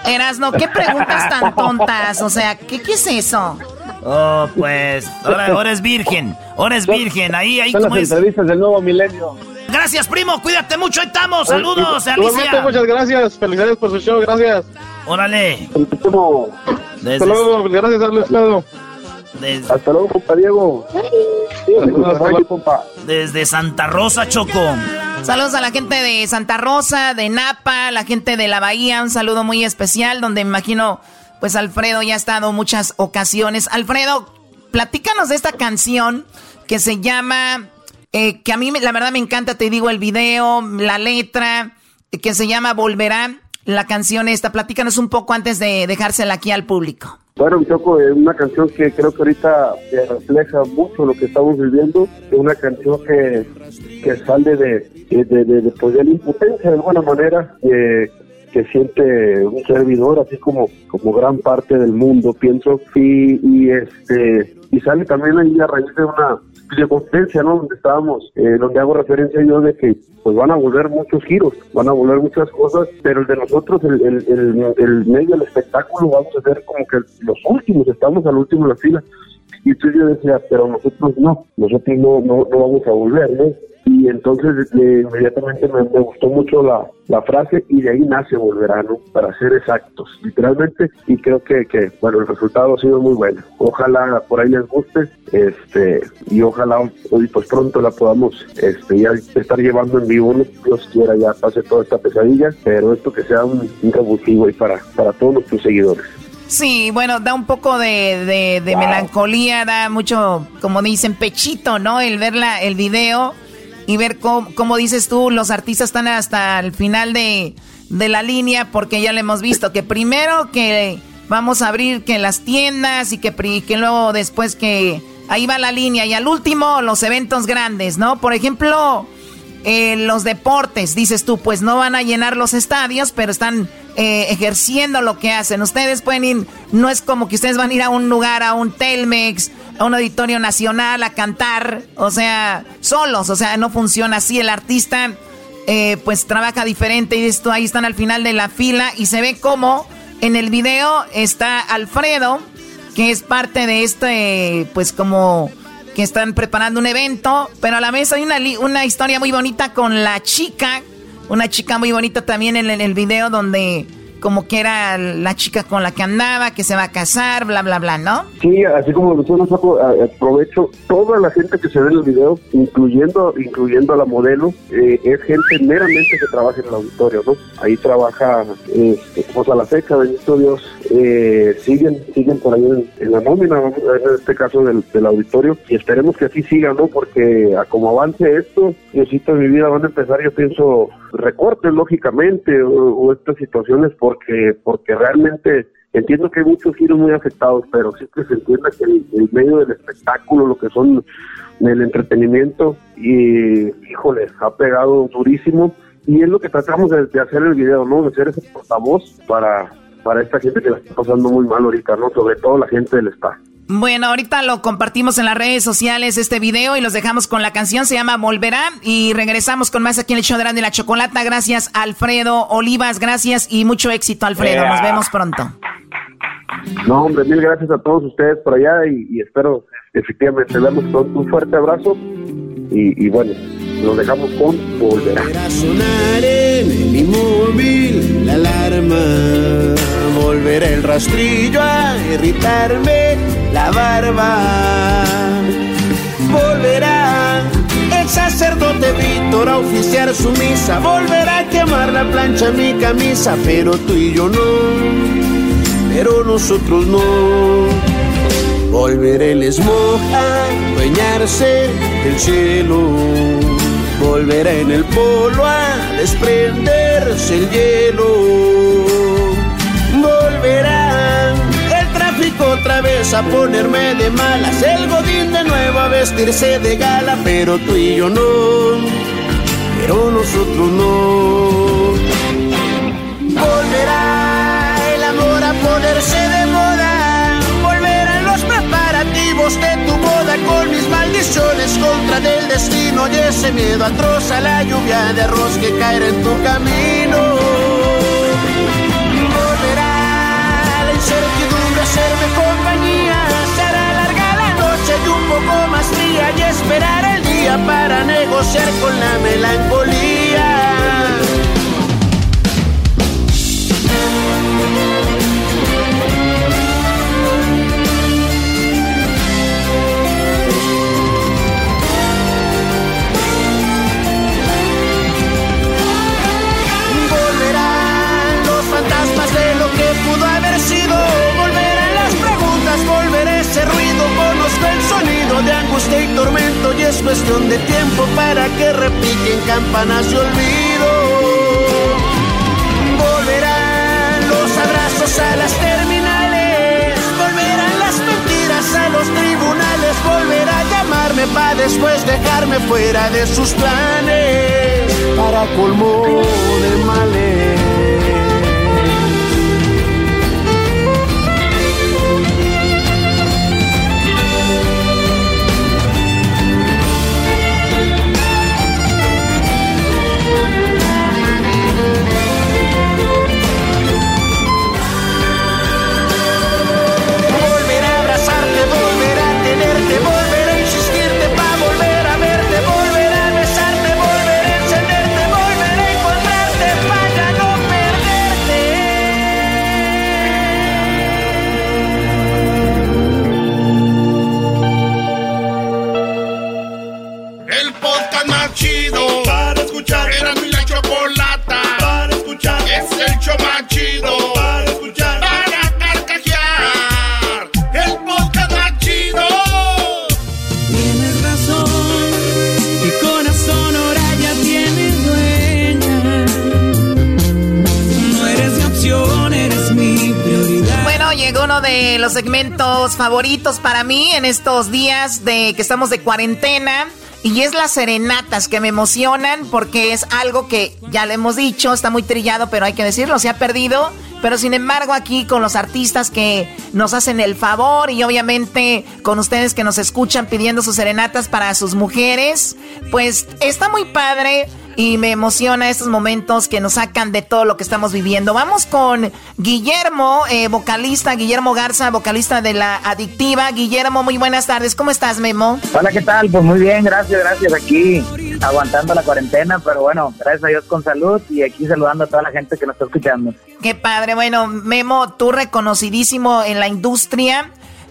Erasno, ¿qué preguntas tan tontas? O sea, ¿qué, qué es eso?
Oh, pues, ahora, ahora es virgen. Ahora es virgen. Ahí, ahí,
Son
como
las
es.
entrevistas del nuevo milenio.
Gracias, primo. Cuídate mucho. Ahí estamos. Saludos, Alicia.
muchas gracias. Felicidades por su show, gracias.
Órale. Desde-
Hasta luego, gracias, Alfredo.
Desde,
Hasta luego, compa Diego.
desde Santa Rosa, Choco.
Saludos a la gente de Santa Rosa, de Napa, la gente de la Bahía, un saludo muy especial donde me imagino, pues Alfredo ya ha estado muchas ocasiones. Alfredo, platícanos de esta canción que se llama, eh, que a mí la verdad me encanta, te digo, el video, la letra, que se llama Volverá, la canción esta. Platícanos un poco antes de dejársela aquí al público.
Bueno, Choco, es una canción que creo que ahorita refleja mucho lo que estamos viviendo. Es una canción que, que sale de, de, de, pues, de la impotencia de alguna manera que siente un servidor, así como, como gran parte del mundo, pienso. Y, y este y sale también ahí a raíz de una videoconferencia, ¿no? Donde estábamos, eh, donde hago referencia yo de que pues van a volver muchos giros, van a volver muchas cosas, pero el de nosotros, el, el, el, el medio del espectáculo, vamos a ser como que los últimos, estamos al último de la fila. Y entonces yo decía, pero nosotros no, nosotros no, no, no vamos a volver, ¿no? Y entonces eh, inmediatamente me, me gustó mucho la, la frase y de ahí nace Volverá, ¿no? Para ser exactos, literalmente, y creo que, que, bueno, el resultado ha sido muy bueno. Ojalá por ahí les guste, este, y ojalá hoy pues pronto la podamos este, ya estar llevando en vivo, ¿no? Dios quiera ya pase toda esta pesadilla, pero esto que sea un, un revulsivo ahí para, para todos nuestros seguidores.
Sí, bueno, da un poco de, de, de melancolía, da mucho, como dicen, pechito, ¿no? El ver la, el video y ver cómo, cómo dices tú, los artistas están hasta el final de, de la línea, porque ya lo hemos visto, que primero que vamos a abrir que las tiendas y que, que luego después que ahí va la línea y al último los eventos grandes, ¿no? Por ejemplo, eh, los deportes, dices tú, pues no van a llenar los estadios, pero están eh, ejerciendo lo que hacen. Ustedes pueden ir, no es como que ustedes van a ir a un lugar, a un Telmex, a un auditorio nacional a cantar, o sea, solos, o sea, no funciona así. El artista, eh, pues trabaja diferente y esto ahí están al final de la fila y se ve como en el video está Alfredo, que es parte de este, pues como que están preparando un evento, pero a la vez hay una, una historia muy bonita con la chica una chica muy bonita también en el video donde como que era la chica con la que andaba, que se va a casar, bla, bla, bla, ¿no?
Sí, así como lo saco, aprovecho toda la gente que se ve en el video, incluyendo incluyendo a la modelo, eh, es gente meramente que trabaja en el auditorio, ¿no? Ahí trabaja, este, pues a la fecha, bendito Dios, eh, siguen siguen por ahí en, la nómina, en este caso del, del, auditorio, y esperemos que así siga, ¿no? Porque a como avance esto, Diosito de mi vida van a empezar, yo pienso, recortes, lógicamente, o, estas situaciones, porque, porque realmente entiendo que hay muchos giros muy afectados, pero que se entienda que el, medio del espectáculo, lo que son el entretenimiento, y híjole, ha pegado durísimo. Y es lo que tratamos de, de hacer el video, ¿no? De ser ese portavoz para, para esta gente que la está pasando muy mal ahorita, ¿no? Sobre todo la gente del staff.
Bueno, ahorita lo compartimos en las redes sociales este video y los dejamos con la canción, se llama Volverá y regresamos con más aquí en el show de la Chocolata. Gracias Alfredo Olivas, gracias y mucho éxito Alfredo, nos vemos pronto.
No, hombre, mil gracias a todos ustedes por allá y, espero efectivamente con un fuerte abrazo y, y bueno, nos dejamos con Volverá.
a sonar en el inmóvil la alarma, volverá el rastrillo a irritarme la barba. Volverá el sacerdote Víctor a oficiar su misa, volverá a quemar la plancha mi camisa, pero tú y yo no, pero nosotros no. Volverá el smog a dueñarse del cielo volverá en el polo a desprenderse el hielo. Volverá vez a ponerme de malas, el godín de nuevo a vestirse de gala, pero tú y yo no, pero nosotros no. Volverá el amor a ponerse de moda, volverán los preparativos de tu boda con mis maldiciones contra del destino y ese miedo atroz a la lluvia de arroz que caerá en tu camino. Negociar con la melancolía. Campanas olvido. Volverán los abrazos a las terminales, volverán las mentiras a los tribunales, volverá a llamarme para después dejarme fuera de sus planes para colmo de males.
Segmentos favoritos para mí en estos días de que estamos de cuarentena. Y es las serenatas que me emocionan porque es algo que ya le hemos dicho, está muy trillado, pero hay que decirlo, se ha perdido. Pero sin embargo aquí con los artistas que nos hacen el favor y obviamente con ustedes que nos escuchan pidiendo sus serenatas para sus mujeres, pues está muy padre y me emociona estos momentos que nos sacan de todo lo que estamos viviendo. Vamos con Guillermo, eh, vocalista, Guillermo Garza, vocalista de La Adictiva. Guillermo, muy buenas tardes. ¿Cómo estás, Memo?
Hola, ¿qué tal? Pues muy bien, gracias, gracias. Aquí
aguantando la cuarentena, pero bueno, gracias a Dios con salud y aquí saludando a toda la gente que nos está escuchando.
Qué padre, bueno, Memo, tú reconocidísimo en la industria.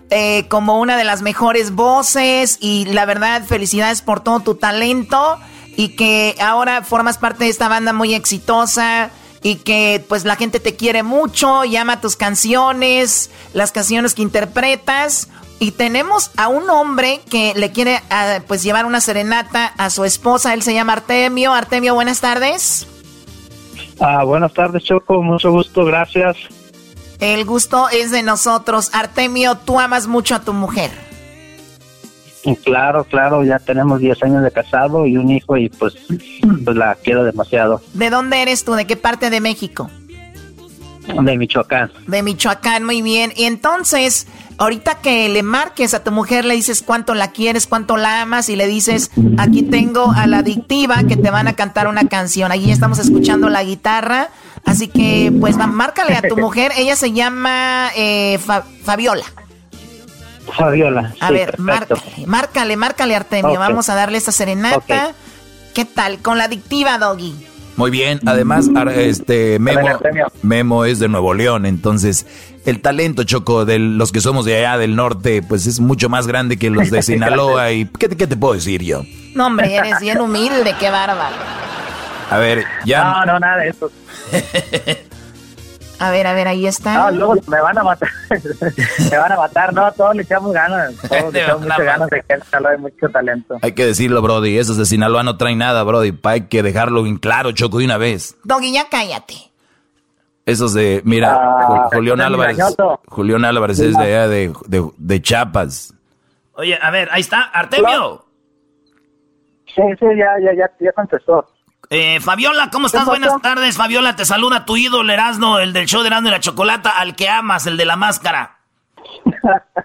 Eh, como una de las mejores voces y la verdad felicidades por todo tu talento y que ahora formas parte de esta banda muy exitosa y que pues la gente te quiere mucho, llama tus canciones, las canciones que interpretas. Y tenemos a un hombre que le quiere ah, pues llevar una serenata a su esposa, él se llama Artemio. Artemio, buenas tardes.
Ah, buenas tardes, Choco, mucho gusto, gracias.
El gusto es de nosotros. Artemio, tú amas mucho a tu mujer.
Claro, claro, ya tenemos 10 años de casado y un hijo y pues, pues la quiero demasiado.
¿De dónde eres tú? ¿De qué parte de México?
De Michoacán.
De Michoacán, muy bien. Y entonces, ahorita que le marques a tu mujer, le dices cuánto la quieres, cuánto la amas y le dices, aquí tengo a la adictiva que te van a cantar una canción. Allí estamos escuchando la guitarra. Así que, pues, márcale a tu mujer. Ella se llama eh, Fabiola.
Fabiola.
A ver, márcale, márcale, márcale, Artemio. Vamos a darle esta serenata. ¿Qué tal? Con la adictiva, Doggy.
Muy bien, además, este Memo, Memo es de Nuevo León, entonces el talento, Choco, de los que somos de allá del norte, pues es mucho más grande que los de Sinaloa. ¿Y qué, qué te puedo decir yo?
No, hombre, eres bien humilde, qué bárbaro.
A ver, ya.
No, no, nada de eso.
A ver, a ver, ahí está.
No, luego me van a matar. me van a matar, no, todos le echamos ganas. Todos le echamos muchas ganas de que él hay mucho talento.
Hay que decirlo, Brody. Esos de Sinaloa no traen nada, Brody. Hay que dejarlo bien claro, Choco, de una vez.
Doggy, ya cállate.
Esos de, mira, ah, Julián Álvarez. Julián Álvarez es de allá de, de, de Chiapas.
Oye, a ver, ahí está, Artemio.
Sí, sí, ya, ya, ya, ya contestó.
Eh, Fabiola, ¿cómo estás? Buenas tardes, Fabiola. Te saluda tu ídolo Erasno, el del show de Erasno y la Chocolata, al que amas, el de la máscara.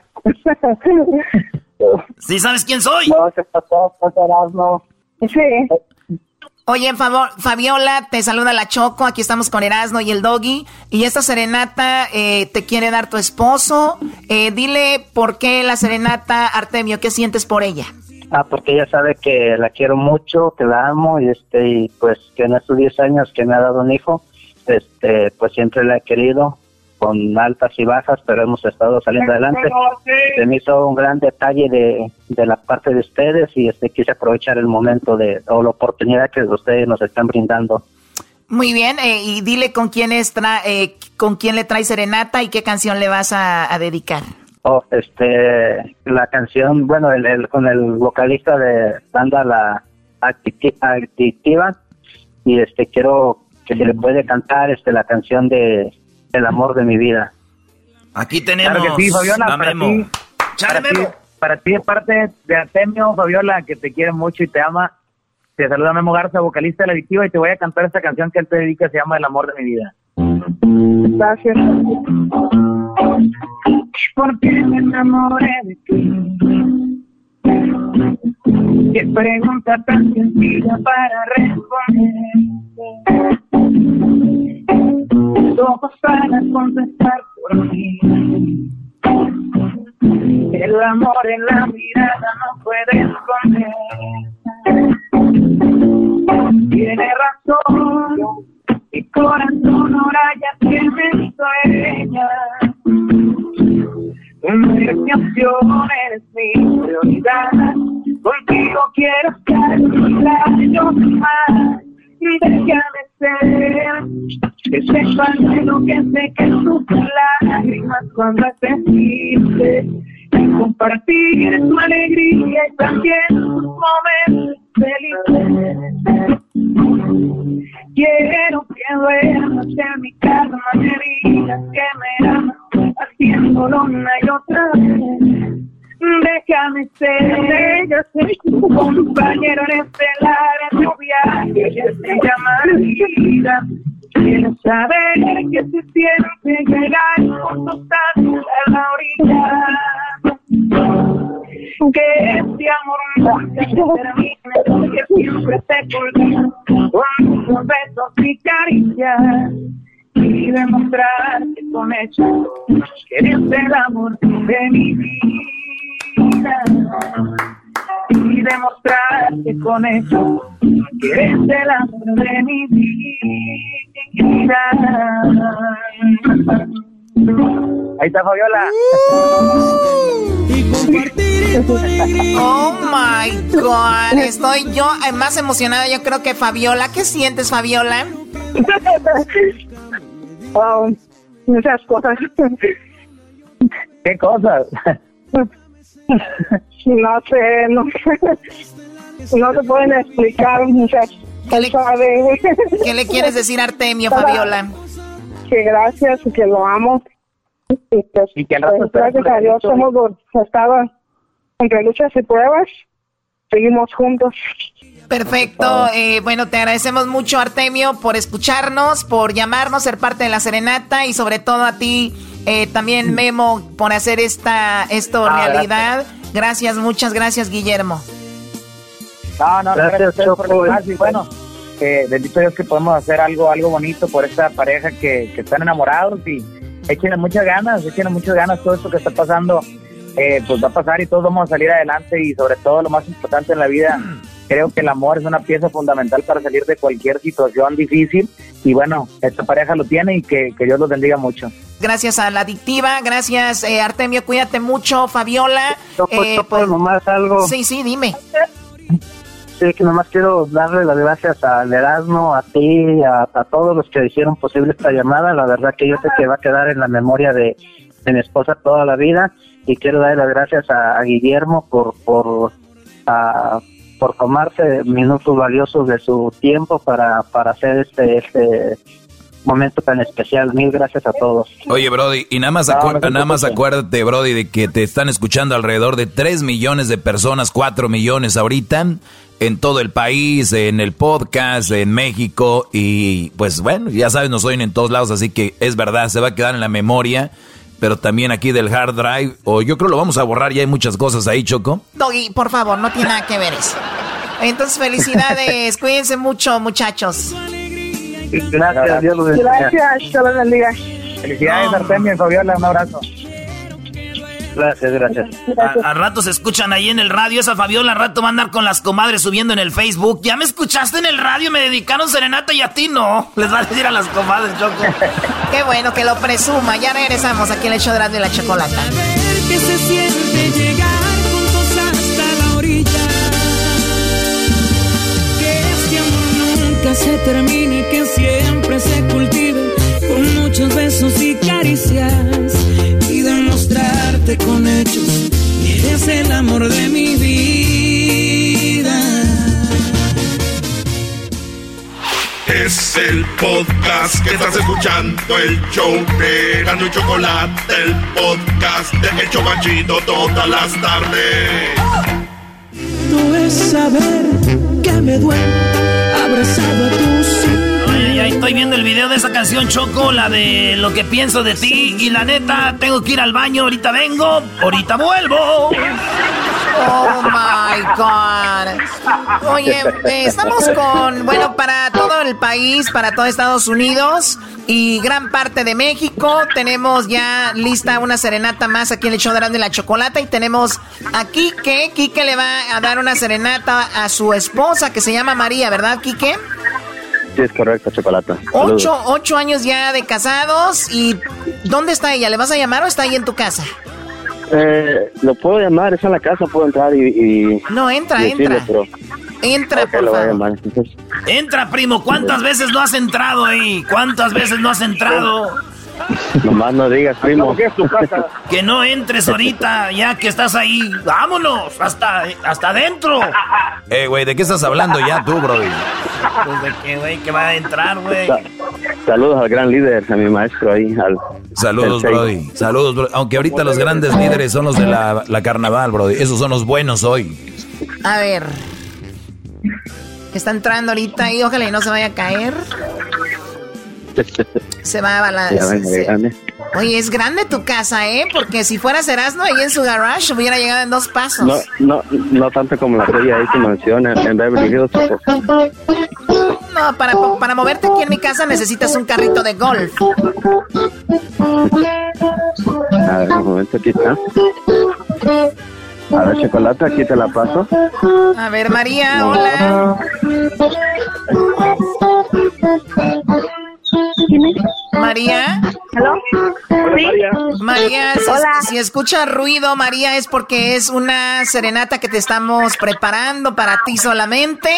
¿Sí sabes quién soy?
No, se pasó, Erasno.
Sí. Oye, favor, Fabiola, te saluda la Choco. Aquí estamos con Erasno y el Doggy. Y esta serenata eh, te quiere dar tu esposo. Eh, dile por qué la serenata, Artemio, ¿qué sientes por ella?
Ah, porque ella sabe que la quiero mucho, que la amo y este y pues que en estos 10 años que me ha dado un hijo, este pues siempre la he querido con altas y bajas, pero hemos estado saliendo adelante. Se me hizo un gran detalle de, de la parte de ustedes y este quise aprovechar el momento de o la oportunidad que ustedes nos están brindando.
Muy bien, eh, y dile con quién, es eh, con quién le trae serenata y qué canción le vas a dedicar.
Oh, este, la canción, bueno, el, con el vocalista de banda La Adictiva y este quiero que se le puede cantar este la canción de El amor de mi vida.
Aquí tenemos.
Claro que sí, Fabiola, para ti, para, ti, para ti es parte de Artemio, Fabiola, que te quiere mucho y te ama. Te saluda Memo Garza, vocalista de La Adictiva, y te voy a cantar esta canción que él te dedica, se llama El amor de mi vida. Gracias porque me enamoré de ti. Qué pregunta tan sencilla para responder. Todos van a contestar por mí. El amor en la mirada no puede esconder. Tiene razón, mi corazón ahora ya que me ella. Mi opción eres mi prioridad. Contigo quiero estar un año más. Y déjame ser. Sepa lo que que tus lágrimas cuando te triste. Y compartir tu alegría y también tus momentos felices. Quiero que duermas en mi casa, me que me amas, haciéndolo una y otra vez. Déjame ser, yo soy tu compañero en este largo viaje que se llama vida. Quiero saber qué se siente llegar juntos hasta la orilla que este amor nunca se termine, que siempre te culmina con tus besos y caricias y demostrar que con hechos que eres el amor de mi vida y demostrar que con hechos
que eres el amor de mi vida.
Ahí está Fabiola.
Oh my God, estoy yo eh, más emocionada, yo creo que Fabiola. ¿Qué sientes, Fabiola?
Oh, muchas cosas.
¿Qué cosas?
No sé, no No se pueden explicar muchas
¿Qué le, ¿Qué le quieres decir a Artemio, Fabiola?
Que gracias y que lo amo. Y, pues,
y que
pues, gracias a Dios hemos estado entre luchas y pruebas. Seguimos juntos.
Perfecto. Eh, bueno, te agradecemos mucho, Artemio, por escucharnos, por llamarnos, ser parte de la serenata y sobre todo a ti, eh, también Memo, por hacer esta esto
Ah,
realidad. Gracias. muchas gracias, Guillermo.
No, no,
Gracias,
gracias, por y bueno, eh, bendito Dios que podemos hacer algo algo bonito por esta pareja que, que están enamorados y échenle muchas ganas, échenle muchas ganas todo esto que está pasando, eh, pues va a pasar y todos vamos a salir adelante y sobre todo lo más importante en la vida, creo que el amor es una pieza fundamental para salir de cualquier situación difícil y bueno, esta pareja lo tiene y que, que Dios los bendiga mucho.
Gracias a la adictiva, gracias eh, Artemio, cuídate mucho, Fabiola. Eh,
pues, nomás algo.
Sí, sí, dime.
Sí, que nomás quiero darle las gracias al Erasmo, a ti, a, a todos los que hicieron posible esta llamada. La verdad que yo sé que va a quedar en la memoria de, de mi esposa toda la vida. Y quiero darle las gracias a, a Guillermo por por a- por tomarse minutos valiosos de su tiempo para, para hacer este, este momento tan especial. Mil gracias a todos.
Oye, Brody, y nada más,
No, no
nada más acuérdate, Brody, de que te están escuchando alrededor de 3 millones de personas, 4 millones ahorita, en todo el país, en el podcast, en México, y pues bueno, ya sabes, nos oyen en todos lados, así que es verdad, se va a quedar en la memoria, pero también aquí del hard drive, o yo creo lo vamos a borrar, ya hay muchas cosas ahí, Choco.
Doggy, por favor, no tiene nada que ver eso. Entonces, felicidades, cuídense mucho, muchachos.
Gracias, Dios los bendiga.
Gracias, Dios los bendiga.
Felicidades, Artemio y Fabiola, un abrazo.
Gracias, gracias.
A, a rato se escuchan ahí en el radio. Esa Fabiola al rato va a andar con las comadres subiendo en el Facebook. ¿Ya me escuchaste en el radio? Me dedicaron serenata y a ti no. Les va a decir a las comadres, Choco.
Qué bueno que lo presuma. Ya regresamos aquí en el show de Erasmo y la chocolata.
que se siente llegar juntos hasta la orilla. Que este amor nunca se termine, demostrarte con hechos que eres el amor de mi vida.
Es el podcast que estás escuchando, el show de Gano y Chocolate, el podcast de Hecho Machito todas las tardes.
No es saber que me duele abrazado a tus
Estoy viendo el video de esa canción Choco, la de lo que pienso de ti. Y la neta, tengo que ir al baño. Ahorita vengo, ahorita vuelvo.
Oh my God. Oye, estamos con, bueno, para todo el país, para todo Estados Unidos y gran parte de México. Tenemos ya lista una serenata más aquí en el show de la Chocolata. Y tenemos a Quique. Quique le va a dar una serenata a su esposa que se llama María, ¿verdad, Quique?
Sí, es correcto, chocolate.
Ocho, ocho años ya de casados. ¿Y dónde está ella? ¿Le vas a llamar o está ahí en tu casa?
Eh, lo puedo llamar, es en la casa, puedo entrar y. y
No, entra,
y decirle,
entra.
pero-
Entra, por favor.
llamar.
Entra, primo. ¿Cuántas veces no has entrado ahí? ¿Cuántas veces no has entrado?
Nomás no digas, primo.
Que no entres ahorita, ya que estás ahí. Vámonos, hasta, hasta adentro.
Eh, güey, ¿de qué estás hablando ya tú, Brody?
Pues de qué, güey, que va a entrar, güey.
Saludos al gran líder, a mi maestro ahí. Al,
Saludos. Brody. Saludos, Brody. Aunque ahorita los grandes líderes son los de la, la carnaval, Brody. Esos son los buenos hoy.
A ver. Está entrando ahorita y ojalá y no se vaya a caer. Se va a balancear. Oye, es grande tu casa, ¿eh? Porque si fuera Erasmo ahí en su garage hubiera llegado en dos pasos.
No, no, no tanto como la tuya ahí que menciona en Beverly Hills.
No, para, para moverte aquí en mi casa necesitas un carrito de golf.
A ver, un momento aquí está.
A ver, chocolate, aquí te la paso.
A ver, María, hola. María. María, si, si escucha ruido, María, es porque es una serenata que te estamos preparando para ti solamente.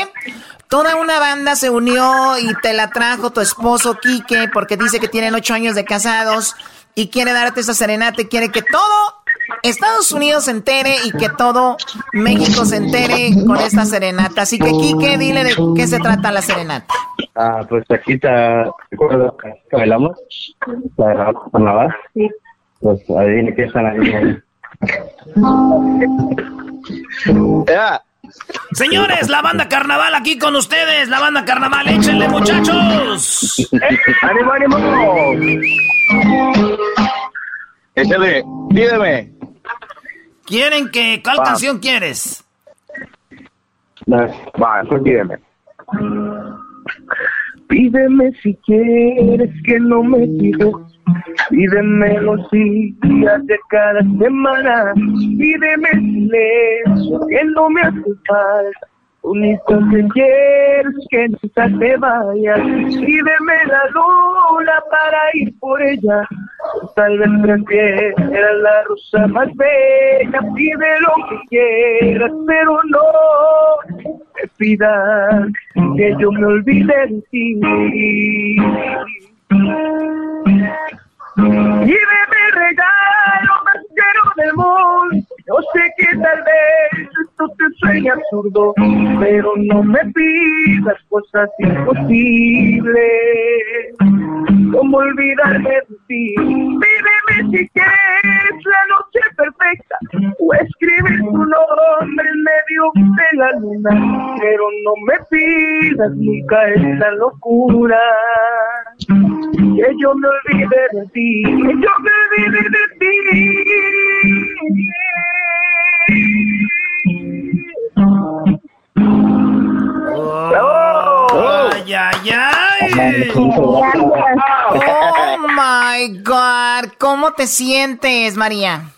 Toda una banda se unió y te la trajo tu esposo Quique porque dice que tienen ocho años de casados y quiere darte esa serenata y quiere que todo Estados Unidos se entere y que todo México se entere con esta serenata. Así que, Quique, dile de qué se trata la serenata.
Ah, pues aquí te recuerdas que bailamos, la de la carnaval. Sí. Pues adivine qué están ahí.
Ya. Señores, la banda carnaval aquí con ustedes, la banda carnaval, échenle muchachos.
¡Ánimo, ánimo! Échale, pídeme.
¿Quieren que, cuál canción quieres?
Va, pues pídeme.
Pídeme si quieres que no me pides. Pídeme los días de cada semana. Pídeme silencio que no me hace falta. Único que quieres que nunca te vayas. Pídeme la luna para ir por ella. Tal vez prefieras la rosa más bella. Pide lo que quieras, pero no me pidas que yo me olvide de ti. Pídeme regalo más del mundo. Yo sé que tal vez esto te suene absurdo, pero no me pidas cosas imposibles. Como olvidarme de ti. Pídeme si quieres la noche perfecta o escribir tu nombre en medio de la luna, pero no me pidas nunca esta locura. Que yo me olvide de ti, que yo me olvide de ti.
Oh, ay, ay, ay.
Oh my God, ¿cómo te sientes, María?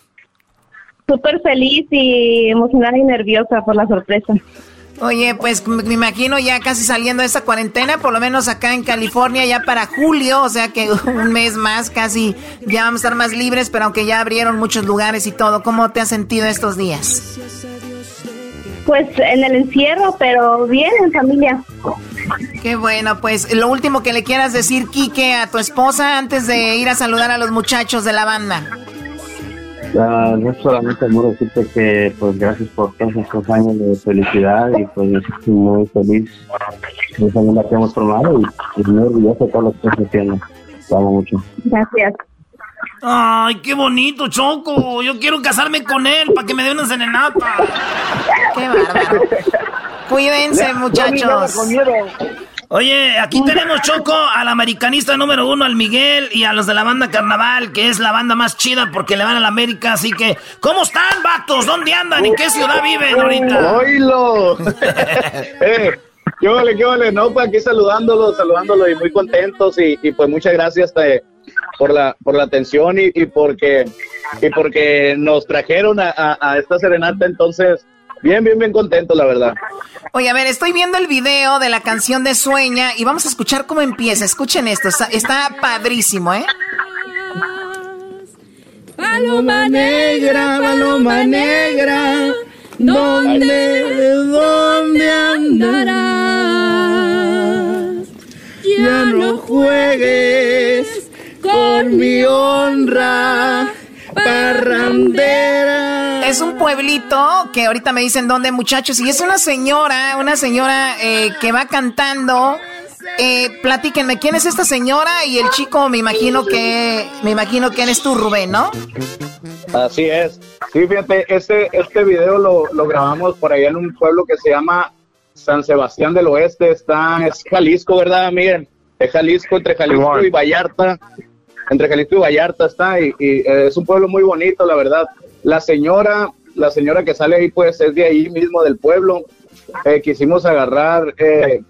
Súper feliz y emocionada y nerviosa por la sorpresa.
Oye, pues me imagino ya casi saliendo de esa cuarentena, por lo menos acá en California ya para julio, o sea que un mes más casi ya vamos a estar más libres, pero aunque ya abrieron muchos lugares y todo, ¿cómo te has sentido estos días?
Pues en el encierro, pero bien en familia.
Qué bueno, pues lo último que le quieras decir, Quique, a tu esposa antes de ir a saludar a los muchachos de la banda.
Ah, no solamente amor decirte que pues gracias por todos estos años de felicidad y pues estoy muy feliz de esa que hemos formado y, y muy orgulloso de todo lo que estás haciendo. Te amo mucho.
Gracias.
Ay, qué bonito, Choco. Yo quiero casarme con él para que me dé una serenata.
Qué bárbaro. Cuídense, muchachos.
Oye, aquí tenemos Choco al americanista número uno, al Miguel, y a los de la banda Carnaval, que es la banda más chida porque le van a la América. Así que, ¿cómo están, vatos? ¿Dónde andan? ¿En qué ciudad viven ahorita?
¡Oílo! eh, ¿Qué vale, qué vale? No, pues aquí saludándolos, saludándolos y muy contentos. Y, y pues muchas gracias eh, por la por la atención y, y porque y porque nos trajeron a, a, a esta serenata. Entonces, bien, bien, bien contentos, la verdad.
Oye, a ver, estoy viendo el video de la canción de Sueña y vamos a escuchar cómo empieza. Escuchen esto, está, está padrísimo, ¿eh?
Paloma negra, paloma negra, ¿dónde, dónde andarás? Ya no juegues mi honra, parrandera.
Es un pueblito que ahorita me dicen dónde, muchachos, y es una señora, una señora eh, que va cantando. Eh, platíquenme, ¿quién es esta señora? Y el chico, me imagino que, me imagino que eres tú, Rubén, ¿no?
Así es. Sí, fíjate, este, este video lo, lo grabamos por allá en un pueblo que se llama San Sebastián del Oeste. Está, es Jalisco, ¿verdad, Miguel? Es Jalisco, entre Jalisco y Vallarta. Entre Jalisco y Vallarta está, y, eh, es un pueblo muy bonito, la verdad. La señora, la señora que sale ahí, pues es de ahí mismo, del pueblo. Eh, quisimos agarrar eh,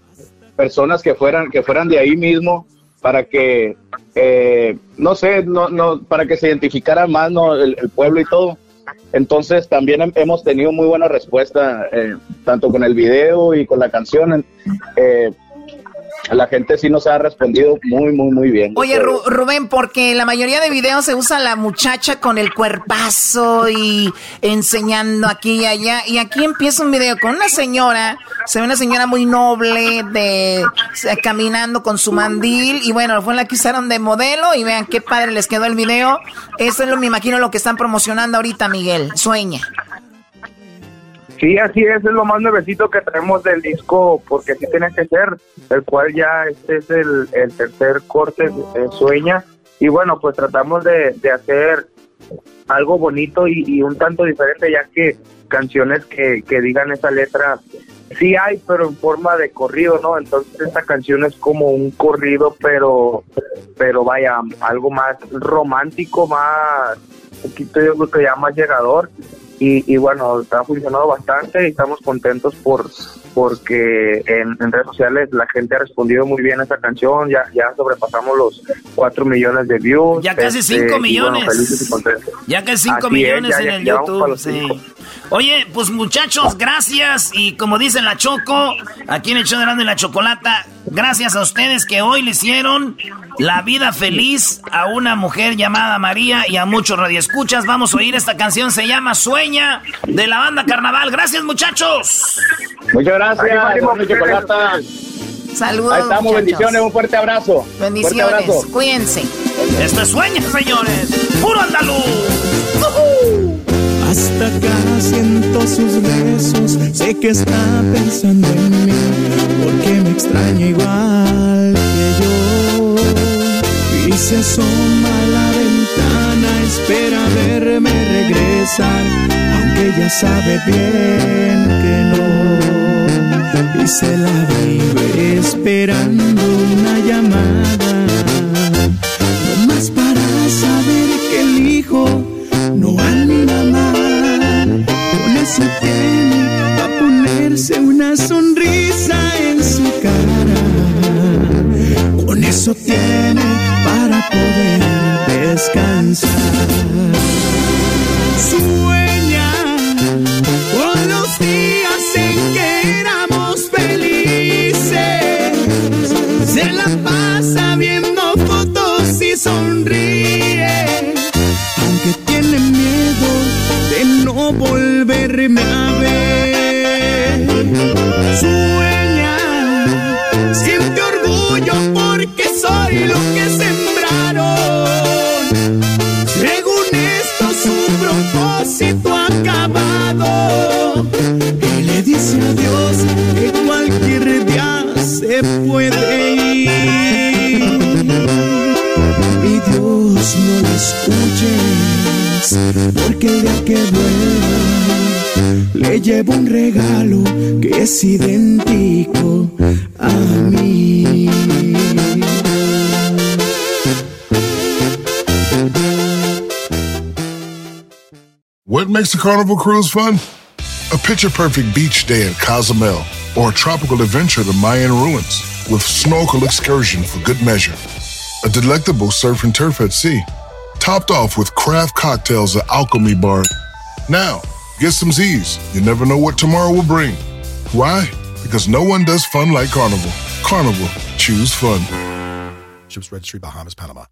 personas que fueran, que fueran de ahí mismo para que, no sé, no, no, para que se identificara más ¿no? el, pueblo y todo. Entonces también hemos tenido muy buena respuesta, tanto con el video y con la canción. La gente sí nos ha respondido muy, muy, muy bien.
Oye, Rubén, porque la mayoría de videos se usa la muchacha con el cuerpazo y enseñando aquí y allá. Y aquí empieza un video con una señora, se ve una señora muy noble, de caminando con su mandil. Y bueno, fue la que usaron de modelo. Y vean qué padre les quedó el video. Eso es lo, me imagino, lo que están promocionando ahorita, Miguel. Sueña.
Sí, así es, es lo más nuevecito que traemos del disco, porque así tiene que ser, el cual ya este es el, tercer corte, de Sueña, y bueno, pues tratamos de, hacer algo bonito y, un tanto diferente, ya que canciones que, que digan esa letra, sí hay, pero en forma de corrido, ¿no? Entonces esta canción es como un corrido, pero, pero vaya, algo más romántico, más, un poquito yo creo que ya más llegador, y, bueno, está funcionando bastante y estamos contentos por porque en, redes sociales la gente ha respondido muy bien a esta canción, ya, ya sobrepasamos los 4 millones de views.
Ya casi 5 este, millones. Ya casi 5 millones en el YouTube. Oye, pues muchachos, gracias. Y como dice la Choco, aquí en el show de y la Chocolata, gracias a ustedes que hoy le hicieron la vida feliz a una mujer llamada María y a muchos radioescuchas. Vamos a oír esta canción, se llama Sueña, de la banda Carnaval. Gracias, muchachos.
Muchas gracias.
Saludos.
Ahí estamos, bendiciones, un fuerte abrazo.
Bendiciones, cuídense.
Esto es Sueña, señores. Puro andaluz.
Hasta acá siento sus besos, sé que está pensando en mí, porque me extraña igual se asoma a la ventana, espera verme regresar, aunque ya sabe bien que no. Y se la vive esperando una llamada, no más para saber que el hijo no anda mal. Con eso tiene a ponerse una sonrisa en su cara. Con eso tiene poder descansar. Dios no lo escuche porque el día que vuelva le llevo un regalo que es idéntico a mí.
What makes a carnival cruise fun? A picture perfect beach day in Cozumel or a tropical adventure to Mayan ruins with snorkel excursion for good measure. A delectable surf and turf at sea topped off with craft cocktails at Alchemy Bar. Now, get some Z's. You never know what tomorrow will bring. Why? Because no one does fun like Carnival. Carnival, choose fun.
Ships Registry, Bahamas, Panama.